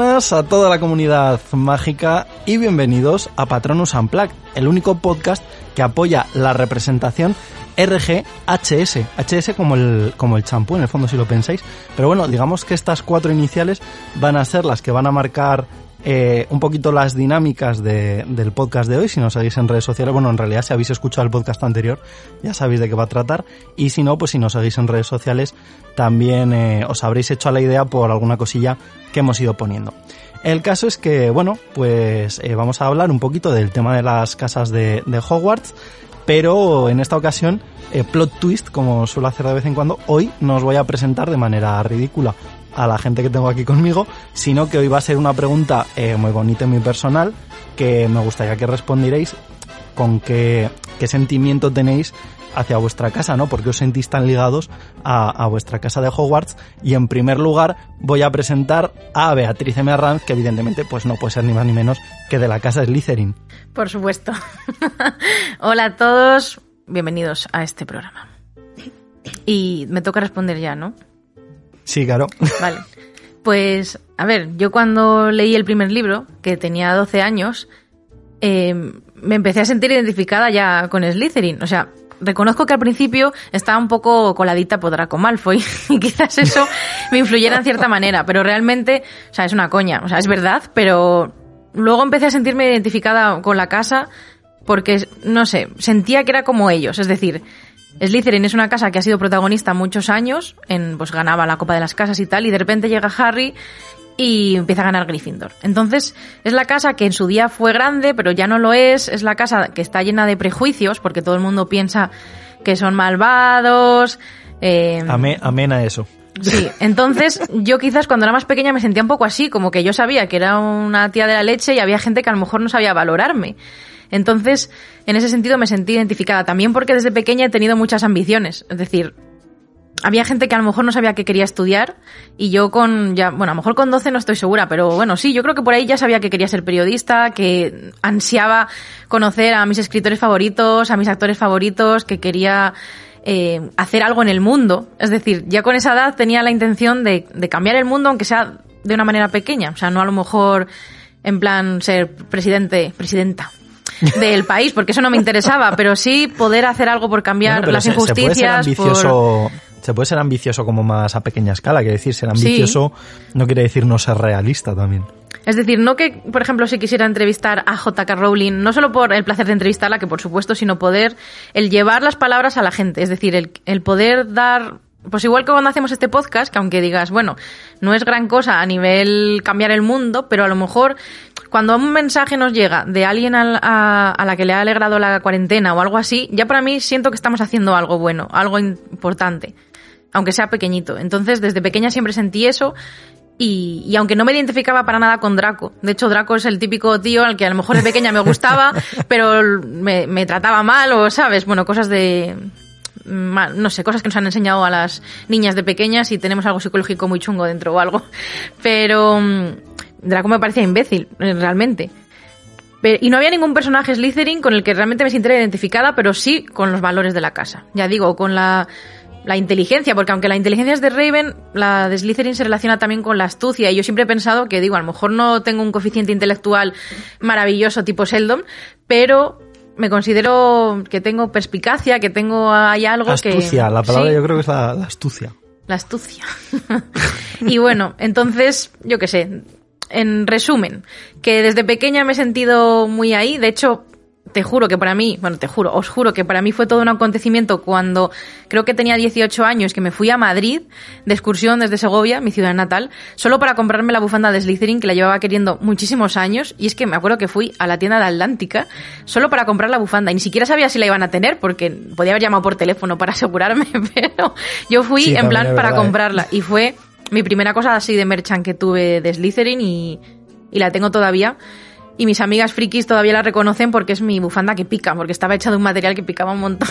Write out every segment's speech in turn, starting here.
A toda la comunidad mágica y bienvenidos a Patronus Unplugged, el único podcast que apoya la representación RGHS, HS como el, como el champú en el fondo si lo pensáis, pero bueno, digamos que estas cuatro iniciales van a ser las que van a marcar eh, un poquito las dinámicas de, del podcast de hoy. Si nos seguís en redes sociales, bueno, en realidad si habéis escuchado el podcast anterior, ya sabéis de qué va a tratar. Y si no, pues si nos seguís en redes sociales, también eh, os habréis hecho a la idea por alguna cosilla que hemos ido poniendo. El caso es que, bueno, pues eh, vamos a hablar un poquito del tema de las casas de, de Hogwarts, pero en esta ocasión, plot twist, como suelo hacer de vez en cuando, hoy no os voy a presentar de manera ridícula a la gente que tengo aquí conmigo, sino que hoy va a ser una pregunta eh, muy bonita y muy personal que me gustaría que respondierais con qué, qué sentimiento tenéis hacia vuestra casa, ¿no? Porque os sentís tan ligados a, vuestra casa de Hogwarts. Y en primer lugar voy a presentar a Beatriz M. Que evidentemente pues no puede ser ni más ni menos que de la casa Slytherin. Por supuesto. Hola a todos, bienvenidos a este programa. Y me toca responder ya, ¿no? Sí, claro. Vale. Pues, a ver, yo cuando leí el primer libro, que tenía 12 años, eh, me empecé a sentir identificada ya con Slytherin. O sea, reconozco que al principio estaba un poco coladita por Draco Malfoy y quizás eso me influyera en cierta manera, pero realmente, o sea, es una coña, o sea, es verdad, pero luego empecé a sentirme identificada con la casa porque, no sé, sentía que era como ellos, es decir, Slytherin es una casa que ha sido protagonista muchos años, en, pues ganaba la Copa de las Casas y tal, y de repente llega Harry y empieza a ganar Gryffindor. Entonces, es la casa que en su día fue grande, pero ya no lo es, es la casa que está llena de prejuicios, porque todo el mundo piensa que son malvados. Eh... Amé, amena eso. Sí, entonces yo quizás cuando era más pequeña me sentía un poco así, como que yo sabía que era una tía de la leche y había gente que a lo mejor no sabía valorarme. Entonces, en ese sentido me sentí identificada también porque desde pequeña he tenido muchas ambiciones. Es decir, había gente que a lo mejor no sabía que quería estudiar y yo con ya, bueno, a lo mejor con 12 no estoy segura, pero bueno, sí, yo creo que por ahí ya sabía que quería ser periodista, que ansiaba conocer a mis escritores favoritos, a mis actores favoritos, que quería eh, hacer algo en el mundo. Es decir, ya con esa edad tenía la intención de, de cambiar el mundo, aunque sea de una manera pequeña. O sea, no a lo mejor en plan ser presidente, presidenta del país, porque eso no me interesaba, pero sí poder hacer algo por cambiar bueno, las se, injusticias. Se puede ser ambicioso, por... se puede ser ambicioso como más a pequeña escala, quiere decir, ser ambicioso sí. no quiere decir no ser realista también. Es decir, no que, por ejemplo, si quisiera entrevistar a J.K. Rowling, no solo por el placer de entrevistarla, que por supuesto, sino poder el llevar las palabras a la gente, es decir, el, el poder dar pues igual que cuando hacemos este podcast, que aunque digas, bueno, no es gran cosa a nivel cambiar el mundo, pero a lo mejor cuando un mensaje nos llega de alguien a, a, a, la que le ha alegrado la cuarentena o algo así, ya para mí siento que estamos haciendo algo bueno, algo importante, aunque sea pequeñito. Entonces, desde pequeña siempre sentí eso. Y, y, aunque no me identificaba para nada con Draco, de hecho Draco es el típico tío al que a lo mejor de pequeña me gustaba, pero me, me trataba mal o, ¿sabes? Bueno, cosas de, no sé, cosas que nos han enseñado a las niñas de pequeñas y tenemos algo psicológico muy chungo dentro o algo. Pero Draco me parecía imbécil, realmente. Pero, y no había ningún personaje Slytherin con el que realmente me sintiera identificada, pero sí con los valores de la casa. Ya digo, con la, la inteligencia, porque aunque la inteligencia es de Raven, la de Slytherin se relaciona también con la astucia. Y yo siempre he pensado que, digo, a lo mejor no tengo un coeficiente intelectual maravilloso tipo Sheldon, pero me considero que tengo perspicacia, que tengo hay algo astucia, que... Astucia, la palabra ¿sí? yo creo que es la, la astucia. La astucia. y bueno, entonces, yo qué sé, en resumen, que desde pequeña me he sentido muy ahí, de hecho, te juro que para mí, bueno, te juro, os juro que para mí fue todo un acontecimiento cuando creo que tenía 18 años que me fui a Madrid de excursión desde Segovia, mi ciudad natal, solo para comprarme la bufanda de Slytherin que la llevaba queriendo muchísimos años. Y es que me acuerdo que fui a la tienda de Atlántica solo para comprar la bufanda. Y ni siquiera sabía si la iban a tener porque podía haber llamado por teléfono para asegurarme, pero yo fui sí, en plan para verdad, comprarla. ¿eh? y fue mi primera cosa así de merchant que tuve de Slytherin y, y la tengo todavía y mis amigas frikis todavía la reconocen porque es mi bufanda que pica, porque estaba hecha de un material que picaba un montón.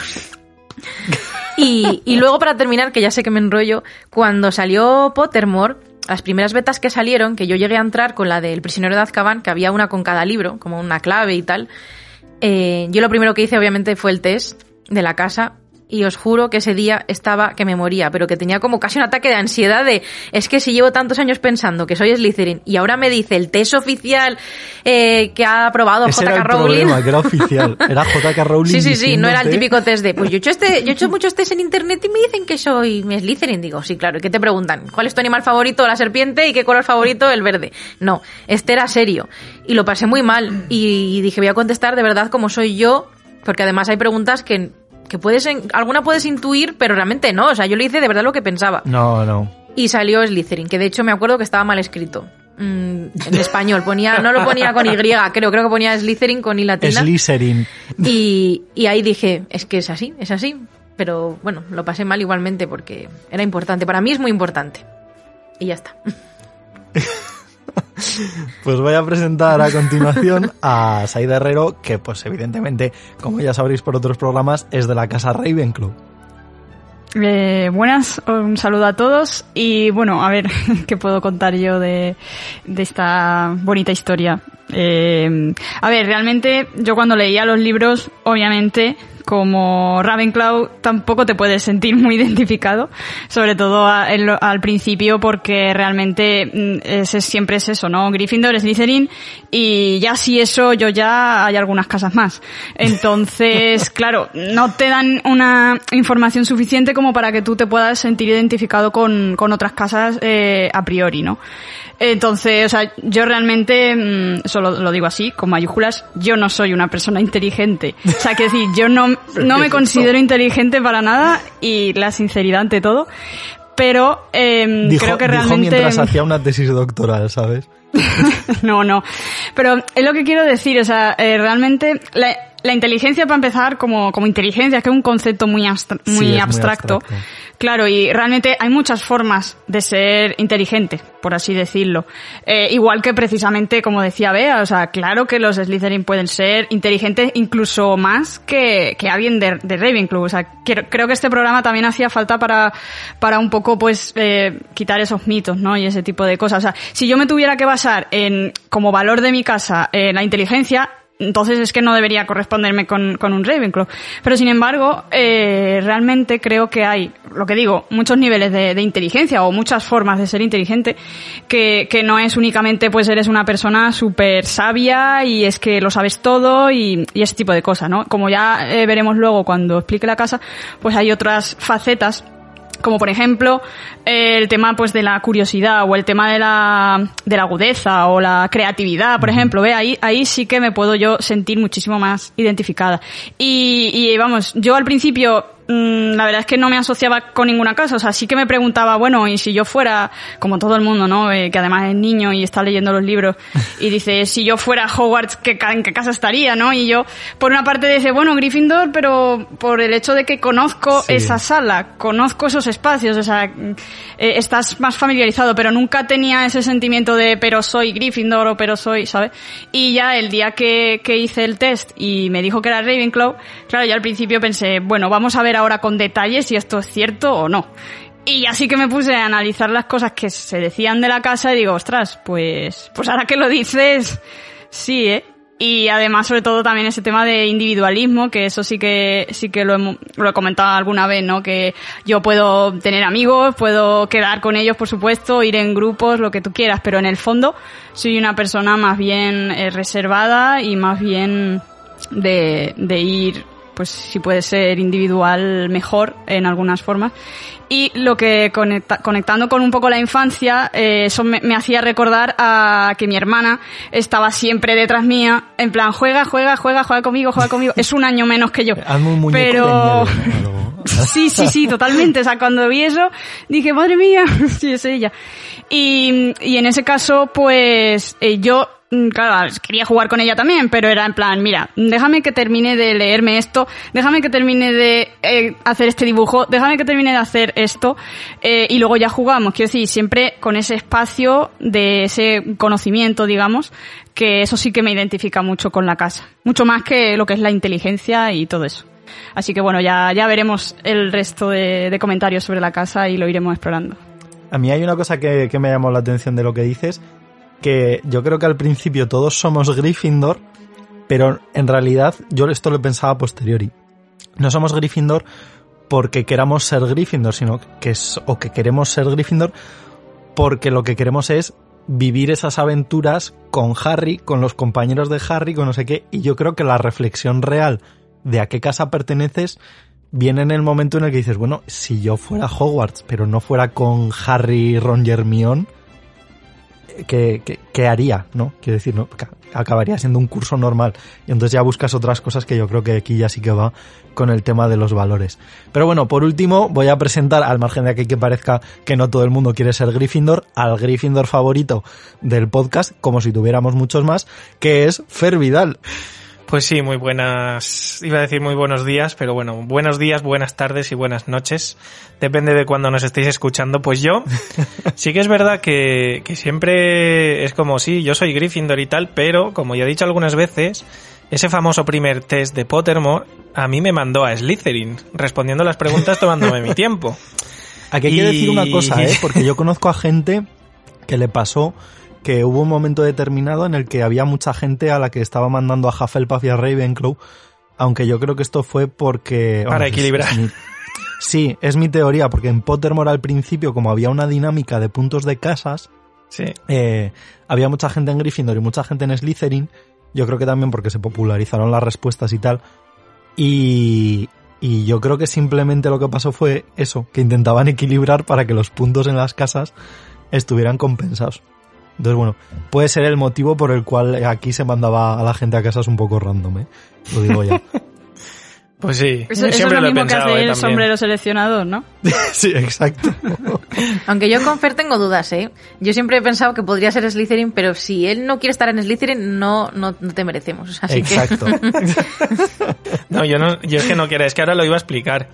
y, y, luego para terminar, que ya sé que me enrollo, cuando salió Pottermore, las primeras betas que salieron, que yo llegué a entrar con la del prisionero de Azkaban, que había una con cada libro, como una clave y tal, eh, yo lo primero que hice obviamente fue el test de la casa y os juro que ese día estaba que me moría, pero que tenía como casi un ataque de ansiedad de es que si llevo tantos años pensando que soy Slytherin y ahora me dice el test oficial eh, que ha aprobado JK Rowling. problema, que era oficial. Era JK Rowling Sí, sí, sí, no era el típico test de, pues yo he hecho este, yo he hecho muchos test en internet y me dicen que soy Slytherin. Digo, sí, claro, ¿y qué te preguntan? ¿Cuál es tu animal favorito? La serpiente y qué color favorito? El verde. No, este era serio. Y lo pasé muy mal. Y dije, voy a contestar de verdad como soy yo, porque además hay preguntas que, que puedes, en- alguna puedes intuir, pero realmente no. O sea, yo lo hice de verdad lo que pensaba. No, no. Y salió Slytherin, que de hecho me acuerdo que estaba mal escrito. Mm, en español, ponía, no lo ponía con Y, creo, creo que ponía Slytherin con I latina. Slytherin. Y, y ahí dije, es que es así, es así. Pero bueno, lo pasé mal igualmente porque era importante. Para mí es muy importante. Y ya está. Pues voy a presentar a continuación a Saida Herrero, que pues evidentemente, como ya sabréis por otros programas, es de la casa Ravenclaw. Eh, buenas, un saludo a todos y bueno, a ver qué puedo contar yo de, esta bonita historia. Eh, a ver, realmente yo cuando leía los libros, obviamente, como Ravenclaw tampoco te puedes sentir muy identificado, sobre todo a- en lo- al principio porque realmente mm, ese siempre es eso, ¿no? Gryffindor, Slytherin y ya si eso yo ya hay algunas casas más. Entonces, claro, no te dan una información suficiente como para que tú te puedas sentir identificado con, con otras casas eh, a priori, ¿no? Entonces, o sea, yo realmente, mm, eso lo, digo así, con mayúsculas, yo no soy una persona inteligente. O sea, que decir, yo no, no me considero inteligente para nada y la sinceridad ante todo. Pero eh, Dijo, creo que dijo realmente... mientras hacía una tesis doctoral, ¿sabes? no, no. Pero es lo que quiero decir, o sea, eh, realmente la, la inteligencia para empezar como, como inteligencia, es que es un concepto muy, abstra- Sí, muy abstracto. Claro, y realmente hay muchas formas de ser inteligente, por así decirlo. Eh, igual que precisamente, como decía Bea, o sea, claro que los Slytherin pueden ser inteligentes incluso más que, que alguien de, de Ravenclaw. O sea, quiero- creo que este programa también hacía falta para, para un poco, pues, eh, quitar esos mitos, ¿no? Y ese tipo de cosas. O sea, si yo me tuviera que basar en, como valor de mi casa, en la inteligencia, entonces es que no debería corresponderme con, con un Ravenclaw. Pero sin embargo, eh, realmente creo que hay, lo que digo, muchos niveles de, de inteligencia o muchas formas de ser inteligente que, que no es únicamente pues eres una persona súper sabia y es que lo sabes todo y, y ese tipo de cosas, ¿no? Como ya eh, veremos luego cuando explique la casa, pues hay otras facetas como por ejemplo eh, el tema pues de la curiosidad o el tema de la, de la agudeza o la creatividad, por ejemplo, ve ahí ahí sí que me puedo yo sentir muchísimo más identificada. Y, y vamos, yo al principio la verdad es que no me asociaba con ninguna casa, o sea, sí que me preguntaba, bueno, y si yo fuera, como todo el mundo, ¿no? Eh, que además es niño y está leyendo los libros, y dice, si yo fuera Hogwarts, ¿qué, ¿en qué casa estaría, no? Y yo, por una parte dice, bueno, Gryffindor, pero por el hecho de que conozco Sí. esa sala, conozco esos espacios, o sea, mm, eh, estás más familiarizado, pero nunca tenía ese sentimiento de, pero soy Gryffindor o pero soy, ¿sabes? Y ya el día que, que hice el test y me dijo que era Ravenclaw, claro, yo al principio pensé, bueno, vamos a ver ahora con detalles si esto es cierto o no. Y así que me puse a analizar las cosas que se decían de la casa y digo, ostras, pues, pues ahora que lo dices, sí, ¿eh? Y además, sobre todo, también ese tema de individualismo, que eso sí que, sí que lo, hemo- lo he comentado alguna vez, ¿no? Que yo puedo tener amigos, puedo quedar con ellos, por supuesto, ir en grupos, lo que tú quieras, pero en el fondo soy una persona más bien eh, reservada y más bien de, de ir, pues si puede ser individual, mejor en algunas formas. Y lo que conecta- conectando con un poco la infancia, eh, eso me, me hacía recordar a que mi hermana estaba siempre detrás mía, en plan, juega, juega, juega, juega conmigo, juega conmigo. Es un año menos que yo. Un Pero... Sí, sí, sí, totalmente. O sea, cuando vi eso, dije, madre mía, sí, es ella. Y, y en ese caso, pues, eh, yo, claro, quería jugar con ella también, pero era en plan, mira, déjame que termine de leerme esto, déjame que termine de eh, hacer este dibujo, déjame que termine de hacer esto, eh, y luego ya jugamos. Quiero decir, siempre con ese espacio de ese conocimiento, digamos, que eso sí que me identifica mucho con la casa. Mucho más que lo que es la inteligencia y todo eso. Así que bueno, ya, ya veremos el resto de, de comentarios sobre la casa y lo iremos explorando. A mí hay una cosa que, que me llamó la atención de lo que dices, que yo creo que al principio todos somos Gryffindor, pero en realidad yo esto lo pensaba a posteriori. No somos Gryffindor porque queramos ser Gryffindor, sino que es, o que queremos ser Gryffindor porque lo que queremos es vivir esas aventuras con Harry, con los compañeros de Harry, con no sé qué, y yo creo que la reflexión real de a qué casa perteneces viene en el momento en el que dices, bueno, si yo fuera Hogwarts, pero no fuera con Harry, Ron y Hermione, ¿qué, qué, qué haría? ¿No? Quiero decir, ¿no? acabaría siendo un curso normal. Y entonces ya buscas otras cosas que yo creo que aquí ya sí que va con el tema de los valores. Pero bueno, por último, voy a presentar, al margen de que parezca que no todo el mundo quiere ser Gryffindor, al Gryffindor favorito del podcast, como si tuviéramos muchos más, que es Fer Vidal. Pues sí, muy buenas, iba a decir muy buenos días, pero bueno, buenos días, buenas tardes y buenas noches. Depende de cuando nos estéis escuchando. Pues yo, sí que es verdad que, que siempre es como, sí, yo soy Gryffindor y tal, pero como ya he dicho algunas veces, ese famoso primer test de Pottermore a mí me mandó a Slytherin, respondiendo las preguntas tomándome mi tiempo. Aquí hay que decir una cosa, ¿eh? Porque yo conozco a gente que le pasó que hubo un momento determinado en el que había mucha gente a la que estaba mandando a Hufflepuff y a Ravenclaw, aunque yo creo que esto fue porque... Para equilibrar. sí, es mi teoría, porque en Pottermore al principio, como había una dinámica de puntos de casas, sí. eh, había mucha gente en Gryffindor y mucha gente en Slytherin, yo creo que también porque se popularizaron las respuestas y tal, y, y yo creo que simplemente lo que pasó fue eso, que intentaban equilibrar para que los puntos en las casas estuvieran compensados. Entonces, bueno, puede ser el motivo por el cual aquí se mandaba a la gente a casas un poco random, ¿eh? Lo digo ya. Pues sí, Eso, es lo he mismo que pensado, hace eh, el también. sombrero seleccionador, ¿no? sí, exacto. Aunque yo con Fer tengo dudas, ¿eh? Yo siempre he pensado que podría ser Slytherin, pero si él no quiere estar en Slytherin, no, no, no te merecemos. Así exacto. No, yo no, yo es que no quiero, es que ahora lo iba a explicar.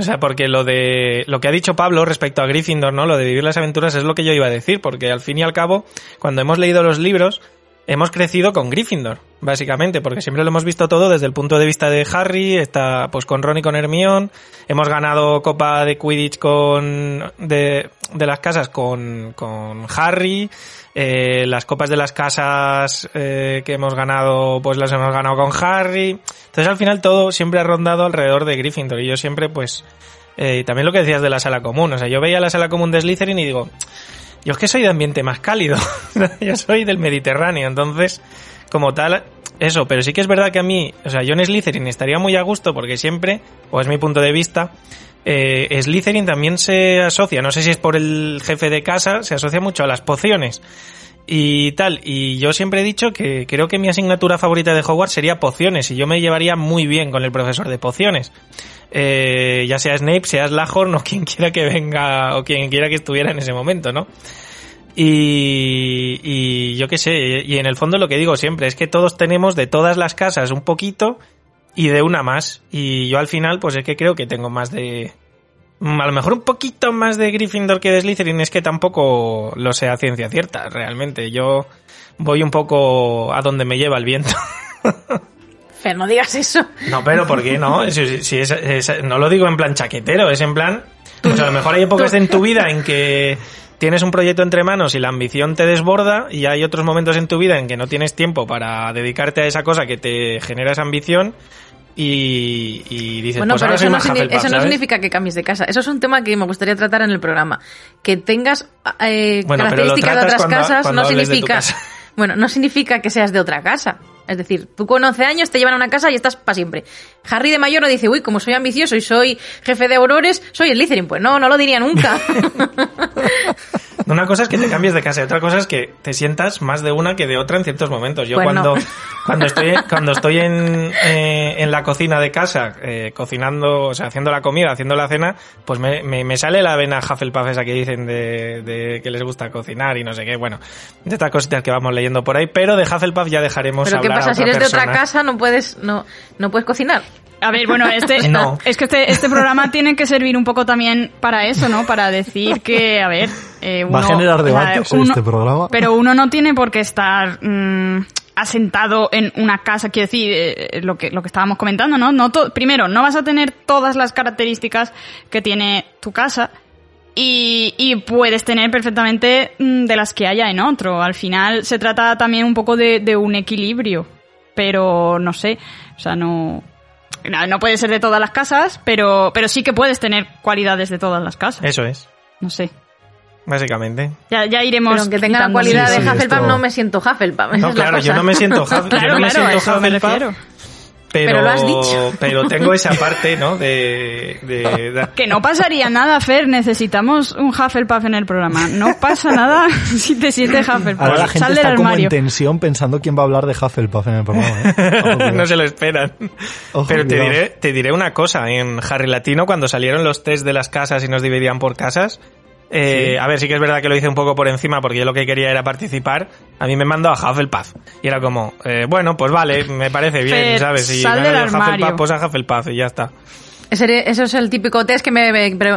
O sea, porque lo de lo que ha dicho Pablo respecto a Gryffindor, ¿no? Lo de vivir las aventuras es lo que yo iba a decir, porque al fin y al cabo, cuando hemos leído los libros, hemos crecido con Gryffindor, básicamente, porque siempre lo hemos visto todo desde el punto de vista de Harry, está pues con Ron y con Hermione, hemos ganado Copa de Quidditch con de, de las casas con, con Harry, eh, las copas de las casas eh, que hemos ganado, pues las hemos ganado con Harry. Entonces al final todo siempre ha rondado alrededor de Gryffindor. Y yo siempre pues eh, y también lo que decías de la sala común, o sea, yo veía la sala común de Slytherin y digo, yo es que soy de ambiente más cálido, yo soy del Mediterráneo, entonces como tal eso, pero sí que es verdad que a mí, o sea, yo en Slytherin estaría muy a gusto porque siempre, o es mi punto de vista, eh, Slytherin también se asocia, no sé si es por el jefe de casa, se asocia mucho a las pociones y tal. Y yo siempre he dicho que creo que mi asignatura favorita de Hogwarts sería pociones y yo me llevaría muy bien con el profesor de pociones. Eh, ya sea Snape, sea Slughorn o quien quiera que venga o quien quiera que estuviera en ese momento, ¿no? Y, y yo qué sé, y en el fondo lo que digo siempre es que todos tenemos de todas las casas un poquito y de una más. Y yo al final, pues es que creo que tengo más de. A lo mejor un poquito más de Gryffindor que de Slytherin, es que tampoco lo sé a ciencia cierta, realmente. Yo voy un poco a donde me lleva el viento. Fer, no digas eso. No, pero ¿por qué no? Si, si es- es- no lo digo en plan chaquetero, es en plan. Pues a lo mejor hay épocas en tu vida en que tienes un proyecto entre manos y la ambición te desborda, y hay otros momentos en tu vida en que no tienes tiempo para dedicarte a esa cosa que te genera esa ambición. Y, y dices, Bueno, pues pero ahora eso, no, signi- Hufflepuff, eso no significa que cambies de casa. Eso es un tema que me gustaría tratar en el programa. Que tengas eh, Bueno, características de otras cuando- casas cuando no significa... casa. Bueno, no significa que seas de otra casa. Es decir, tú con 11 años te llevan a una casa y estás para siempre. Harry de mayor no dice, uy, como soy ambicioso y soy jefe de aurores, soy Slytherin. Pues no, no lo diría nunca. Una cosa es que te cambies de casa y otra cosa es que te sientas más de una que de otra en ciertos momentos. Yo Pues no. cuando, cuando estoy, cuando estoy en, eh, en la cocina de casa, eh, cocinando, o sea, haciendo la comida, haciendo la cena, pues me, me, me sale la vena Hufflepuff esa que dicen de, de que les gusta cocinar y no sé qué. Bueno, de estas cositas que vamos leyendo por ahí, pero de Hufflepuff ya dejaremos Pero ¿qué hablar pasa? a Si eres de otra casa no puedes, no, no puedes cocinar. A ver, bueno, este, No. es que este, este programa tiene que servir un poco también para eso, ¿no? Para decir que, a ver, eh, uno, Va a generar debates en uno- este programa. Pero uno no tiene por qué estar mm, asentado en una casa, quiero decir, eh, lo que lo que estábamos comentando, ¿no? no to- primero, no vas a tener todas las características que tiene tu casa. Y, y puedes tener perfectamente mm, de las que haya en otro. Al final se trata también un poco de, de un equilibrio. Pero no sé, o sea, no, no, no puede ser de todas las casas, pero, pero sí que puedes tener cualidades de todas las casas. Eso es, No sé. básicamente. Ya, ya iremos. Pero aunque tenga la cualidad Sí, de sí, Hufflepuff, esto- no me siento Hufflepuff. No, claro, yo no me siento Huff- yo no me claro, siento Hufflepuff. Pero, Pero lo has dicho. pero tengo esa parte, ¿no? De, de- de- Que no pasaría nada, Fer. Necesitamos un Hufflepuff en el programa. No pasa nada si te sientes Hufflepuff. Ahora la gente Sal está como en tensión pensando quién va a hablar de Hufflepuff en el programa. ¿eh? No se lo esperan. Ojo, Pero te diré, te diré una cosa, en Harry Latino, cuando salieron los test de las casas y nos dividían por casas, eh, a ver, sí que es verdad que lo hice un poco por encima porque yo lo que quería era participar, a mí me mandó a Hufflepuff. Y era como, eh, bueno, pues vale, me parece bien, Fer, ¿sabes? Si sal me del. Hufflepuff, pues a Hufflepuff y ya está. Ese- Eso es el típico test que me,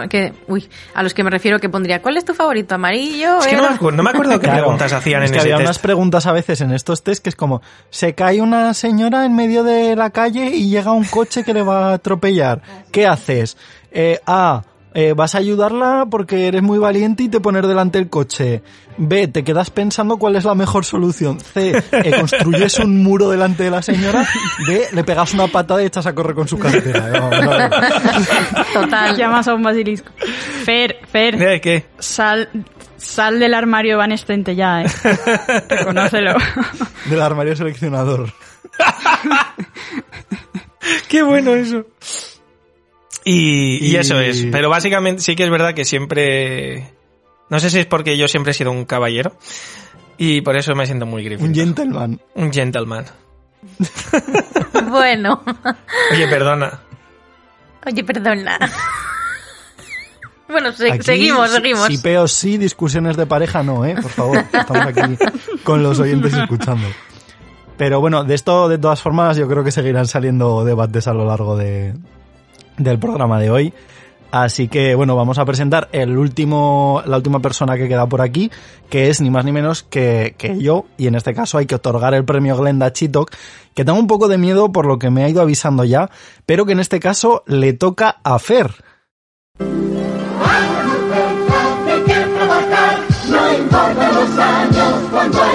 que, uy, a los que me refiero que pondría, ¿cuál es tu favorito? ¿Amarillo? Es que no me, verde?". acuerdo, no me acuerdo qué Claro. preguntas hacían Es en que ese había test. unas preguntas a veces en estos test que es como, se cae una señora en medio de la calle y llega un coche que le va a atropellar. ¿Qué haces? Eh, A, eh, vas a ayudarla porque eres muy valiente y te poner delante el coche. B, te quedas pensando cuál es la mejor solución. C, eh, construyes un muro delante de la señora. D, le pegas una patada y echas a correr con su cartera. Total. Llamas a un basilisco. Fer, Fer, ¿Eh, ¿Qué? sal, sal del armario evanescente ya, eh. Reconócelo. Del armario seleccionador. Qué bueno eso. Y, y Y- eso es. Pero básicamente sí que es verdad que siempre... No sé si es porque yo siempre he sido un caballero. Y por eso me siento muy Gryffindor. Un gentleman. Un gentleman. Bueno. Oye, perdona. Oye, perdona. Bueno, se- Aquí, seguimos, si- seguimos. Si peos sí, discusiones de pareja no, ¿eh? Por favor, estamos aquí con los oyentes escuchando. Pero bueno, de esto, de todas formas, yo creo que seguirán saliendo debates a lo largo de, del programa de hoy. Así que, bueno, vamos a presentar el último, la última persona que queda por aquí, que es ni más ni menos que, que yo, y en este caso hay que otorgar el premio Glenda Chitok, que tengo un poco de miedo por lo que me ha ido avisando ya, pero que en este caso le toca a Fer.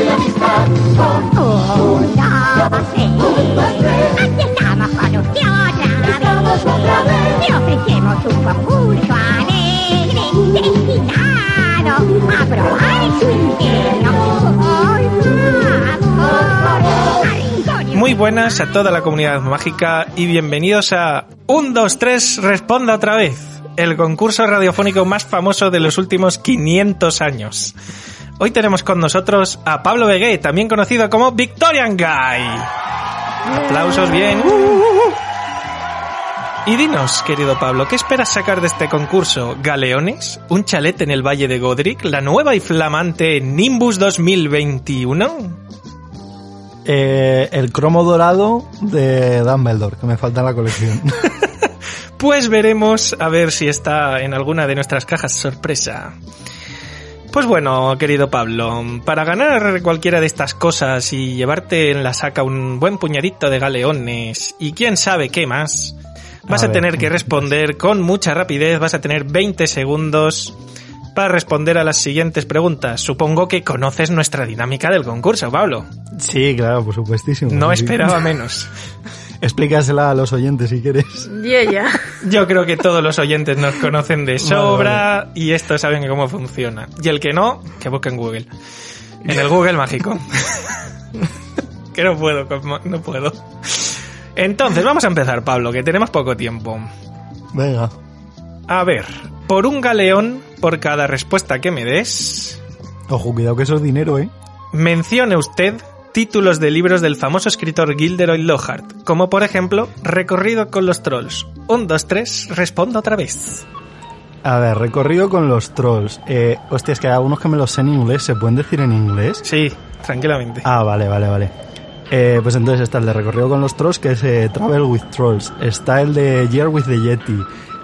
Aquí usted otra vez. Le ofrecemos un concurso alegre, destinado a probar su ingenio. Muy buenas a toda la comunidad mágica y bienvenidos a 1, 2, 3, responda otra vez. El concurso radiofónico más famoso de los últimos 500 años. Hoy tenemos con nosotros a Pablo Begué, también conocido como Victorian Guy. Aplausos bien. Uh, uh, uh. Y dinos, querido Pablo, ¿qué esperas sacar de este concurso? ¿Galeones? ¿Un chalet en el Valle de Godric? ¿La nueva y flamante Nimbus 2021? Eh, el cromo dorado de Dumbledore, que me falta en la colección. Pues veremos a ver si está en alguna de nuestras cajas sorpresa. Pues bueno, querido Pablo, para ganar cualquiera de estas cosas y llevarte en la saca un buen puñadito de galeones y quién sabe qué más, vas A tener que ¿qué responder con mucha rapidez, vas a tener 20 segundos para responder a las siguientes preguntas. Supongo que conoces nuestra dinámica del concurso, Pablo. sí, claro, por supuestísimo. No esperaba menos. Explícasela a los oyentes si quieres. Yo ya. Yo creo que todos los oyentes nos conocen de sobra y esto saben cómo funciona. Y el que no, que busque en Google. En el Google mágico. que no puedo, no puedo. Entonces, vamos a empezar, Pablo, que tenemos poco tiempo. Venga. A ver, por un galeón, por cada respuesta que me des, Ojo, cuidado que eso es dinero, ¿eh? mencione usted títulos de libros del famoso escritor Gilderoy Lockhart, como por ejemplo Recorrido con los Trolls. Un, dos, tres, responda otra vez. A ver, recorrido con los trolls. Eh, hostia, es que hay algunos que me los sé en inglés. ¿Se pueden decir en inglés? Sí, tranquilamente. Ah, vale, vale, vale. Eh, pues entonces está el de recorrido con los trolls, que es eh, Travel with Trolls. Está el de Year with the Yeti.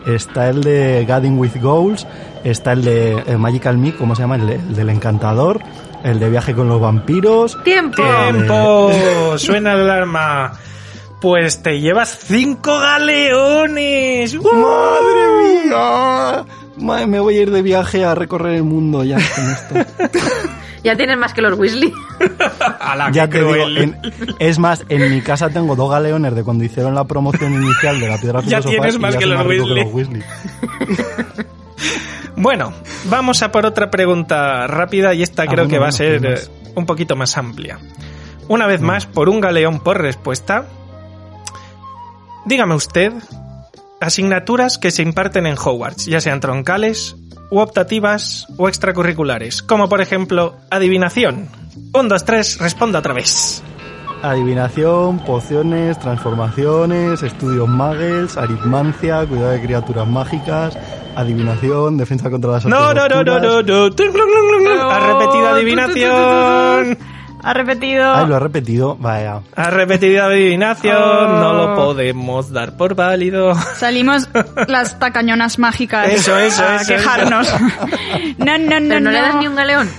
Está el de Gathering with Goals. Está el de eh, Magical Me, ¿cómo se llama? El, de- el del encantador. El de viaje con los vampiros. ¡Tiempo! ¡Tiempo! Suena el alarma. Pues te llevas cinco galeones. ¡Madre mía! Me voy a ir de viaje a recorrer el mundo ya con esto. Ya tienes más que los Weasley. Ala, Ya te digo, cruel. en- es más, en mi casa tengo dos galeones de cuando hicieron la promoción inicial de la piedra Ya filosofal tienes y más ya que soy los rico Weasley. los Weasley. Bueno, vamos a por otra pregunta rápida y esta Ah, creo bueno, que va a bueno, ser eh, un poquito más amplia. Una vez más, por un galeón por respuesta. Dígame usted, asignaturas que se imparten en Hogwarts, ya sean troncales, u optativas, o extracurriculares, como por ejemplo adivinación. Un, dos, tres, responda otra vez. Adivinación, pociones, transformaciones, estudios muggles, aritmancia, cuidado de criaturas mágicas, adivinación, defensa contra las No, no, no, no, no, no. Glum, glum, glum. No, Ha repetido. Ha. Ay, lo he repetido, vaya. Ha repetido adivinación. Oh. No lo podemos dar por válido. Salimos las tacañonas mágicas Eso, eso, a eso, quejarnos. no, no, no, Pero no, le das no. ni un galeón.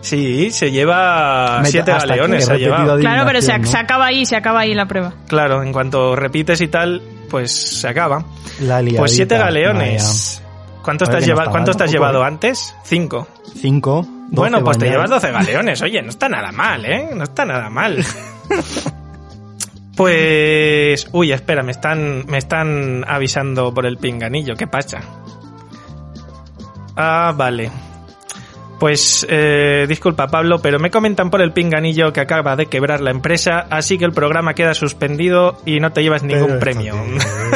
Sí, se lleva Me- siete galeones. Se ha llevado. Claro, pero se, ¿no? se acaba ahí, se acaba ahí la prueba. Claro, en cuanto repites y tal, pues se acaba. La liadita, Pues siete galeones. ¿Cuánto A ver, estás, que no lleva- está ¿cuánto mal estás tampoco, llevado ¿eh? antes? Cinco. vaya. Cinco. Bueno, pues te llevas 12 galeones. Oye, no está nada mal, ¿eh? No está nada mal. Pues... Uy, espera, me están, me están avisando por el pinganillo. ¿Qué pasa? Ah, vale. Pues, eh, disculpa Pablo, pero me comentan por el pinganillo que acaba de quebrar la empresa, así que el programa queda suspendido y no te llevas ningún Pero premio.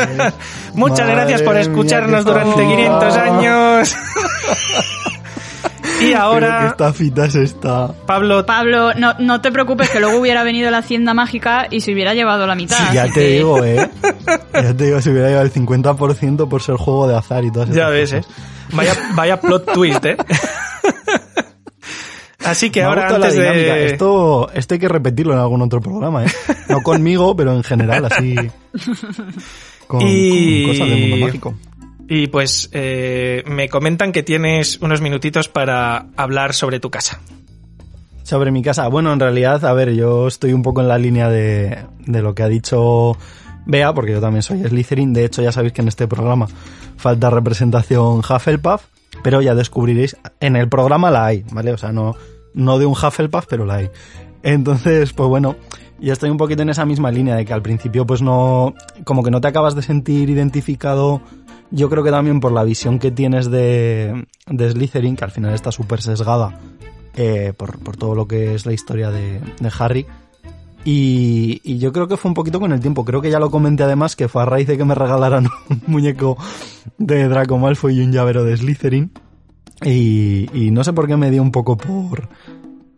Muchas gracias por escucharnos durante estafa. 500 años. y Pero ahora, qué estafita es esta. Pablo, Pablo, no, no te preocupes que luego hubiera venido la hacienda mágica y se hubiera llevado la mitad. ya así te que- digo, eh. Ya te digo, si hubiera llevado el 50% por ser juego de azar y todas Ya esas ves, ¿eh? Vaya, vaya plot twist, ¿eh? Así que Me ahora la antes de... Esto, esto hay que repetirlo en algún otro programa, ¿eh? No conmigo, pero en general, así. Con, Y- con cosas del mundo mágico. Y pues eh, me comentan que tienes unos minutitos para hablar sobre tu casa. Sobre mi casa. Bueno, en realidad, a ver, yo estoy un poco en la línea de, de lo que ha dicho Bea, porque yo también soy Slytherin. De hecho, ya sabéis que en este programa falta representación Hufflepuff, pero ya descubriréis, en el programa la hay, ¿vale? O sea, no, no de un Hufflepuff, pero la hay. Entonces, pues bueno, yo estoy un poquito en esa misma línea de que al principio pues no, como que no te acabas de sentir identificado, yo creo que también por la visión que tienes de, de Slytherin, que al final está súper sesgada eh, por, todo lo que es la historia de, Harry. Y, y yo creo que fue un poquito con el tiempo. Creo que ya lo comenté además que fue a raíz de que me regalaran un muñeco de Draco Malfoy y un llavero de Slytherin. Y, y no sé por qué me dio un poco por,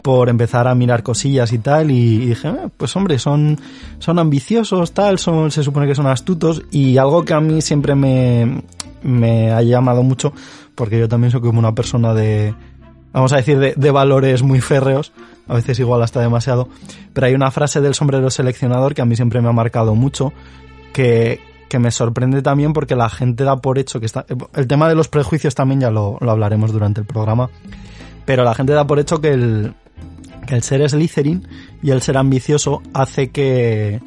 por empezar a mirar cosillas y tal. Y, dije, "Eh, pues hombre, son, son ambiciosos, tal, son, se supone que son astutos. Y algo que a mí siempre me, me ha llamado mucho, porque yo también soy como una persona de, vamos a decir, de, de valores muy férreos, a veces igual hasta demasiado, pero hay una frase del sombrero seleccionador que a mí siempre me ha marcado mucho, que, que me sorprende también porque la gente da por hecho que está... El tema de los prejuicios también ya lo, lo hablaremos durante el programa, pero la gente da por hecho que el, que el ser Slytherin y el ser ambicioso hace que,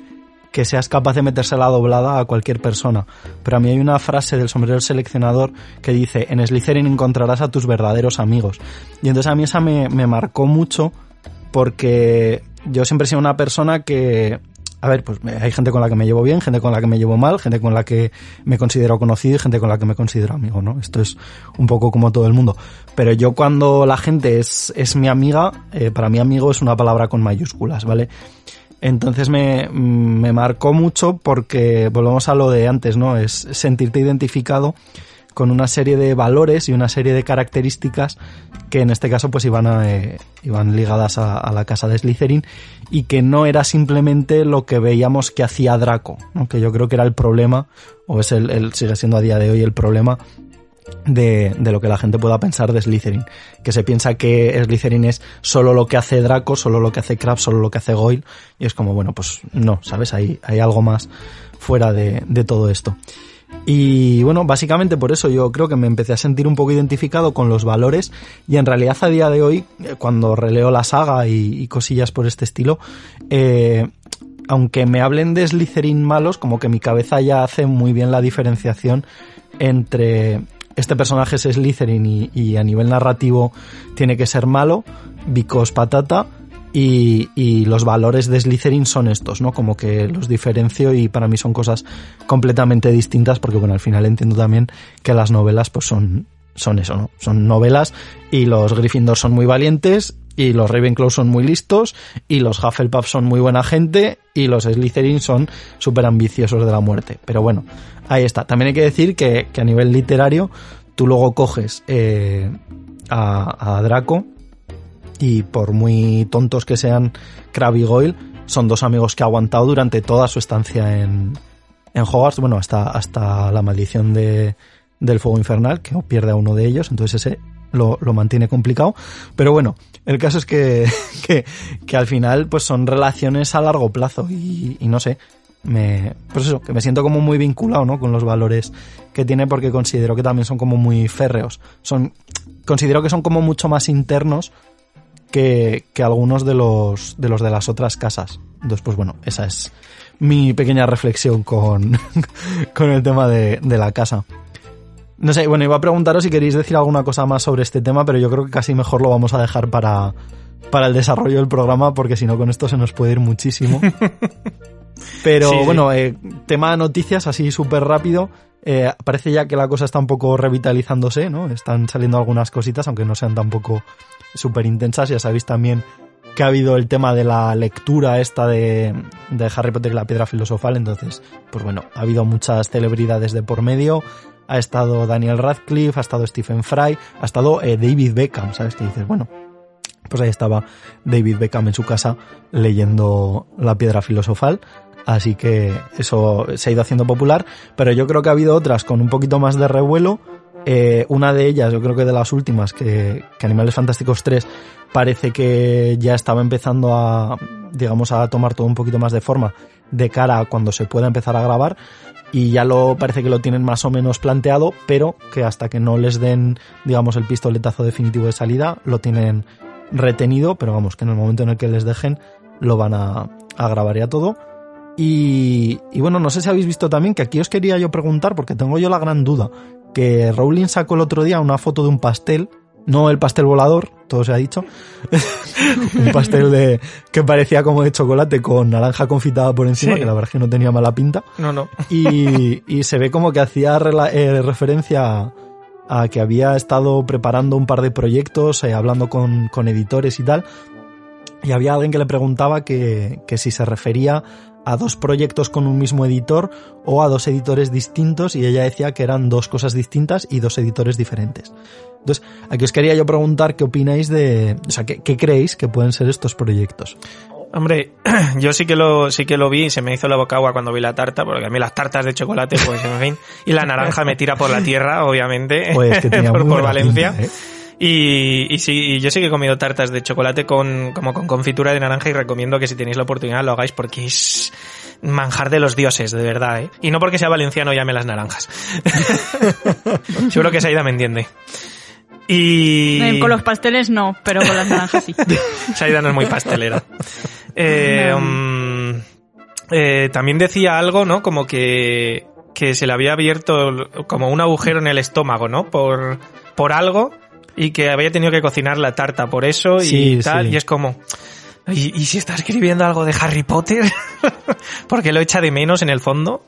que seas capaz de meterse la doblada a cualquier persona. Pero a mí hay una frase del sombrero seleccionador que dice, en Slytherin encontrarás a tus verdaderos amigos. Y entonces a mí esa me, me marcó mucho porque yo siempre he sido una persona que, a ver, pues hay gente con la que me llevo bien, gente con la que me llevo mal, gente con la que me considero conocido y gente con la que me considero amigo, ¿no? Esto es un poco como todo el mundo. Pero yo cuando la gente es, es mi amiga, eh, para mí amigo es una palabra con mayúsculas, ¿vale? Entonces me, me marcó mucho porque volvemos a lo de antes, ¿no? Es sentirte identificado con una serie de valores y una serie de características que en este caso pues iban, a, eh, iban ligadas a, la casa de Slytherin y que no era simplemente lo que veíamos que hacía Draco, ¿no? que yo creo que era el problema, o es el, sigue siendo a día de hoy el problema de, de lo que la gente pueda pensar de Slytherin. Que se piensa que Slytherin es solo lo que hace Draco, solo lo que hace Crabbe, solo lo que hace Goyle. Y es como, bueno, pues no, ¿sabes? Hay, hay algo más fuera de, de todo esto. Y bueno, básicamente por eso yo creo que me empecé a sentir un poco identificado con los valores. Y en realidad a día de hoy, eh, cuando releo la saga y, cosillas por este estilo, eh, aunque me hablen de Slytherin malos, como que mi cabeza ya hace muy bien la diferenciación entre este personaje es Slytherin y, y a nivel narrativo tiene que ser malo, Vicos patata, y, y, los valores de Slytherin son estos, ¿no? Como que los diferencio y para mí son cosas completamente distintas porque, bueno, al final entiendo también que las novelas pues son, son eso, ¿no? Son novelas y los Gryffindor son muy valientes y los Ravenclaw son muy listos y los Hufflepuff son muy buena gente y los Slytherin son súper ambiciosos de la muerte. Pero bueno, ahí está. También hay que decir que, que a nivel literario tú luego coges eh, a, a Draco y por muy tontos que sean Crabbe y Goyle, son dos amigos que ha aguantado durante toda su estancia en, en Hogwarts, bueno, hasta, hasta la maldición de, del fuego infernal, que pierde a uno de ellos, entonces ese lo, lo mantiene complicado. Pero bueno, el caso es que, que, que, al final pues son relaciones a largo plazo y, y no sé, me, pues eso, que me siento como muy vinculado, ¿no? Con los valores que tiene porque considero que también son como muy férreos. Son, considero que son como mucho más internos que, que, algunos de los, de los de las otras casas. Entonces, pues bueno, esa es mi pequeña reflexión con, con el tema de, de, la casa. No sé, bueno, iba a preguntaros si queréis decir alguna cosa más sobre este tema, pero yo creo que casi mejor lo vamos a dejar para, para el desarrollo del programa, porque si no, con esto se nos puede ir muchísimo. Pero sí, bueno, eh, tema noticias así súper rápido. Eh, parece ya que la cosa está un poco revitalizándose, ¿no? Están saliendo algunas cositas, aunque no sean tampoco súper intensas. Ya sabéis también que ha habido el tema de la lectura esta de, Harry Potter y la piedra filosofal. Entonces, pues bueno, ha habido muchas celebridades de por medio. Ha estado Daniel Radcliffe, ha estado Stephen Fry, ha estado eh, David Beckham, ¿sabes? Que dices, bueno, pues ahí estaba David Beckham en su casa leyendo la piedra filosofal. Así que eso se ha ido haciendo popular, pero yo creo que ha habido otras con un poquito más de revuelo. Eh, una de ellas, yo creo que de las últimas, que, Animales Fantásticos 3 parece que ya estaba empezando a, digamos, a tomar todo un poquito más de forma de cara a cuando se pueda empezar a grabar y ya lo parece que lo tienen más o menos planteado, pero que hasta que no les den, digamos, el pistoletazo definitivo de salida, lo tienen retenido, pero vamos, que en el momento en el que les dejen, lo van a, a grabar ya todo. Y, y, bueno, no sé si habéis visto también que aquí os quería yo preguntar, porque tengo yo la gran duda, que Rowling sacó el otro día una foto de un pastel, no el pastel volador, todo se ha dicho, un pastel de que parecía como de chocolate con naranja confitada por encima, sí. que la verdad es que no tenía mala pinta. No, no. Y, y se ve como que hacía eh, referencia a, a, que había estado preparando un par de proyectos, eh, hablando con, con editores y tal, y había alguien que le preguntaba que, que si se refería a dos proyectos con un mismo editor o a dos editores distintos y ella decía que eran dos cosas distintas y dos editores diferentes. Entonces, aquí os quería yo preguntar qué opináis de, o sea, qué, qué creéis que pueden ser estos proyectos. Hombre, yo sí que lo sí que lo vi y se me hizo la boca agua cuando vi la tarta, porque a mí las tartas de chocolate, pues en fin, y la naranja me tira por la tierra, obviamente, pues que por, por Valencia. Pinta, ¿eh? Y, y sí, yo sí que he comido tartas de chocolate con, como con confitura de naranja y recomiendo que si tenéis la oportunidad lo hagáis porque es manjar de los dioses, de verdad, ¿eh? Y no porque sea valenciano llame las naranjas. Seguro que Saida me entiende. Y... Eh, con los pasteles no, pero con las naranjas sí. Saida no es muy pastelera. Eh, no. um, eh, también decía algo, ¿no? Como que, que se le había abierto como un agujero en el estómago, ¿no? Por, por algo y que había tenido que cocinar la tarta por eso y sí, tal. Sí. Y es como, ¿y, ¿y, si está escribiendo algo de Harry Potter? Porque lo echa de menos en el fondo.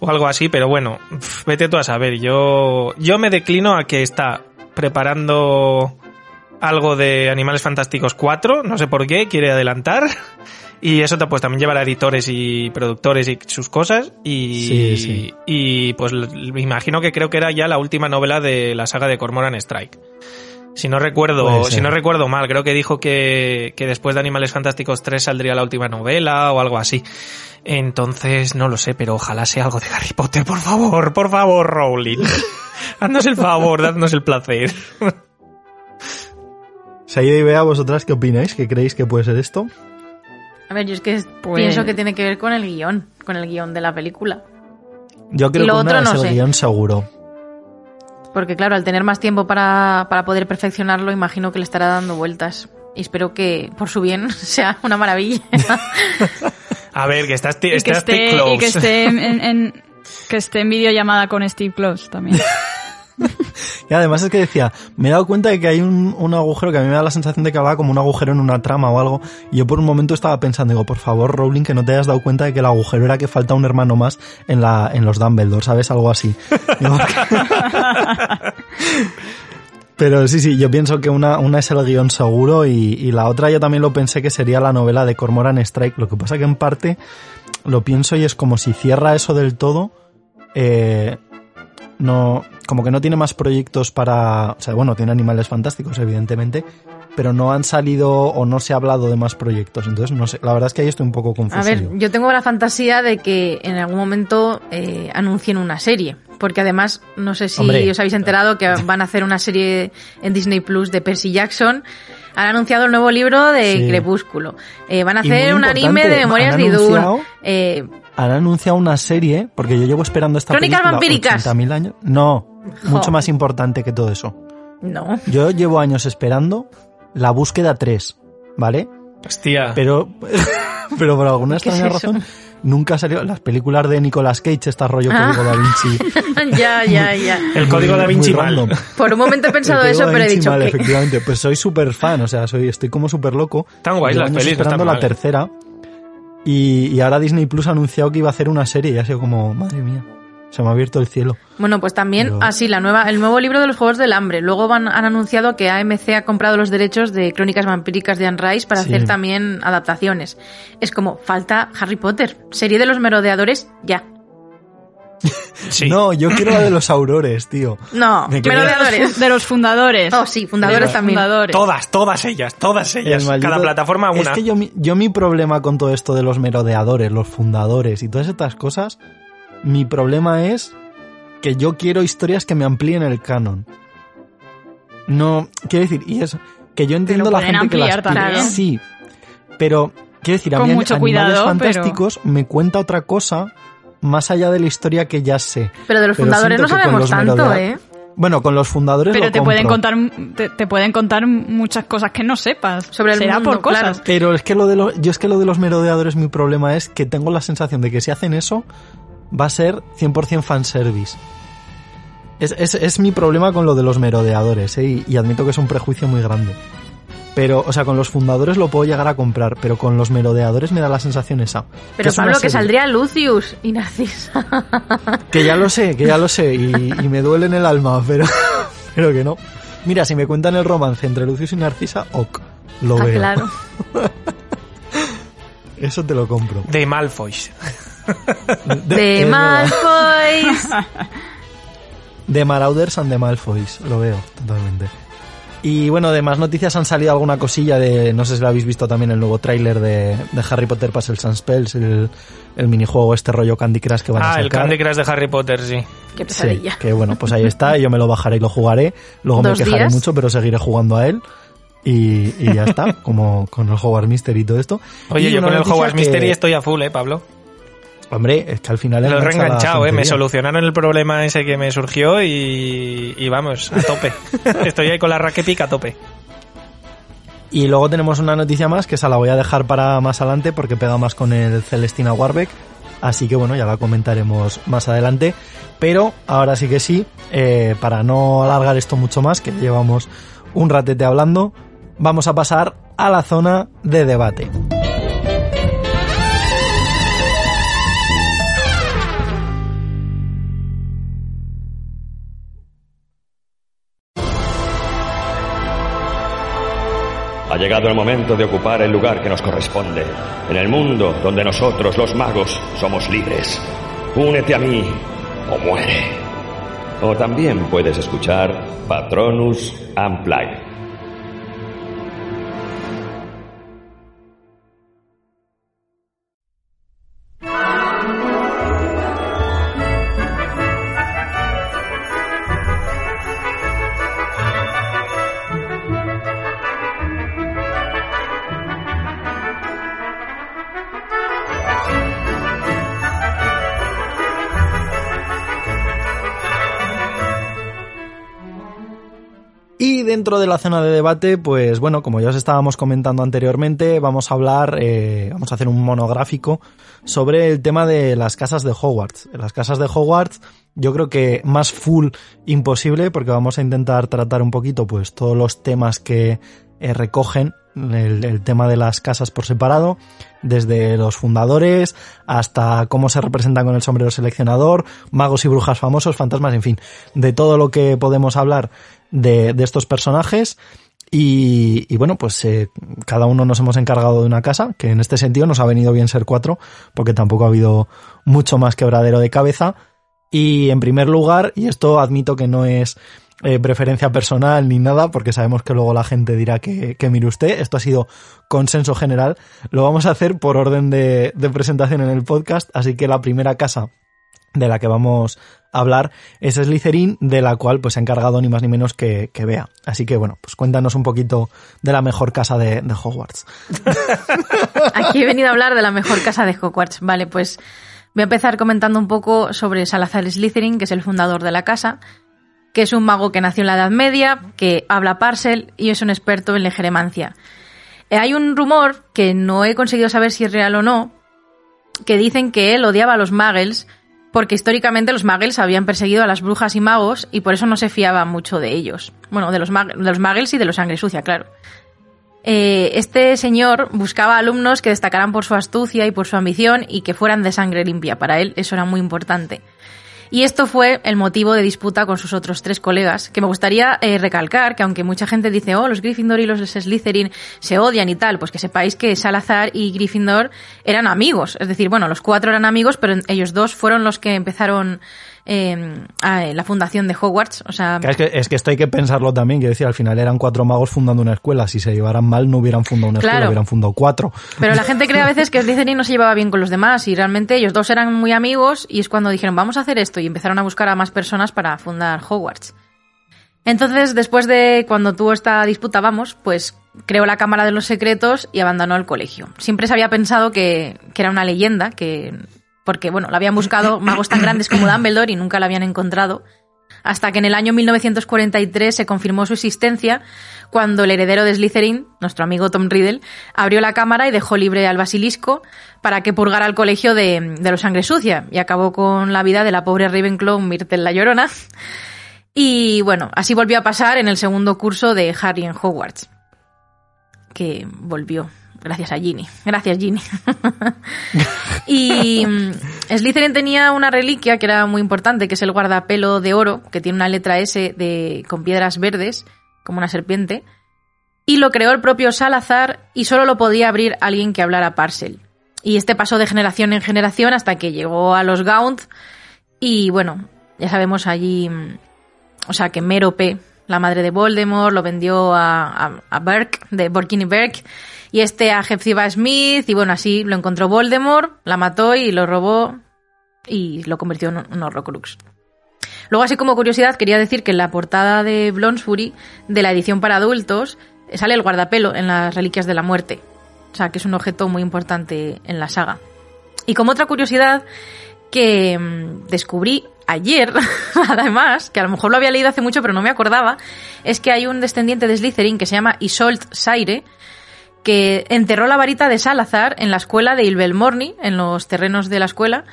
O algo así, pero bueno, vete tú a saber. Yo, yo me declino a que está preparando algo de Animales Fantásticos 4, no sé por qué, quiere adelantar. Y eso pues también llevará editores y productores y sus cosas. Y, sí, sí. y pues me imagino que creo que era ya la última novela de la saga de Cormoran Strike. Si no recuerdo, si no recuerdo mal, creo que dijo que, que después de Animales Fantásticos 3 saldría la última novela o algo así. Entonces, no lo sé, pero ojalá sea algo de Harry Potter, por favor, por favor, Rowling. Haznos el favor, dadnos el placer. Saida y Bea, ¿vosotras qué opináis? ¿Qué creéis que puede ser esto? A ver, yo es que pues... pienso que tiene que ver con el guion, con el guion de la película. Yo creo lo que otro una no es el sé. guion seguro. Porque claro, al tener más tiempo para, para poder perfeccionarlo, imagino que le estará dando vueltas. Y espero que, por su bien, sea una maravilla. A ver, que estás, y que estás esté, close. Y que esté en, en, que esté en videollamada con Steve Close también. Y además es que decía, me he dado cuenta de que hay un, un agujero que a mí me da la sensación de que hablaba como un agujero en una trama o algo. Y yo por un momento estaba pensando, digo, por favor, Rowling, que no te hayas dado cuenta de que el agujero era que falta un hermano más en, la, en los Dumbledore, ¿sabes? Algo así. Pero sí, sí, yo pienso que una, una es el guion seguro y, y la otra yo también lo pensé que sería la novela de Cormoran Strike. Lo que pasa que en parte lo pienso y es como si cierra eso del todo, eh, no, como que no tiene más proyectos para, o sea, bueno, tiene animales fantásticos, evidentemente, pero no han salido o no se ha hablado de más proyectos. Entonces, no sé, la verdad es que ahí estoy un poco confuso. A ver, yo tengo la fantasía de que en algún momento eh, anuncien una serie. Porque además, no sé si Hombre. os habéis enterado que van a hacer una serie en Disney Plus de Percy Jackson. Han anunciado el nuevo libro de Sí. Crepúsculo. Eh, van a hacer un anime de Memorias han de anunciado- Eh, Han anunciado una serie, porque yo llevo esperando esta Crónicas película vampíricas. 80.000 años. No, mucho Jo. más importante que todo eso. no. Yo llevo años esperando la búsqueda 3, ¿vale? Hostia. Pero, pero por alguna ¿Qué es extraña eso? razón, nunca salió. Las películas de Nicolas Cage, este rollo Ah. Código Da Vinci. ya, ya, ya. el código da Vinci mal. random. Por un momento he pensado eso, pero he dicho mal, que... efectivamente. Pues soy súper fan, o sea, soy, estoy como súper loco. Están guays las pelis, esperando están la mal. tercera. Y, y ahora Disney Plus ha anunciado que iba a hacer una serie y ha sido como, madre mía, se me ha abierto el cielo. Bueno, pues también, Pero- así, la nueva, el nuevo libro de los Juegos del Hambre. Luego van, han anunciado que AMC ha comprado los derechos de Crónicas Vampíricas de Anne Rice para Sí. hacer también adaptaciones. Es como, falta Harry Potter. Serie de los merodeadores, ya. Sí. No, yo quiero la de los aurores, tío. No, Me merodeadores. de los fundadores. Oh, sí, fundadores los también. fundadores. Todas, todas ellas, todas ellas. Maldito- Cada plataforma una. Es que yo, mi- yo mi problema con todo esto de los merodeadores, los fundadores y todas estas cosas, mi problema es que yo quiero historias que me amplíen el canon. No, quiero decir, y eso, que yo entiendo la pueden gente que las pide, sí, pero quiero decir, a Con mí mucho Animales cuidado, Fantásticos me cuenta otra cosa más allá de la historia que ya sé. Pero de los Pero fundadores no sabemos tanto, merodea- ¿eh? Bueno, con los fundadores Pero lo te pueden compro. contar te, te pueden contar muchas cosas que no sepas. Sobre el Será mundo, por cosas. claro. Pero es que lo de los, yo es que lo de los merodeadores, mi problema es que tengo la sensación de que si hacen eso, va a ser 100% fanservice. Es, es, es mi problema con lo de los merodeadores, ¿eh? y, y admito que es un prejuicio muy grande. Pero, o sea, con los fundadores lo puedo llegar a comprar, pero con los merodeadores me da la sensación esa. Pero es una Pablo, que saldría Lucius y Narcisa. Que ya lo sé, que ya lo sé, y, y me duele en el alma, pero, pero que no. Mira, si me cuentan el romance entre Lucius y Narcisa, ok, lo ah, veo. claro. Eso te lo compro. De Malfoys. De. Malfoys. De Marauders and de Malfoys, lo veo totalmente. Y bueno, de más noticias han salido alguna cosilla de, no sé si lo habéis visto también el nuevo tráiler de, de Harry Potter Puzzles and Spells, el, el minijuego este rollo Candy Crush que van a Ah, sacar. el Candy Crush de Harry Potter, sí. Qué Sí, pesadilla. que bueno, pues ahí está, yo me lo bajaré y lo jugaré, luego me ¿Dos quejaré días? mucho, pero seguiré jugando a él. Y, y ya está, como con el Hogwarts Mystery y todo esto. Oye, Y yo con el Hogwarts que- Mystery estoy a full, ¿eh, Pablo? Hombre, es que al final... Lo he reenganchado, ¿eh? Me solucionaron el problema ese que me surgió y, y vamos, a tope. Estoy ahí con la raquepic a tope. Y luego tenemos una noticia más que esa la voy a dejar para más adelante porque pega más con el Celestina Warbeck. Así que bueno, ya la comentaremos más adelante. Pero ahora sí que sí, eh, para no alargar esto mucho más, que llevamos un ratete hablando, vamos a pasar a la zona de debate. Ha llegado el momento de ocupar el lugar que nos corresponde, en el mundo donde nosotros, los magos, somos libres. Únete a mí o muere. O también puedes escuchar Patronus Unplugged. Dentro de la zona de debate, pues bueno, como ya os estábamos comentando anteriormente, vamos a hablar, eh, vamos a hacer un monográfico sobre el tema de las casas de Hogwarts. Las casas de Hogwarts, yo creo que más full imposible, porque vamos a intentar tratar un poquito, pues todos los temas que eh, recogen el, el tema de las casas por separado, desde los fundadores hasta cómo se representan con el sombrero seleccionador, magos y brujas famosos, fantasmas, en fin, de todo lo que podemos hablar de, de estos personajes. Y, y bueno, pues eh, cada uno nos hemos encargado de una casa, que en este sentido nos ha venido bien ser cuatro, porque tampoco ha habido mucho más quebradero de cabeza. Y en primer lugar, y esto admito que no es eh, preferencia personal ni nada, porque sabemos que luego la gente dirá que, que mire usted, esto ha sido consenso general, lo vamos a hacer por orden de, de presentación en el podcast, así que la primera casa de la que vamos a hablar es Slytherin, de la cual pues se ha encargado ni más ni menos que, que Bea. Así que bueno, pues cuéntanos un poquito de la mejor casa de, de Hogwarts. Aquí he venido a hablar de la mejor casa de Hogwarts. Vale, pues voy a empezar comentando un poco sobre Salazar Slytherin, que es el fundador de la casa, que es un mago que nació en la Edad Media, que habla parcel y es un experto en legeremancia. Eh, Hay un rumor que no he conseguido saber si es real o no, que dicen que él odiaba a los muggles porque históricamente los muggles habían perseguido a las brujas y magos y por eso no se fiaba mucho de ellos. Bueno, de los, mag- los y de los sangre sucia, claro. Eh, este señor buscaba alumnos que destacaran por su astucia y por su ambición y que fueran de sangre limpia. Para él eso era muy importante. Y esto fue el motivo de disputa con sus otros tres colegas, que me gustaría eh, recalcar que aunque mucha gente dice, oh, los Gryffindor y los Slytherin se odian y tal, pues que sepáis que Salazar y Gryffindor eran amigos. Es decir, bueno, los cuatro eran amigos, pero ellos dos fueron los que empezaron eh, a- la fundación de Hogwarts. O sea, Es que, es que esto hay que pensarlo también, que decir, al final eran cuatro magos fundando una escuela, si se llevaran mal no hubieran fundado una escuela, hubieran fundado cuatro. Pero la gente cree a veces que Slytherin no se llevaba bien con los demás y realmente ellos dos eran muy amigos y es cuando dijeron vamos a hacer esto y empezaron a buscar a más personas para fundar Hogwarts. Entonces, después de cuando tuvo esta disputa, vamos, pues creó la Cámara de los Secretos y abandonó el colegio. Siempre se había pensado que, que era una leyenda, que porque bueno, la habían buscado magos tan grandes como Dumbledore y nunca la habían encontrado. Hasta que en el año 1943 se confirmó su existencia cuando el heredero de Slytherin, nuestro amigo Tom Riddle, abrió la cámara y dejó libre al basilisco para que purgara el colegio de, de los sangre sucia y acabó con la vida de la pobre Ravenclaw Myrtle la Llorona. Y bueno, así volvió a pasar en el segundo curso de Harry en Hogwarts, que volvió gracias a Ginny. Gracias, Ginny. y mm, Slytherin tenía una reliquia que era muy importante, que es el guardapelo de oro, que tiene una letra S de, con piedras verdes, como una serpiente. Y lo creó el propio Salazar y solo lo podía abrir alguien que hablara Parcel. Y este pasó de generación en generación hasta que llegó a los Gaunt. Y bueno, ya sabemos allí, mm, o sea, que Merope, la madre de Voldemort, lo vendió a, Burke, de Borkini Burke, y este a Hepzibah Smith, y bueno, así lo encontró Voldemort, la mató y lo robó y lo convirtió en un- Horrocrux. Luego, así como curiosidad, quería decir que en la portada de Bloomsbury, de la edición para adultos, sale el guardapelo en las Reliquias de la Muerte. O sea, que es un objeto muy importante en la saga. Y como otra curiosidad que mm, descubrí ayer, además, que a lo mejor lo había leído hace mucho pero no me acordaba, es que hay un descendiente de Slytherin que se llama Isolt Saire, que enterró la varita de Salazar en la escuela de Ilbelmorny, en los terrenos de la escuela,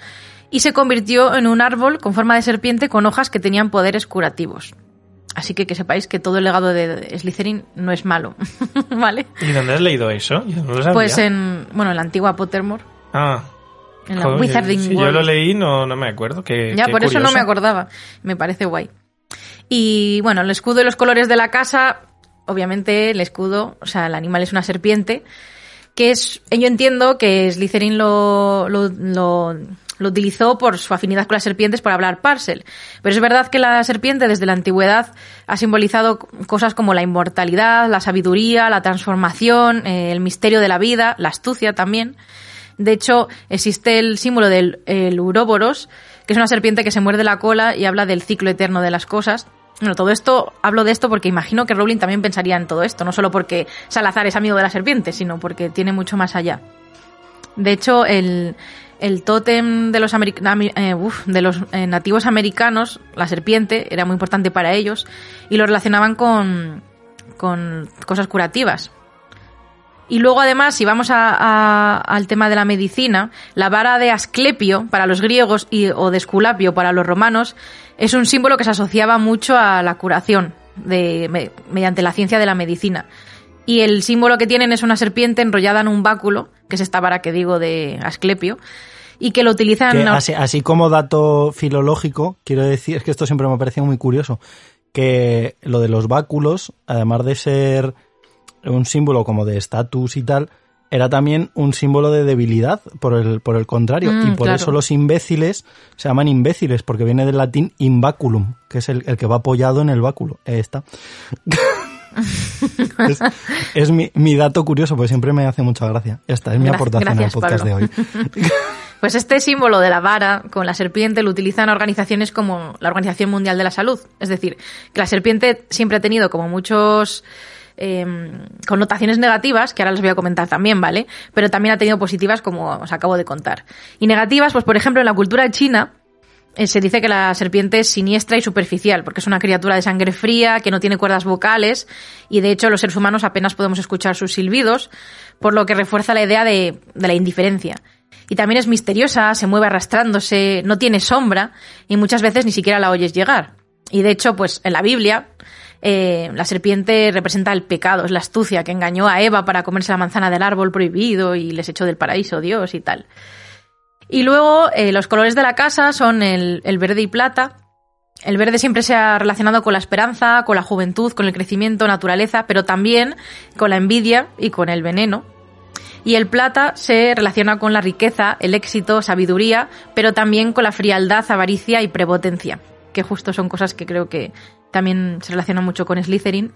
y se convirtió en un árbol con forma de serpiente con hojas que tenían poderes curativos. Así que que sepáis que todo el legado de Slytherin no es malo, ¿vale? ¿Y dónde has leído eso? Yo no lo sabía. Pues en, bueno, en la antigua Pottermore, Ah. en la joder, Wizarding si yo World. lo leí, no, no me acuerdo. Qué, Ya, qué por eso no me acordaba. Me parece guay. Y bueno, el escudo y los colores de la casa, obviamente el escudo, o sea, el animal es una serpiente, que es, yo entiendo que Slytherin lo, lo, lo, lo utilizó por su afinidad con las serpientes para hablar parcel. Pero es verdad que la serpiente desde la antigüedad ha simbolizado cosas como la inmortalidad, la sabiduría, la transformación, eh, el misterio de la vida, la astucia también. De hecho, existe el símbolo del el Uroboros, que es una serpiente que se muerde la cola y habla del ciclo eterno de las cosas. Bueno, todo esto, hablo de esto porque imagino que Rowling también pensaría en todo esto, no solo porque Salazar es amigo de la serpiente, sino porque tiene mucho más allá. De hecho, el, el tótem de los, eh, de los eh, nativos americanos, la serpiente, era muy importante para ellos y lo relacionaban con, con cosas curativas. Y luego, además, si vamos a- al tema de la medicina, la vara de Asclepio para los griegos y, o de Esculapio para los romanos es un símbolo que se asociaba mucho a la curación de, me- mediante la ciencia de la medicina. Y el símbolo que tienen es una serpiente enrollada en un báculo, que es esta vara que digo de Asclepio, y que lo utilizan... Que así, así como dato filológico, quiero decir, es que esto siempre me ha parecido muy curioso, que lo de los báculos, además de ser un símbolo como de estatus y tal, era también un símbolo de debilidad, por el, por el contrario. Mm, y por claro. eso los imbéciles se llaman imbéciles, porque viene del latín imbaculum, que es el, el que va apoyado en el báculo. Ahí está. es es mi, mi dato curioso, porque siempre me hace mucha gracia. Esta es mi Gra- aportación al podcast Pablo. de hoy. Pues este símbolo de la vara con la serpiente lo utilizan organizaciones como la Organización Mundial de la Salud. Es decir, que la serpiente siempre ha tenido como muchos eh, connotaciones negativas, que ahora les voy a comentar también, ¿vale? Pero también ha tenido positivas, como os acabo de contar. Y negativas, pues por ejemplo, en la cultura china eh, se dice que la serpiente es siniestra y superficial, porque es una criatura de sangre fría, que no tiene cuerdas vocales, y de hecho los seres humanos apenas podemos escuchar sus silbidos, por lo que refuerza la idea de, de la indiferencia. Y también es misteriosa, se mueve arrastrándose, no tiene sombra, y muchas veces ni siquiera la oyes llegar. Y de hecho, pues en la Biblia, eh, la serpiente representa el pecado, es la astucia que engañó a Eva para comerse la manzana del árbol prohibido y les echó del paraíso Dios y tal. Y luego eh, los colores de la casa son el, el verde y plata. El verde siempre se ha relacionado con la esperanza, con la juventud, con el crecimiento, naturaleza, pero también con la envidia y con el veneno. Y el plata se relaciona con la riqueza, el éxito, sabiduría, pero también con la frialdad, avaricia y prepotencia, que justo son cosas que creo que también se relacionan mucho con Slytherin.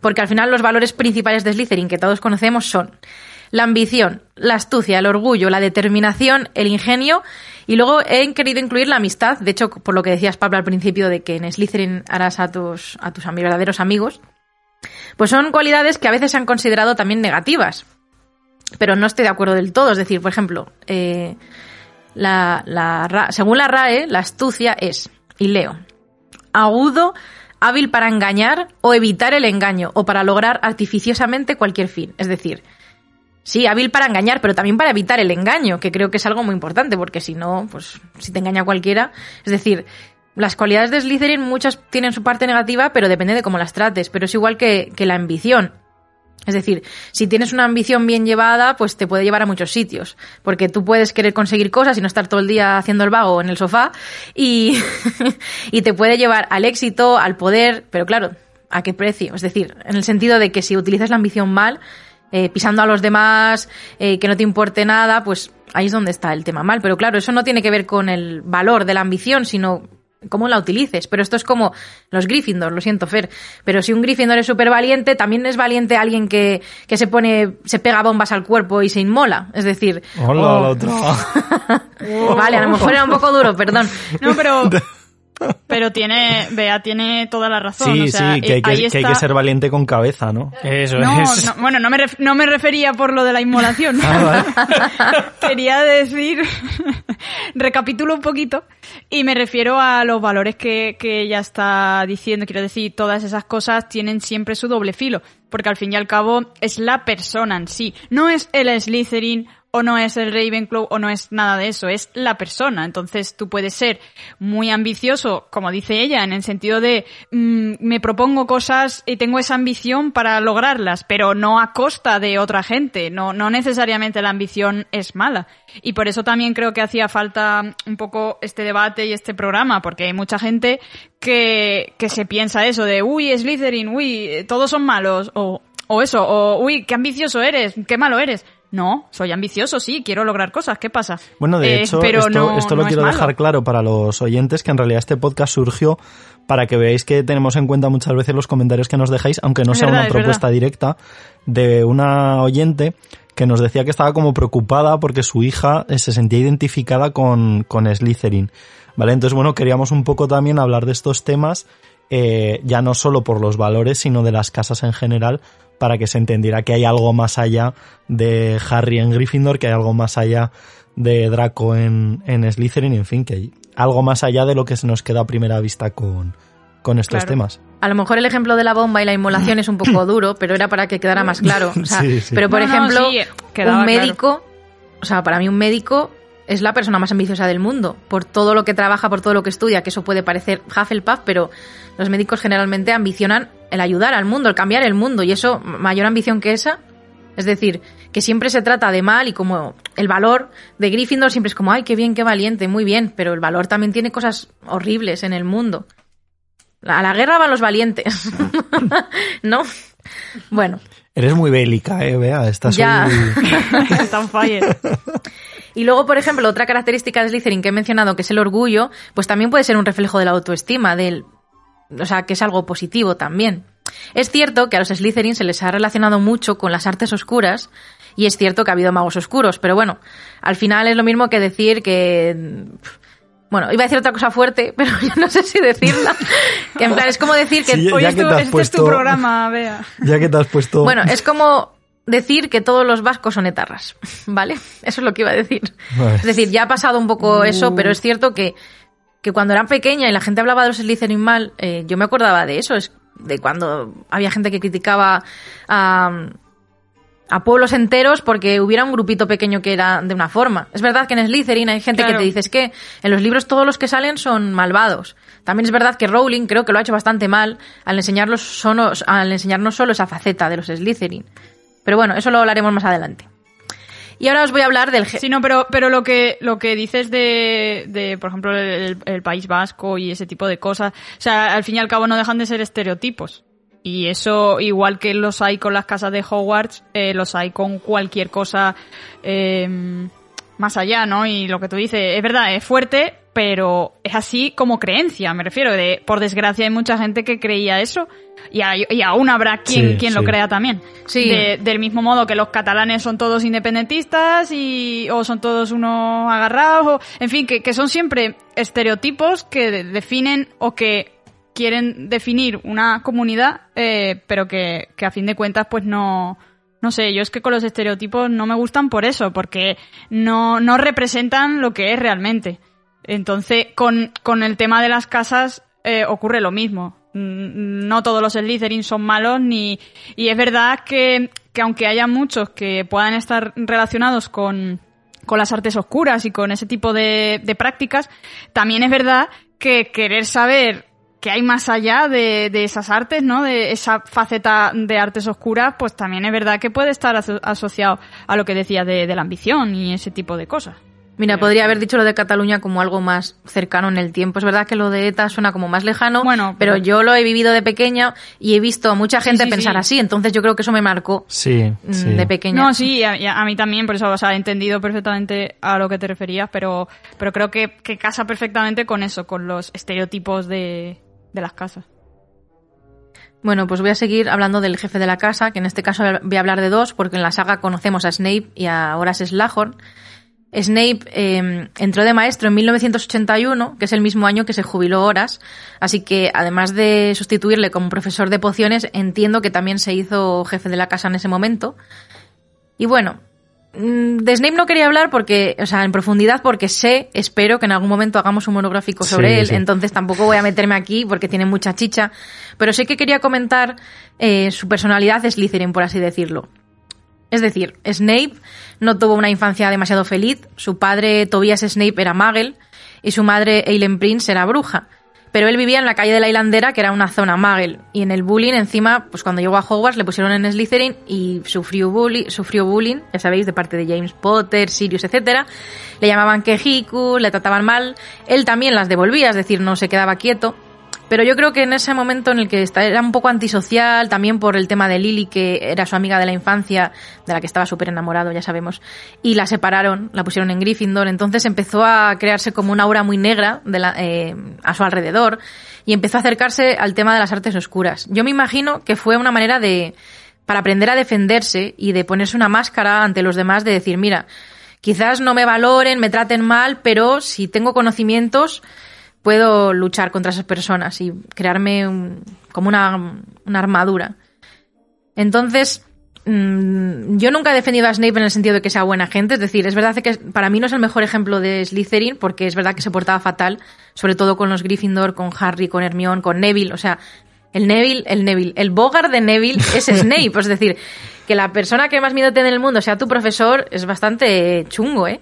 Porque al final los valores principales de Slytherin que todos conocemos son la ambición, la astucia, el orgullo, la determinación, el ingenio y luego he querido incluir la amistad. De hecho, por lo que decías Pablo al principio de que en Slytherin harás a tus, a tus verdaderos amigos, pues son cualidades que a veces se han considerado también negativas. Pero no estoy de acuerdo del todo. Es decir, por ejemplo, eh, según la RAE, la astucia es, y leo, agudo, hábil para engañar o evitar el engaño o para lograr artificiosamente cualquier fin. Es decir, sí, hábil para engañar, pero también para evitar el engaño, que creo que es algo muy importante, porque si no, pues si te engaña cualquiera, es decir, las cualidades de Slytherin muchas tienen su parte negativa, pero depende de cómo las trates, pero es igual que, que la ambición. Es decir, si tienes una ambición bien llevada, pues te puede llevar a muchos sitios. Porque tú puedes querer conseguir cosas y no estar todo el día haciendo el vago en el sofá. Y, y te puede llevar al éxito, al poder. Pero claro, ¿a qué precio? Es decir, en el sentido de que si utilizas la ambición mal, eh, pisando a los demás, eh, que no te importe nada, pues ahí es donde está el tema mal. Pero claro, eso no tiene que ver con el valor de la ambición, sino cómo la utilices. Pero esto es como los Gryffindor, lo siento, Fer. Pero si un Gryffindor es súper valiente, también es valiente alguien que, que se pone, se pega bombas al cuerpo y se inmola. Es decir, Hola, o- la otra. vale, a lo mejor era un poco duro, perdón. No, pero. Pero tiene. Bea tiene toda la razón. Sí, o sea, sí, que hay que, ahí que hay que está- ser valiente con cabeza, ¿no? Eso No, es. no, bueno, no me, ref- no me refería por lo de la inmolación. Quería decir, recapitulo un poquito, y me refiero a los valores que, que ella está diciendo. Quiero decir, todas esas cosas tienen siempre su doble filo, porque al fin y al cabo es la persona en sí. No es el Slytherin o no es el Ravenclaw o no es nada de eso, es la persona. Entonces tú puedes ser muy ambicioso, como dice ella, en el sentido de mm, me propongo cosas y tengo esa ambición para lograrlas, pero no a costa de otra gente. No, no necesariamente la ambición es mala. Y por eso también creo que hacía falta un poco este debate y este programa, porque hay mucha gente que, que se piensa eso de, uy, Slytherin, uy, todos son malos, o, o eso, o, uy, qué ambicioso eres, qué malo eres. No, soy ambicioso, sí, quiero lograr cosas. ¿Qué pasa? Bueno, de Eh, hecho, pero esto, no- esto lo no quiero dejar claro para los oyentes, que en realidad este podcast surgió para que veáis que tenemos en cuenta muchas veces los comentarios que nos dejáis, aunque no Es sea verdad, una es propuesta directa, de una oyente que nos decía que estaba como preocupada porque su hija eh, se sentía identificada con, con Slytherin. ¿Vale? Entonces, bueno, queríamos un poco también hablar de estos temas, eh, ya no solo por los valores, sino de las casas en general, para que se entendiera que hay algo más allá de Harry en Gryffindor, que hay algo más allá de Draco en, en Slytherin, en fin, que hay algo más allá de lo que se nos queda a primera vista con, con estos Claro. temas. A lo mejor el ejemplo de la bomba y la inmolación es un poco duro, pero era para que quedara más claro. O sea, Sí, sí. Pero por No, no, ejemplo, sí, un claro. médico, o sea, para mí un médico es la persona más ambiciosa del mundo, por todo lo que trabaja, por todo lo que estudia, que eso puede parecer Hufflepuff, pero los médicos generalmente ambicionan el ayudar al mundo, el cambiar el mundo, y eso, mayor ambición que esa, es decir, que siempre se trata de mal y como el valor de Gryffindor siempre es como, ay, qué bien, qué valiente, muy bien, pero el valor también tiene cosas horribles en el mundo. A la guerra van los valientes, ¿no? Bueno, Eres muy bélica, eh, Bea. Estás Ya. on fire. Y luego, por ejemplo, otra característica de Slytherin que he mencionado, que es el orgullo, pues también puede ser un reflejo de la autoestima, del, o sea, que es algo positivo también. Es cierto que a los Slytherin se les ha relacionado mucho con las artes oscuras, y es cierto que ha habido magos oscuros, pero bueno, al final es lo mismo que decir que... Bueno, iba a decir otra cosa fuerte, pero yo no sé si decirla. Que en plan, es como decir que... Sí, ya Hoy que esto- te has este puesto- es tu programa, Bea. Ya que te has puesto... Bueno, es como decir que todos los vascos son etarras, ¿vale? Eso es lo que iba a decir. Vale. Es decir, ya ha pasado un poco eso, pero es cierto que, que cuando era pequeña y la gente hablaba de los Slytherin mal, eh, yo me acordaba de eso, es de cuando había gente que criticaba a, a pueblos enteros porque hubiera un grupito pequeño que era de una forma. Es verdad que en Slytherin hay gente Claro. que te dice es que en los libros todos los que salen son malvados. También es verdad que Rowling creo que lo ha hecho bastante mal al enseñarnos solo, al enseñarnos solo esa faceta de los Slytherin. Pero bueno, eso lo hablaremos más adelante. Y ahora os voy a hablar del... Sí, no, pero, pero lo que lo que dices de, de por ejemplo, el, el País Vasco y ese tipo de cosas, o sea, al fin y al cabo no dejan de ser estereotipos. Y eso, igual que los hay con las casas de Hogwarts, eh, los hay con cualquier cosa eh, más allá, ¿no? Y lo que tú dices, es verdad, es fuerte, pero es así como creencia, me refiero. De, por desgracia hay mucha gente que creía eso y, hay- y aún habrá quien, Sí, quien sí. lo crea también. Sí. De- del mismo modo que los catalanes son todos independentistas y o son todos unos agarrados, o, en fin, que, que son siempre estereotipos que de- definen o que quieren definir una comunidad, eh, pero que, que a fin de cuentas pues no... No sé, yo es que con los estereotipos no me gustan por eso, porque no, no representan lo que es realmente. Entonces, con, con el tema de las casas eh, ocurre lo mismo. Mm, No todos los Slytherin son malos, ni. Y es verdad que, que aunque haya muchos que puedan estar relacionados con, con las artes oscuras y con ese tipo de, prácticas, también es verdad que querer saber que hay más allá de, esas artes, ¿no? De esa faceta de artes oscuras, pues también es verdad que puede estar aso- asociado a lo que decía de, de la ambición y ese tipo de cosas. Mira, podría haber dicho lo de Cataluña como algo más cercano en el tiempo. Es verdad que lo de ETA suena como más lejano, Bueno, pero pero- yo lo he vivido de pequeña y he visto a mucha gente sí, pensar sí. así, entonces yo creo que eso me marcó Sí, mm, sí. de pequeña. No, sí, a, y a- mí también, por eso, o sea, he entendido perfectamente a lo que te referías, pero, pero creo que, que casa perfectamente con eso, con los estereotipos de, de las casas. Bueno, pues voy a seguir hablando del jefe de la casa, que en este caso voy a hablar de dos, porque en la saga conocemos a Snape y a Horace Slughorn. Snape eh, entró de maestro en 1981, que es el mismo año que se jubiló Horace, así que además de sustituirle como profesor de pociones, entiendo que también se hizo jefe de la casa en ese momento. Y bueno, mm, de Snape no quería hablar porque, o sea, en profundidad, porque sé, espero que en algún momento hagamos un monográfico sobre Sí, él, sí. entonces tampoco voy a meterme aquí porque tiene mucha chicha, pero sé que quería comentar eh, su personalidad Slytherin, por así decirlo. Es decir, Snape no tuvo una infancia demasiado feliz, su padre Tobias Snape era Muggle y su madre Eileen Prince era bruja. Pero él vivía en la calle de la hilandera, que era una zona Muggle, y en el bullying, encima, pues cuando llegó a Hogwarts le pusieron en Slytherin y sufrió, bully, sufrió bullying, ya sabéis, de parte de James Potter, Sirius, etcétera. Le llamaban quejicu, le trataban mal. Él también las devolvía, es decir, no se quedaba quieto. Pero yo creo que en ese momento en el que era un poco antisocial, también por el tema de Lily, que era su amiga de la infancia, de la que estaba súper enamorado, ya sabemos, y la separaron, la pusieron en Gryffindor, entonces empezó a crearse como una aura muy negra de la- eh, a su alrededor y empezó a acercarse al tema de las artes oscuras. Yo me imagino que fue una manera de, para aprender a defenderse y de ponerse una máscara ante los demás, de decir, mira, quizás no me valoren, me traten mal, pero si tengo conocimientos, puedo luchar contra esas personas y crearme un- como una, una armadura. Entonces, mm, yo nunca he defendido a Snape en el sentido de que sea buena gente. Es decir, es verdad que para mí no es el mejor ejemplo de Slytherin, porque es verdad que se portaba fatal, sobre todo con los Gryffindor, con Harry, con Hermione, con Neville. O sea, el Neville, el Neville, el Bogart de Neville es Snape. es decir, que la persona que más miedo tiene en el mundo sea tu profesor es bastante chungo, ¿eh?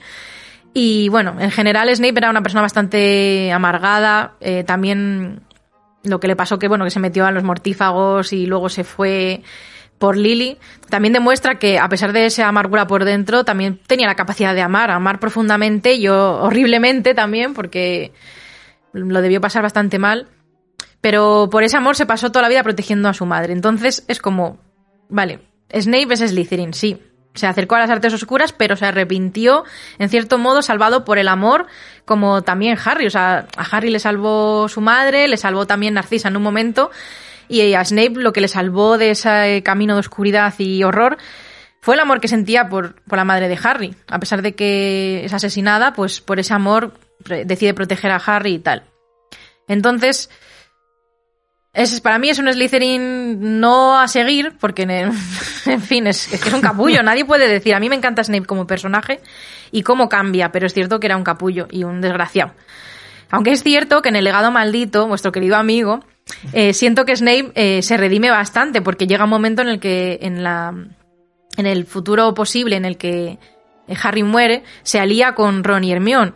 Y bueno, en general Snape era una persona bastante amargada. eh, también lo que le pasó que, bueno, que se metió a los mortífagos y luego se fue por Lily, también demuestra que a pesar de esa amargura por dentro, también tenía la capacidad de amar, amar profundamente, yo horriblemente también, porque lo debió pasar bastante mal. Pero por ese amor se pasó toda la vida protegiendo a su madre. Entonces es como, vale, Snape es Slytherin, sí. Se acercó a las artes oscuras, pero se arrepintió, en cierto modo, salvado por el amor, como también Harry. O sea, a Harry le salvó su madre, le salvó también Narcisa en un momento, y a Snape lo que le salvó de ese camino de oscuridad y horror fue el amor que sentía por, por la madre de Harry. A pesar de que es asesinada, pues por ese amor decide proteger a Harry y tal. Entonces, es, para mí es un Slytherin no a seguir, porque en, fin, es, es que es un capullo. Nadie puede decir, a mí me encanta Snape como personaje y cómo cambia, pero es cierto que era un capullo y un desgraciado. Aunque es cierto que en el legado maldito, vuestro querido amigo, eh, siento que Snape eh, se redime bastante, porque llega un momento en el que en la en el futuro posible en el que eh, Harry muere, se alía con Ron y Hermione.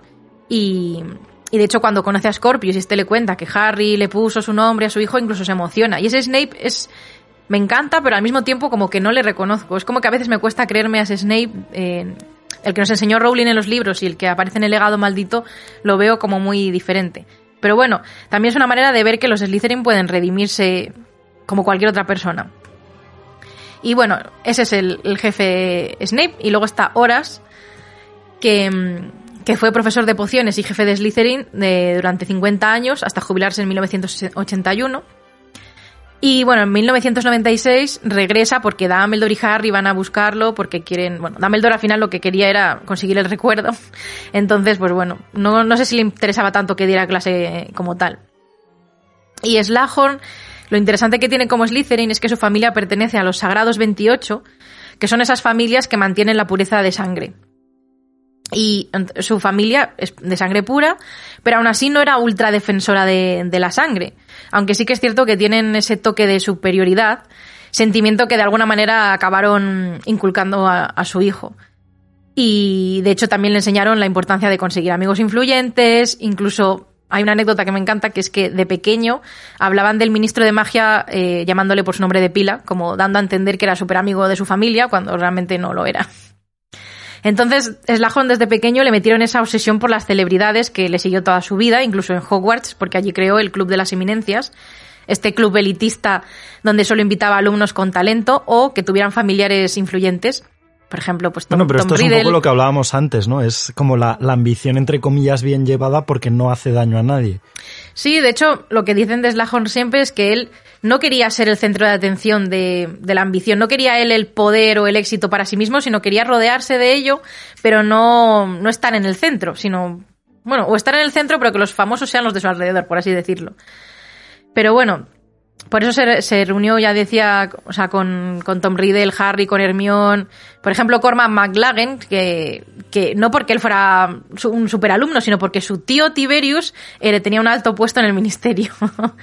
Y, y de hecho, cuando conoce a Scorpius y este le cuenta que Harry le puso su nombre a su hijo, incluso se emociona. Y ese Snape es. Me encanta, pero al mismo tiempo como que no le reconozco. Es como que a veces me cuesta creerme a ese Snape. eh, el que nos enseñó Rowling en los libros y el que aparece en el legado maldito, lo veo como muy diferente. Pero bueno, también es una manera de ver que los Slytherin pueden redimirse como cualquier otra persona. Y bueno, ese es el, jefe Snape. Y luego está Horas, que, mm, que fue profesor de pociones y jefe de Slytherin de- durante 50 años, hasta jubilarse en 1981. Y bueno, en 1996 regresa porque Dumbledore y Harry van a buscarlo porque quieren... Bueno, Dumbledore al final lo que quería era conseguir el recuerdo. Entonces, pues bueno, no, no sé si le interesaba tanto que diera clase como tal. Y Slughorn, lo interesante que tiene como Slytherin es que su familia pertenece a los Sagrados 28, que son esas familias que mantienen la pureza de sangre. Y su familia es de sangre pura, pero aún así no era ultra defensora de, de la sangre. Aunque sí que es cierto que tienen ese toque de superioridad, sentimiento que de alguna manera acabaron inculcando a, a su hijo. Y de hecho también le enseñaron la importancia de conseguir amigos influyentes, incluso hay una anécdota que me encanta, que es que de pequeño hablaban del ministro de magia eh, llamándole por su nombre de pila, como dando a entender que era súper amigo de su familia, cuando realmente no lo era. Entonces, Slughorn desde pequeño le metieron esa obsesión por las celebridades que le siguió toda su vida, incluso en Hogwarts, porque allí creó el Club de las Eminencias, este club elitista donde solo invitaba alumnos con talento o que tuvieran familiares influyentes. Por ejemplo, pues Tom, Bueno, pero Tom esto es un poco lo que hablábamos antes, ¿no? Es como la, la ambición, entre comillas, bien llevada porque no hace daño a nadie. Sí, de hecho, lo que dicen de Slughorn siempre es que él no quería ser el centro de atención de, de la ambición, no quería él el poder o el éxito para sí mismo, sino quería rodearse de ello, pero no, no estar en el centro, sino, bueno, o estar en el centro, pero que los famosos sean los de su alrededor, por así decirlo. Pero bueno, por eso se, se reunió, ya decía, o sea, con, con Tom Riddle, Harry, con Hermione, por ejemplo, Cormac McLaggen, que, que no porque él fuera un superalumno, sino porque su tío Tiberius eh, tenía un alto puesto en el ministerio.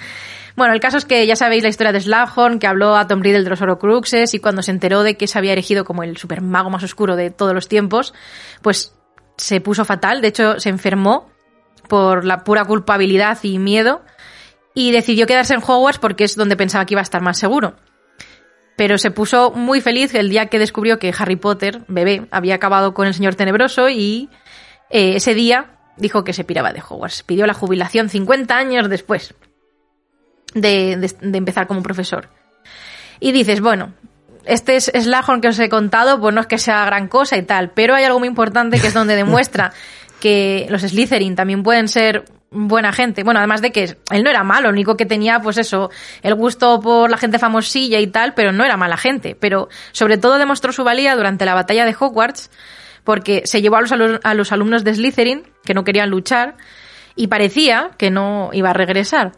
bueno, el caso es que ya sabéis la historia de Slughorn, que habló a Tom Riddle de los Horcruxes y cuando se enteró de que se había erigido como el supermago más oscuro de todos los tiempos, pues se puso fatal, de hecho se enfermó por la pura culpabilidad y miedo y decidió quedarse en Hogwarts porque es donde pensaba que iba a estar más seguro. Pero se puso muy feliz el día que descubrió que Harry Potter, bebé, había acabado con el Señor Tenebroso y eh, ese día dijo que se piraba de Hogwarts. Pidió la jubilación 50 años después de, de- de empezar como profesor. Y dices, bueno, este es Slughorn que os he contado, pues no es que sea gran cosa y tal, pero hay algo muy importante que es donde demuestra que los Slytherin también pueden ser buena gente. Bueno, además de que él no era malo, lo único que tenía, pues eso, el gusto por la gente famosilla y tal, pero no era mala gente. Pero sobre todo demostró su valía durante la batalla de Hogwarts, porque se llevó a los, a los alumnos de Slytherin, que no querían luchar, y parecía que no iba a regresar.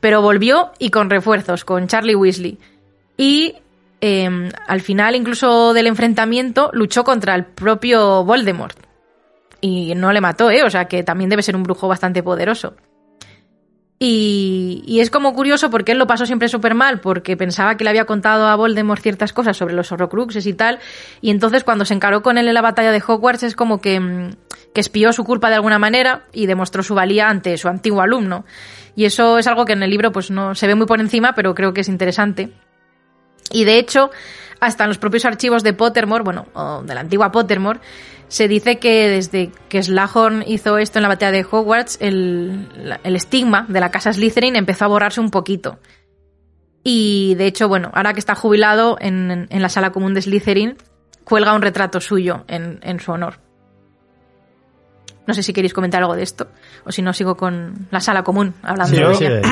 Pero volvió y con refuerzos, con Charlie Weasley. Y eh, al final incluso del enfrentamiento luchó contra el propio Voldemort. Y no le mató, ¿eh? O sea que también debe ser un brujo bastante poderoso. Y, y es como curioso porque él lo pasó siempre súper mal, porque pensaba que le había contado a Voldemort ciertas cosas sobre los horrocruxes y tal, y entonces cuando se encaró con él en la batalla de Hogwarts es como que, mm, que espió su culpa de alguna manera y demostró su valía ante su antiguo alumno. Y eso es algo que en el libro pues no se ve muy por encima, pero creo que es interesante. Y de hecho, hasta en los propios archivos de Pottermore, bueno, o de la antigua Pottermore, se dice que desde que Slughorn hizo esto en la batalla de Hogwarts, el, el estigma de la casa Slytherin empezó a borrarse un poquito. Y de hecho, bueno, ahora que está jubilado en, en la sala común de Slytherin, cuelga un retrato suyo en, en su honor. No sé si queréis comentar algo de esto, o si no sigo con la sala común hablando Yo- de Sí, ella.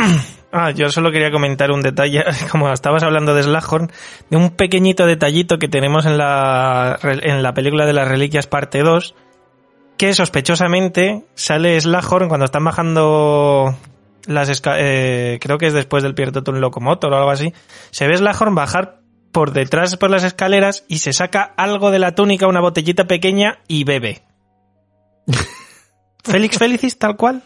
Ah, yo solo quería comentar un detalle, como estabas hablando de Slughorn, de un pequeñito detallito que tenemos en la, en la película de las reliquias parte 2, que sospechosamente sale Slughorn cuando están bajando las esca- eh, creo que es después del Piertotum Locomotor o algo así, se ve Slughorn bajar por detrás por las escaleras y se saca algo de la túnica, una botellita pequeña y bebe. Félix Felicis, tal cual.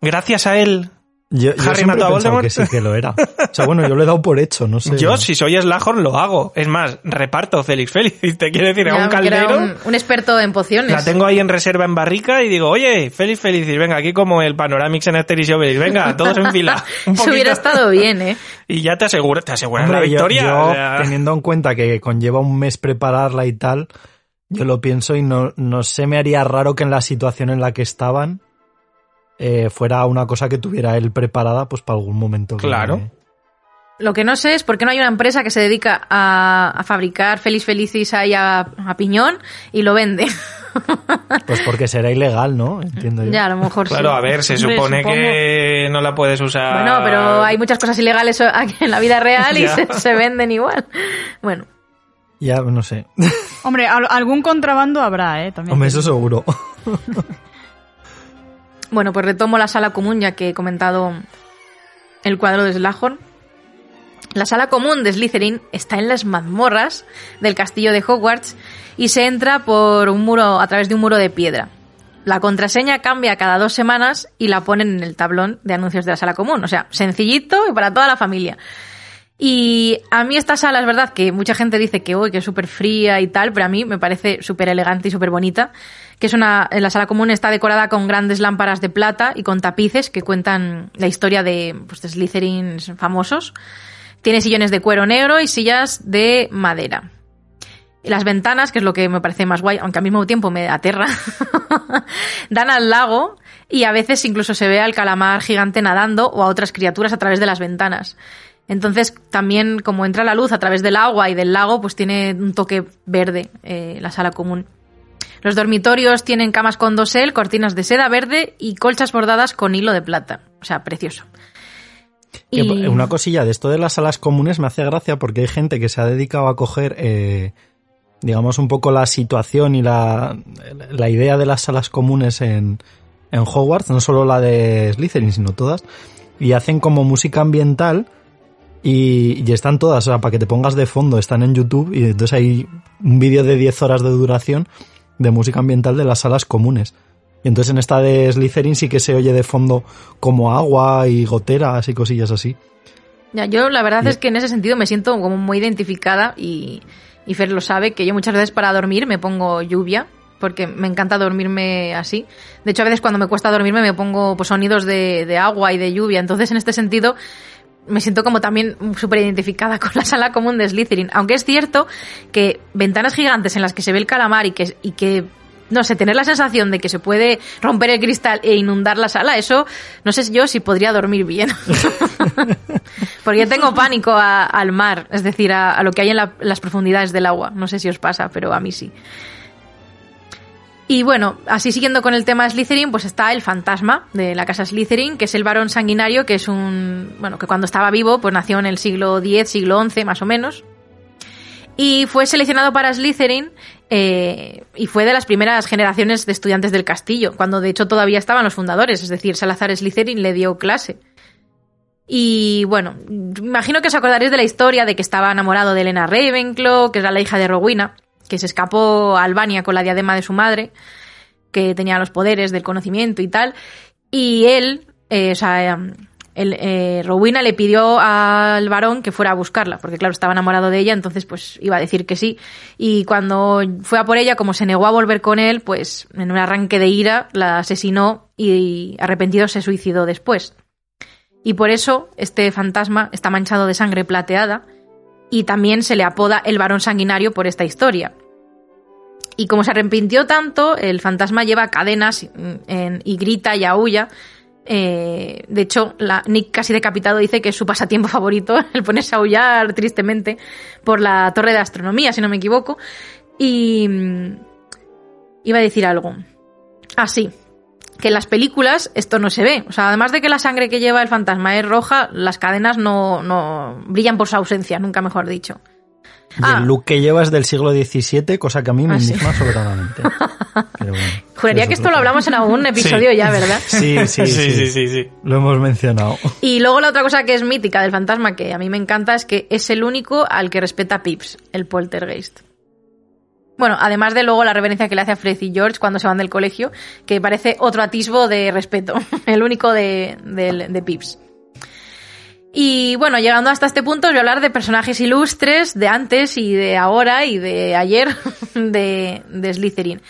Gracias a él, Yo, yo Harry mató a Voldemort. que sí que lo era. O sea, bueno, yo lo he dado por hecho, no sé. Yo, si soy Slughorn, lo hago. Es más, reparto Félix Félix. Te quiero decir, a un caldero. un, un experto en pociones. La tengo ahí en reserva en barrica y digo, oye, Félix Félix, venga, aquí como el Panoramix en Asterix y Obelix, venga, todos en fila. Poquito. hubiera estado bien, ¿eh? Y ya te asegura, te aseguras Hombre, la yo- victoria. Yo, o sea, teniendo en cuenta que conlleva un mes prepararla y tal, yo lo pienso y no, no se me haría raro que en la situación en la que estaban eh, fuera una cosa que tuviera él preparada pues para algún momento. que- Claro. Lo que no sé es por qué no hay una empresa que se dedica a, a fabricar Feliz Felicis ahí a, a piñón y lo vende. Pues porque será ilegal, ¿no? Entiendo yo. ya, a lo mejor Claro, sí. a ver, se supone supongo. que no la puedes usar. Bueno, pero hay muchas cosas ilegales aquí en la vida real y se, se venden igual. Bueno, Ya, no sé. Hombre, al- algún contrabando habrá, ¿eh? También. Hombre, eso seguro. bueno, pues retomo la sala común ya que he comentado el cuadro de Slughorn. La sala común de Slytherin está en las mazmorras del castillo de Hogwarts y se entra por un muro a través de un muro de piedra. La contraseña cambia cada dos semanas y la ponen en el tablón de anuncios de la sala común. O sea, sencillito y para toda la familia. Y a mí esta sala es verdad que mucha gente dice que, es súper fría y tal, pero a mí me parece súper elegante y súper bonita. Que es una, la sala común está decorada con grandes lámparas de plata y con tapices que cuentan la historia de, pues, de Slytherin famosos. Tiene sillones de cuero negro y sillas de madera. Las ventanas, que es lo que me parece más guay, aunque al mismo tiempo me aterra, dan al lago y a veces incluso se ve al calamar gigante nadando o a otras criaturas a través de las ventanas. Entonces, también como entra la luz a través del agua y del lago, pues tiene un toque verde eh, la sala común. Los dormitorios tienen camas con dosel, cortinas de seda verde y colchas bordadas con hilo de plata. O sea, precioso. Que Y- Una cosilla de esto de las salas comunes me hace gracia porque hay gente que se ha dedicado a coger, eh, digamos, un poco la situación y la, la idea de las salas comunes en, en Hogwarts, no solo la de Slytherin, sino todas, y hacen como música ambiental y, y están todas, o sea, para que te pongas de fondo, están en YouTube y entonces hay un vídeo de 10 horas de duración de música ambiental de las salas comunes. Y entonces en esta de Slytherin sí que se oye de fondo como agua y goteras y cosillas así. Ya, yo la verdad Y- es que en ese sentido me siento como muy identificada y, y Fer lo sabe, que yo muchas veces para dormir me pongo lluvia, porque me encanta dormirme así. De hecho, a veces cuando me cuesta dormirme me pongo pues, sonidos de, de agua y de lluvia. Entonces, en este sentido, me siento como también súper identificada con la sala común de Slytherin. Aunque es cierto que ventanas gigantes en las que se ve el calamar y que, y que no sé, tener la sensación de que se puede romper el cristal e inundar la sala, eso no sé yo si podría dormir bien. Porque tengo pánico al mar, es decir, a, a lo que hay en la- las profundidades del agua. No sé si os pasa, pero a mí sí. Y bueno, así siguiendo con el tema Slytherin, pues está el fantasma de la casa Slytherin, que es el varón sanguinario, que es un, bueno, que cuando estaba vivo, pues nació en el siglo X, siglo XI, más o menos. Y fue seleccionado para Slytherin eh, y fue de las primeras generaciones de estudiantes del castillo, cuando de hecho todavía estaban los fundadores, es decir, Salazar Slytherin le dio clase. Y bueno, imagino que os acordaréis de la historia de que estaba enamorado de Elena Ravenclaw, que era la hija de Rowena, que se escapó a Albania con la diadema de su madre, que tenía los poderes del conocimiento y tal. Y él, eh, o sea, eh, el, eh, Rowena le pidió al varón que fuera a buscarla, porque claro, estaba enamorado de ella, entonces pues iba a decir que sí. Y cuando fue a por ella, como se negó a volver con él, pues en un arranque de ira la asesinó y arrepentido se suicidó después. Y por eso este fantasma está manchado de sangre plateada y también se le apoda el varón sanguinario por esta historia. Y como se arrepintió tanto, el fantasma lleva cadenas en- y grita y aúlla. Eh, de hecho, la, Nick casi decapitado dice que es su pasatiempo favorito el ponerse a aullar tristemente por la torre de astronomía, si no me equivoco. Y mm, iba a decir algo. Ah, sí. Que en las películas esto no se ve. O sea, además de que la sangre que lleva el fantasma es roja, las cadenas no, no brillan por su ausencia, nunca mejor dicho. Y Ah. el look que lleva es del siglo XVII, cosa que a mí me Ah, sí. indigna soberanamente. Pero bueno, Juraría que es esto lo hablamos en algún episodio ya, ¿verdad? Sí, sí, sí, sí, sí, sí, sí. Lo hemos mencionado. Y luego la otra cosa que es mítica del fantasma que a mí me encanta es que es el único al que respeta Pips, el poltergeist. Bueno, además de luego la reverencia que le hace a Fred y George cuando se van del colegio, que parece otro atisbo de respeto, el único de, de, de Pips. Y bueno, llegando hasta este punto, voy a hablar de personajes ilustres de antes y de ahora y de ayer de, de Slytherin.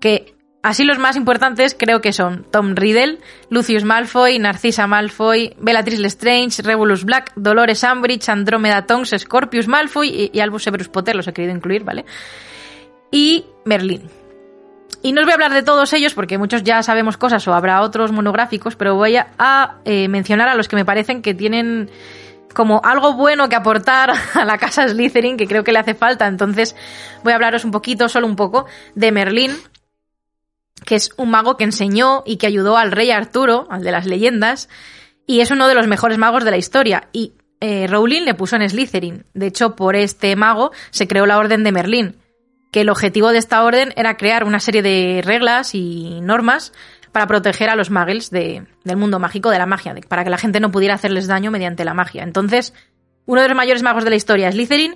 Que así los más importantes creo que son Tom Riddle, Lucius Malfoy, Narcisa Malfoy, Bellatrix Lestrange, Regulus Black, Dolores Umbridge, Andromeda Tonks, Scorpius Malfoy y, y Albus Severus Potter, los he querido incluir, ¿vale? Y Merlín. Y no os voy a hablar de todos ellos porque muchos ya sabemos cosas o habrá otros monográficos, pero voy a, eh, mencionar a los que me parecen que tienen como algo bueno que aportar a la casa Slytherin que creo que le hace falta. Entonces voy a hablaros un poquito, solo un poco, de Merlín, que es un mago que enseñó y que ayudó al rey Arturo, al de las leyendas, y es uno de los mejores magos de la historia. Y eh, Rowling le puso en Slytherin. De hecho, por este mago se creó la Orden de Merlín que el objetivo de esta orden era crear una serie de reglas y normas para proteger a los muggles de, del mundo mágico, de la magia, de, para que la gente no pudiera hacerles daño mediante la magia. Entonces, uno de los mayores magos de la historia, Slytherin,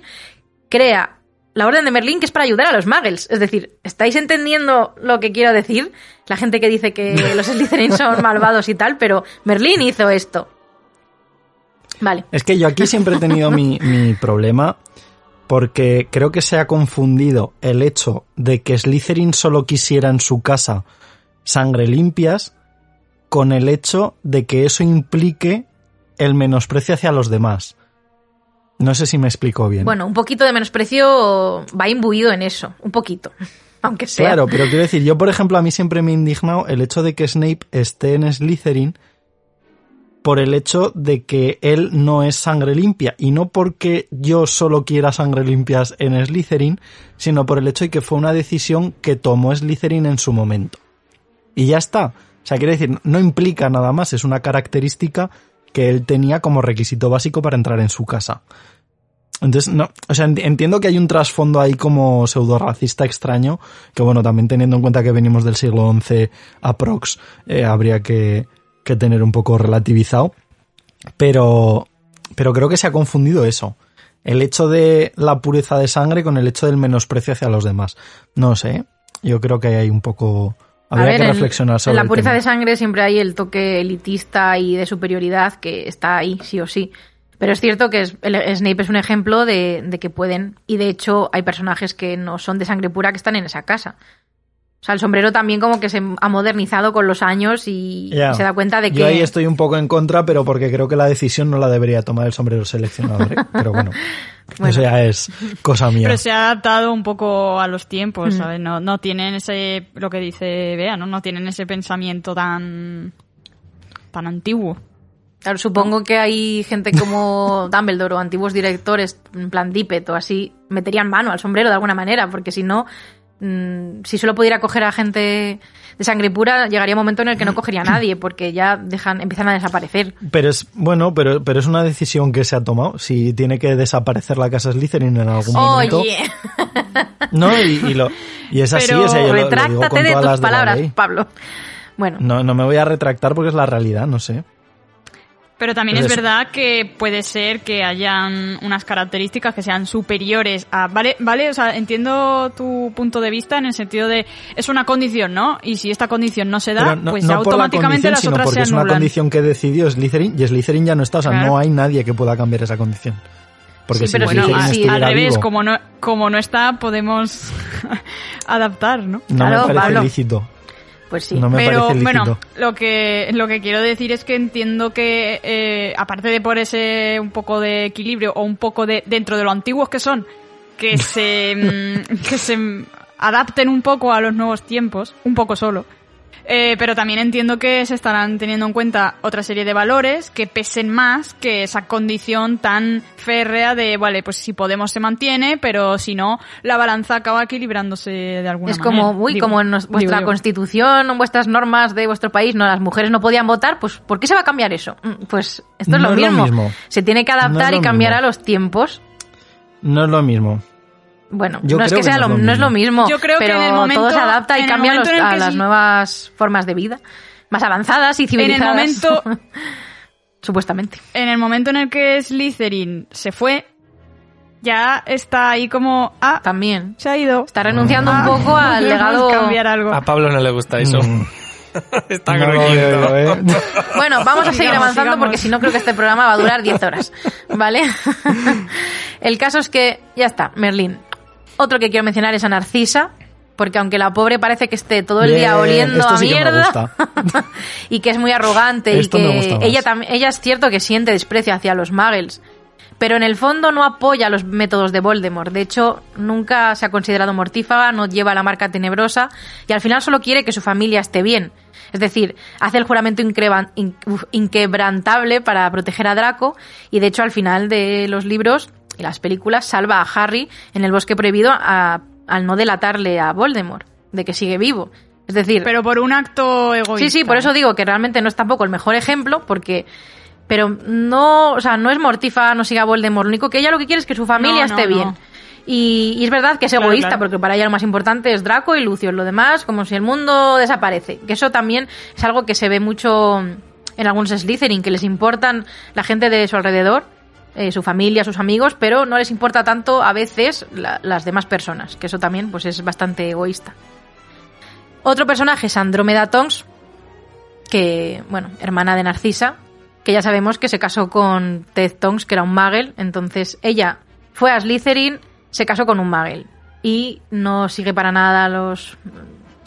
crea la Orden de Merlín, que es para ayudar a los muggles. Es decir, ¿estáis entendiendo lo que quiero decir? La gente que dice que los Slytherin son malvados y tal, pero Merlín hizo esto. Vale. Es que yo aquí siempre he tenido mi, mi problema porque creo que se ha confundido el hecho de que Slytherin solo quisiera en su casa sangre limpias con el hecho de que eso implique el menosprecio hacia los demás. No sé si me explico bien. Bueno, un poquito de menosprecio va imbuido en eso, un poquito, aunque sea. Claro, pero quiero decir, yo por ejemplo a mí siempre me ha indignado el hecho de que Snape esté en Slytherin por el hecho de que él no es sangre limpia y no porque yo solo quiera sangre limpias en Slytherin, sino por el hecho de que fue una decisión que tomó Slytherin en su momento. Y ya está. O sea, quiere decir, no implica nada más, es una característica que él tenía como requisito básico para entrar en su casa. Entonces, no, o sea, entiendo que hay un trasfondo ahí como pseudo racista extraño, que bueno, también teniendo en cuenta que venimos del siglo XI aprox, eh, habría que, que tener un poco relativizado. Pero, pero creo que se ha confundido eso. El hecho de la pureza de sangre con el hecho del menosprecio hacia los demás. No sé, yo creo que hay un poco... Habría ver, que en- reflexionar sobre En la pureza de sangre siempre hay el toque elitista y de superioridad que está ahí, sí o sí. Pero es cierto que es- el- Snape es un ejemplo de, de que pueden, y de hecho hay personajes que no son de sangre pura que están en esa casa. O sea, el sombrero también como que se ha modernizado con los años y, se da cuenta de que... Yo ahí estoy un poco en contra, pero porque creo que la decisión no la debería tomar el sombrero seleccionador. ¿eh? Pero bueno, Bueno. eso ya es cosa mía. Pero se ha adaptado un poco a los tiempos. ¿sabes? No, no tienen ese, lo que dice Bea, ¿no? No tienen ese pensamiento tan, tan antiguo. Claro, supongo que hay gente como Dumbledore o antiguos directores, en plan Dippet o así, meterían mano al sombrero de alguna manera, porque si no, mm, si solo pudiera coger a gente de sangre pura, llegaría un momento en el que no cogería a nadie, porque ya dejan, empiezan a desaparecer. Pero es, bueno, pero, pero es una decisión que se ha tomado. Si tiene que desaparecer la casa Slytherin en algún momento. Oye, No, y, y lo, y es así, Pero o sea, yo lo- lo, digo retráctate con de todas tus las palabras. Pablo. Bueno, No, no me voy a retractar porque es la realidad, no sé. Pero también es verdad que puede ser que hayan unas características que sean superiores a... Vale, vale, o sea, entiendo tu punto de vista en el sentido de es una condición, ¿no? Y si esta condición no se da, no, pues no la automáticamente las otras porque se es una anulan. condición que decidió Slytherin y Slytherin ya no está, o sea, Claro. no hay nadie que pueda cambiar esa condición. Porque Sí, si pero Bueno, sí, al revés, vivo, como no, como no está, podemos adaptar, ¿no? no Claro, me parece Pablo. lícito. Pues sí. No me Pero parece bueno, lo que, lo que quiero decir es que entiendo que, eh, aparte de por ese un poco de equilibrio o un poco de dentro de lo antiguos que son, que se, mm, que se adapten un poco a los nuevos tiempos, un poco solo. Eh, pero también entiendo que se estarán teniendo en cuenta otra serie de valores que pesen más que esa condición tan férrea de, vale, pues si Podemos se mantiene, pero si no, la balanza acaba equilibrándose de alguna Es manera. como, uy, Digo, como en nos- digo vuestra yo. constitución, vuestras normas de vuestro país, no, las mujeres no podían votar, pues ¿por qué se va a cambiar eso? Mm, Pues esto es No lo es lo mismo. Se tiene que es adaptar y cambiar mismo. a los tiempos. No es lo mismo. Bueno, Yo no es que que sea no lo, es lo no es lo mismo. Yo creo que pero en el momento- todo se adapta y cambia a, los- que las sí- nuevas formas de vida, más avanzadas y En el civilizadas. momento, supuestamente. en el momento en el que Slytherin se fue, ya está ahí como, ah, También. se ha ido. Está renunciando Ah, un poco al legado. cambiar algo. A Pablo no le gusta eso. Mm. Está No ¿eh? Bueno, vamos a seguir Sigamos, avanzando sigamos. porque si no creo que este programa va a durar 10 horas. ¿Vale? El caso es que ya está, Merlín. Otro que quiero mencionar es a Narcisa, porque aunque la pobre parece que esté todo el día oliendo a sí mierda y que es muy arrogante Esto y que ella también ella es cierto que siente desprecio hacia los muggles, pero en el fondo no apoya los métodos de Voldemort. De hecho, nunca se ha considerado mortífaga, no lleva la marca tenebrosa y al final solo quiere que su familia esté bien. Es decir, hace el juramento inquebrantable para proteger a Draco y de hecho al final de los libros las películas salva a Harry en el bosque prohibido a- al no delatarle a Voldemort de que sigue vivo. Es decir, Pero por un acto egoísta. Sí, sí, por eso digo que realmente no es tampoco el mejor ejemplo, porque. Pero no, o sea, no es mortífaga, no siga a Voldemort. Lo único que ella lo que quiere es que su familia No, no, esté no. bien. Y, y es verdad que es Claro, egoísta, claro. porque para ella lo más importante es Draco y Lucio. Lo demás, como si el mundo desaparece. Que eso también es algo que se ve mucho en algunos Slytherin, que les importan la gente de su alrededor, eh, su familia, sus amigos, pero no les importa tanto a veces la- las demás personas. Que eso también pues es bastante egoísta. Otro personaje es Andrómeda Tonks, que, bueno, hermana de Narcisa, que ya sabemos que se casó con Ted Tonks, que era un Muggle, entonces ella fue a Slytherin, se casó con un Muggle y no sigue para nada los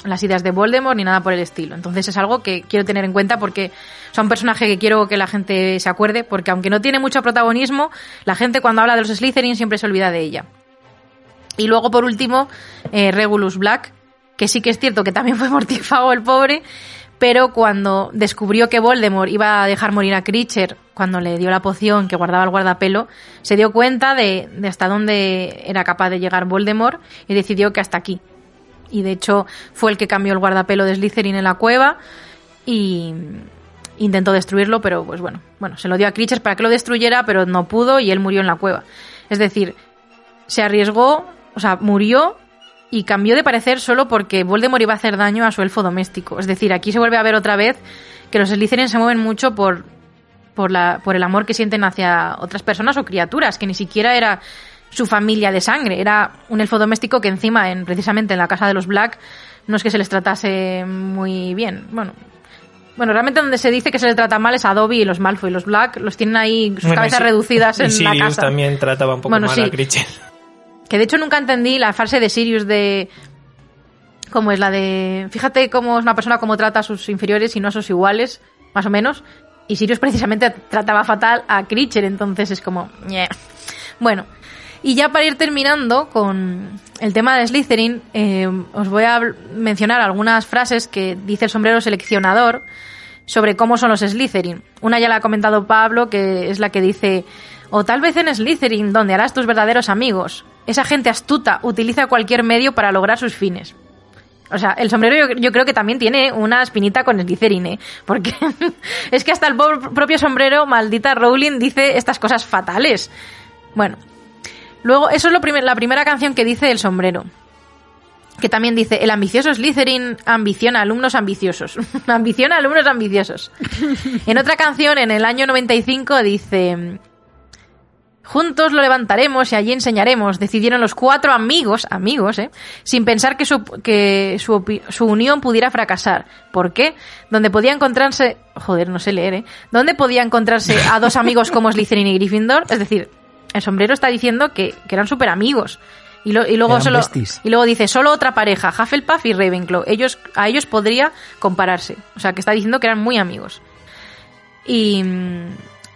las ideas de Voldemort ni nada por el estilo. Entonces es algo que quiero tener en cuenta porque es un personaje que quiero que la gente se acuerde porque aunque no tiene mucho protagonismo, la gente cuando habla de los Slytherin siempre se olvida de ella. Y luego, por último, eh, Regulus Black, que sí que es cierto que también fue mortífago el pobre, pero cuando descubrió que Voldemort iba a dejar morir a Critcher cuando le dio la poción que guardaba el guardapelo, se dio cuenta de, de hasta dónde era capaz de llegar Voldemort y decidió que hasta aquí. Y de hecho fue el que cambió el guardapelo de Slytherin en la cueva y intentó destruirlo, pero pues bueno, bueno, se lo dio a Critcher para que lo destruyera, pero no pudo y él murió en la cueva. Es decir, se arriesgó, o sea, murió y cambió de parecer solo porque Voldemort iba a hacer daño a su elfo doméstico. Es decir, aquí se vuelve a ver otra vez que los Slytherin se mueven mucho por, por, la, por el amor que sienten hacia otras personas o criaturas, que ni siquiera era su familia de sangre, era un elfo doméstico que encima, en, precisamente en la casa de los Black, no es que se les tratase muy bien. Bueno, bueno, realmente donde se dice que se les trata mal es a Dobby y los Malfoy. Los Black los tienen ahí sus Bueno, cabezas reducidas en la Sirius casa. también trataba un poco Bueno, mal sí. a Critcher. Que de hecho nunca entendí la frase de Sirius de. ¿Cómo es la de.? Fíjate cómo es una persona cómo trata a sus inferiores y no a sus iguales, más o menos. Y Sirius precisamente trataba fatal a Critcher, entonces es como. Bueno, y ya para ir terminando con el tema de Slytherin, eh, os voy a mencionar algunas frases que dice el sombrero seleccionador sobre cómo son los Slytherin. Una ya la ha comentado Pablo, que es la que dice, o tal vez en Slytherin, donde harás tus verdaderos amigos. Esa gente astuta utiliza cualquier medio para lograr sus fines. O sea, el sombrero yo, yo creo que también tiene una espinita con Slytherin, ¿eh? Porque es que hasta el propio sombrero, maldita Rowling, dice estas cosas fatales. Bueno, luego, eso es lo primer- la primera canción que dice el sombrero. que también dice, el ambicioso Slytherin ambiciona alumnos ambiciosos. ambiciona alumnos ambiciosos. en otra canción, en el año 95, dice... Juntos lo levantaremos y allí enseñaremos, decidieron los cuatro amigos, amigos, ¿eh? sin pensar que, su, que su, su unión pudiera fracasar. ¿Por qué? Donde podía encontrarse, joder, no sé leer, ¿eh? ¿Dónde podía encontrarse a dos amigos como Slytherin y Gryffindor? Es decir, el sombrero está diciendo que, que eran súper amigos. Y, lo- y luego solo, y luego dice, solo otra pareja, Hufflepuff y Ravenclaw. Ellos, a ellos podría compararse. O sea, que está diciendo que eran muy amigos. Y,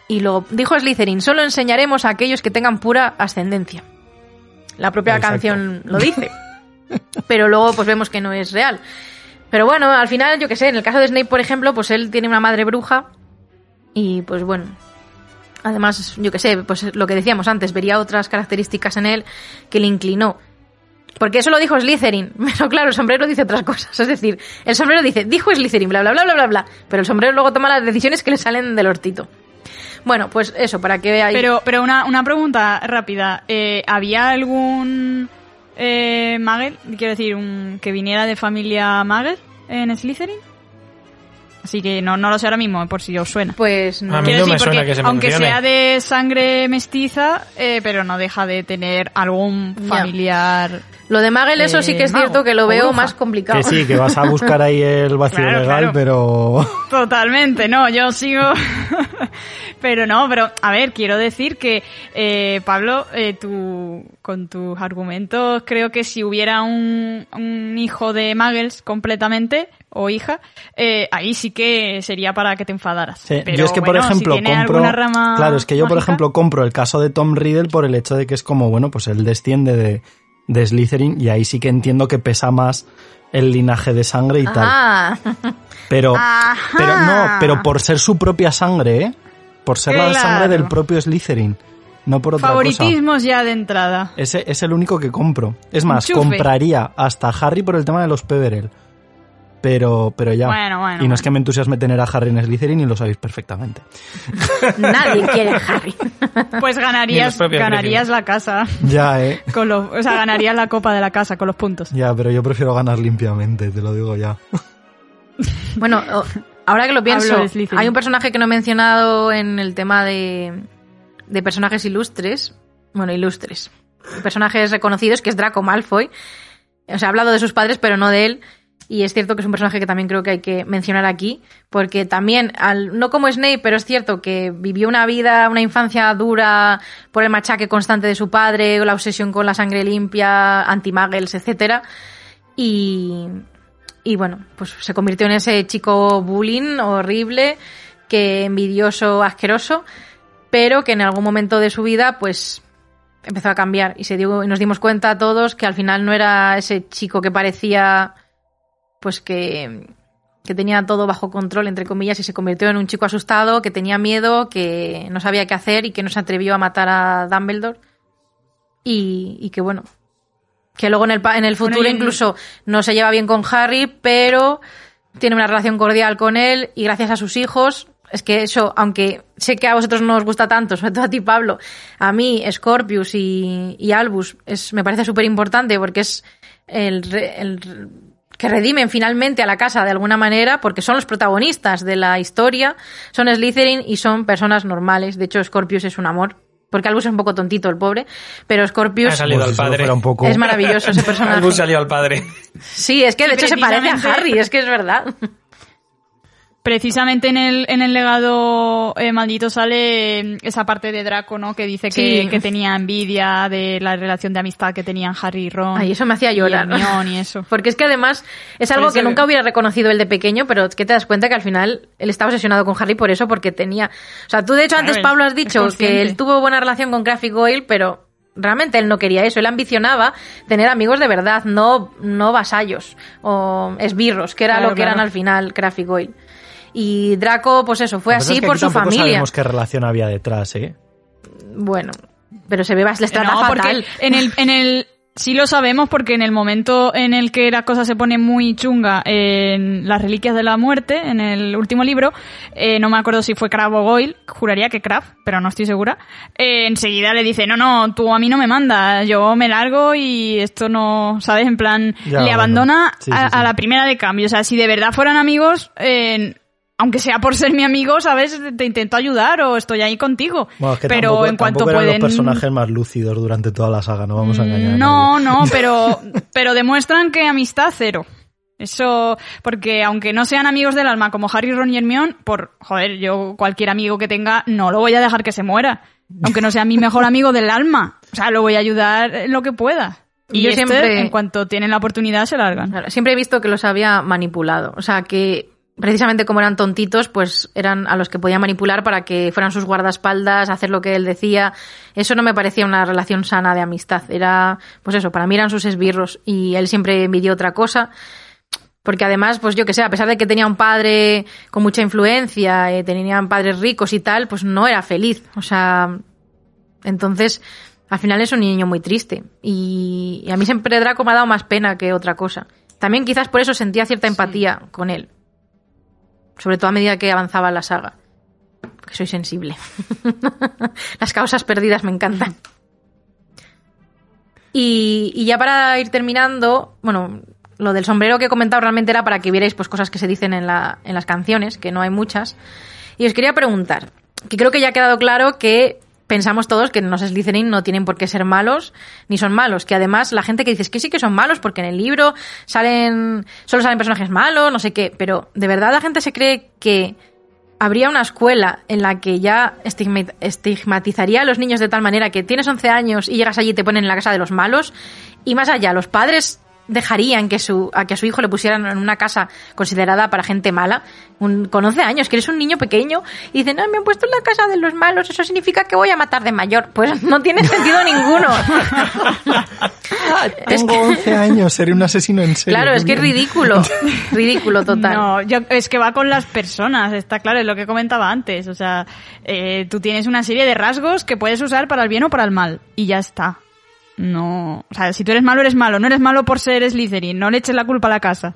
y luego dijo Slytherin, solo enseñaremos a aquellos que tengan pura ascendencia. La propia Exacto. canción lo dice. Pero luego pues vemos que no es real. Pero bueno, al final, yo que sé, en el caso de Snape, por ejemplo, pues él tiene una madre bruja y pues bueno. Además, yo que sé, pues lo que decíamos antes, vería otras características en él que le inclinó. Porque eso lo dijo Slytherin, pero claro, el sombrero dice otras cosas. Es decir, el sombrero dice, dijo Slytherin, bla, bla, bla, bla, bla, bla. Pero el sombrero luego toma las decisiones que le salen del hortito. Bueno, pues eso, para que veáis. Pero, pero una, una pregunta rápida. Eh, ¿Había algún eh, Muggle, quiero decir, un, que viniera de familia Muggle en Slytherin? Así que no, no lo sé ahora mismo, por si os suena. Pues no. A mí no me suena porque que se aunque mencione. sea de sangre mestiza, eh, pero no deja de tener algún familiar. Lo de Magel, eso sí que es Eh, mago cierto que lo veo bruja. más complicado. Que sí, que vas a buscar ahí el vacío Claro, legal, claro. pero... Totalmente, no, yo sigo. pero no, pero a ver, quiero decir que, eh, Pablo, eh, tú, con tus argumentos, creo que si hubiera un, un hijo de Muggles completamente, o hija, eh, ahí sí que sería para que te enfadaras. Sí, Pero yo es que, por bueno, ejemplo, compro. rama Claro, es que yo, por ejemplo, compro el caso de Tom Riddle por el hecho de que es como, bueno, pues él desciende de, de Slytherin y ahí sí que entiendo que pesa más el linaje de sangre y tal. Pero, Ajá. pero no, pero por ser su propia sangre, ¿eh? Por ser la sangre del propio Slytherin, no por otra cosa. Favoritismos ya de entrada. Ese es el único que compro. Es más, compraría hasta Harry por el tema de los Peverell. Pero, pero ya. Bueno, bueno, y no es que me entusiasme tener a Harry en Slytherin y lo sabéis perfectamente. nadie quiere a Harry. Pues ganarías, ganarías la casa. Ya, eh. Con los, o sea, ganarías la copa de la casa con los puntos. Ya, pero yo prefiero ganar limpiamente, te lo digo ya. Bueno, ahora que lo pienso, hay un personaje que no he mencionado en el tema de, de personajes ilustres. Bueno, ilustres. Personajes reconocidos, que es Draco Malfoy. O sea, he hablado de sus padres, pero no de él. Y es cierto que es un personaje que también creo que hay que mencionar aquí, porque también, al, no como Snape, pero es cierto que vivió una vida, una infancia dura por el machaque constante de su padre, la obsesión con la sangre limpia, anti-muggles, etcétera. Y, y bueno, pues se convirtió en ese chico bullying horrible, que envidioso, asqueroso, pero que en algún momento de su vida, pues empezó a cambiar y se dio, y nos dimos cuenta todos que al final no era ese chico que parecía pues que, que tenía todo bajo control, entre comillas, y se convirtió en un chico asustado, que tenía miedo, que no sabía qué hacer y que no se atrevió a matar a Dumbledore. Y, y que bueno, que luego en el, en el futuro incluso no se lleva bien con Harry, pero tiene una relación cordial con él y gracias a sus hijos. Es que eso, aunque sé que a vosotros no os gusta tanto, sobre todo a ti, Pablo, a mí, Scorpius y, y Albus, es, me parece súper importante porque es el, el que redimen finalmente a la casa de alguna manera, porque son los protagonistas de la historia, son Slytherin y son personas normales. De hecho, Scorpius es un amor, porque Albus es un poco tontito, el pobre, pero Ha Scorpius salido Pues al padre. fuera un poco... es maravilloso ese personaje. Albus salió al padre. Sí, es que de hecho se parece a Harry, es que es verdad. Precisamente en el, en el legado eh, maldito sale eh, esa parte de Draco, ¿no? Que dice que, Sí. que tenía envidia de la relación de amistad que tenían Harry y Ron. Ay, eso me hacía y llorar. Hermione y eso. Porque es que además es algo que nunca hubiera reconocido él de pequeño, pero es que te das cuenta que al final él estaba obsesionado con Harry por eso, porque tenía... O sea, tú de hecho antes, Pablo, has dicho que él tuvo buena relación con Crafty Goyle, pero realmente él no quería eso. Él ambicionaba tener amigos de verdad, no, no vasallos o esbirros, que era Claro, lo que eran al final Crafty Goyle. Y Draco, pues eso, fue así es que por aquí su familia. sabemos qué relación había detrás, ¿eh? Bueno, pero se ve, les trata no, porque fatal. en el, en el, Sí lo sabemos porque en el momento en el que la cosa se pone muy chunga en las reliquias de la muerte, en el último libro, eh, no me acuerdo si fue Crab o Goyle, juraría que Crab, pero no estoy segura, eh, enseguida le dice, no, no, tú a mí no me manda, yo me largo y esto no, ¿sabes? En plan, Ya, le abandona. Sí, a, sí, sí. a la primera de cambio. O sea, si de verdad fueran amigos, eh, aunque sea por ser mi amigo, ¿sabes? Te intento ayudar o estoy ahí contigo. Bueno, es que pero tampoco, en cuanto tampoco eran pueden... los personajes más lúcidos durante toda la saga, no vamos a engañar. a No, no, pero, pero demuestran que amistad cero. Eso, porque aunque no sean amigos del alma como Harry, Ron y Hermione, por, joder, yo cualquier amigo que tenga no lo voy a dejar que se muera. Aunque no sea mi mejor amigo del alma. O sea, lo voy a ayudar en lo que pueda. Y Yo yo siempre- en cuanto tienen la oportunidad, se largan. Siempre he visto que los había manipulado. O sea, que precisamente como eran tontitos, pues eran a los que podía manipular para que fueran sus guardaespaldas, hacer lo que él decía. Eso no me parecía una relación sana de amistad. Era, pues eso, para mí eran sus esbirros y él siempre envidió otra cosa. Porque además, pues yo que sé, a pesar de que tenía un padre con mucha influencia, eh, tenían padres ricos y tal, pues no era feliz. O sea, entonces, al final es un niño muy triste. Y, y a mí siempre Draco me ha dado más pena que otra cosa. También quizás por eso sentía cierta empatía con él. Sobre todo a medida que avanzaba la saga. Porque soy sensible. Las causas perdidas me encantan. Y, y ya para ir terminando, bueno, lo del sombrero que he comentado realmente era para que vierais pues, cosas que se dicen en, la, en las canciones, que no hay muchas. Y os quería preguntar, que creo que ya ha quedado claro que pensamos todos que los Slytherin no tienen por qué ser malos, ni son malos. Que además la gente que dice que sí que son malos porque en el libro salen, solo salen personajes malos, no sé qué. Pero de verdad la gente se cree que habría una escuela en la que ya estigma- estigmatizaría a los niños de tal manera que tienes 11 años y llegas allí y te ponen en la casa de los malos. Y más allá, los padres dejarían que su, a que a su hijo le pusieran en una casa considerada para gente mala, un, con 11 años, que eres un niño pequeño, y dicen, no, me han puesto en la casa de los malos, eso significa que voy a matar de mayor. Pues no tiene sentido ninguno. Es Tengo 11 años, seré un asesino en serie. Claro, es que es ridículo. Ridículo total. No, yo, es que va con las personas, está claro, es lo que comentaba antes. O sea, eh, tú tienes una serie de rasgos que puedes usar para el bien o para el mal, y ya está. No, o sea, si tú eres malo, eres malo. No eres malo por ser Slytherin, no le eches la culpa a la casa.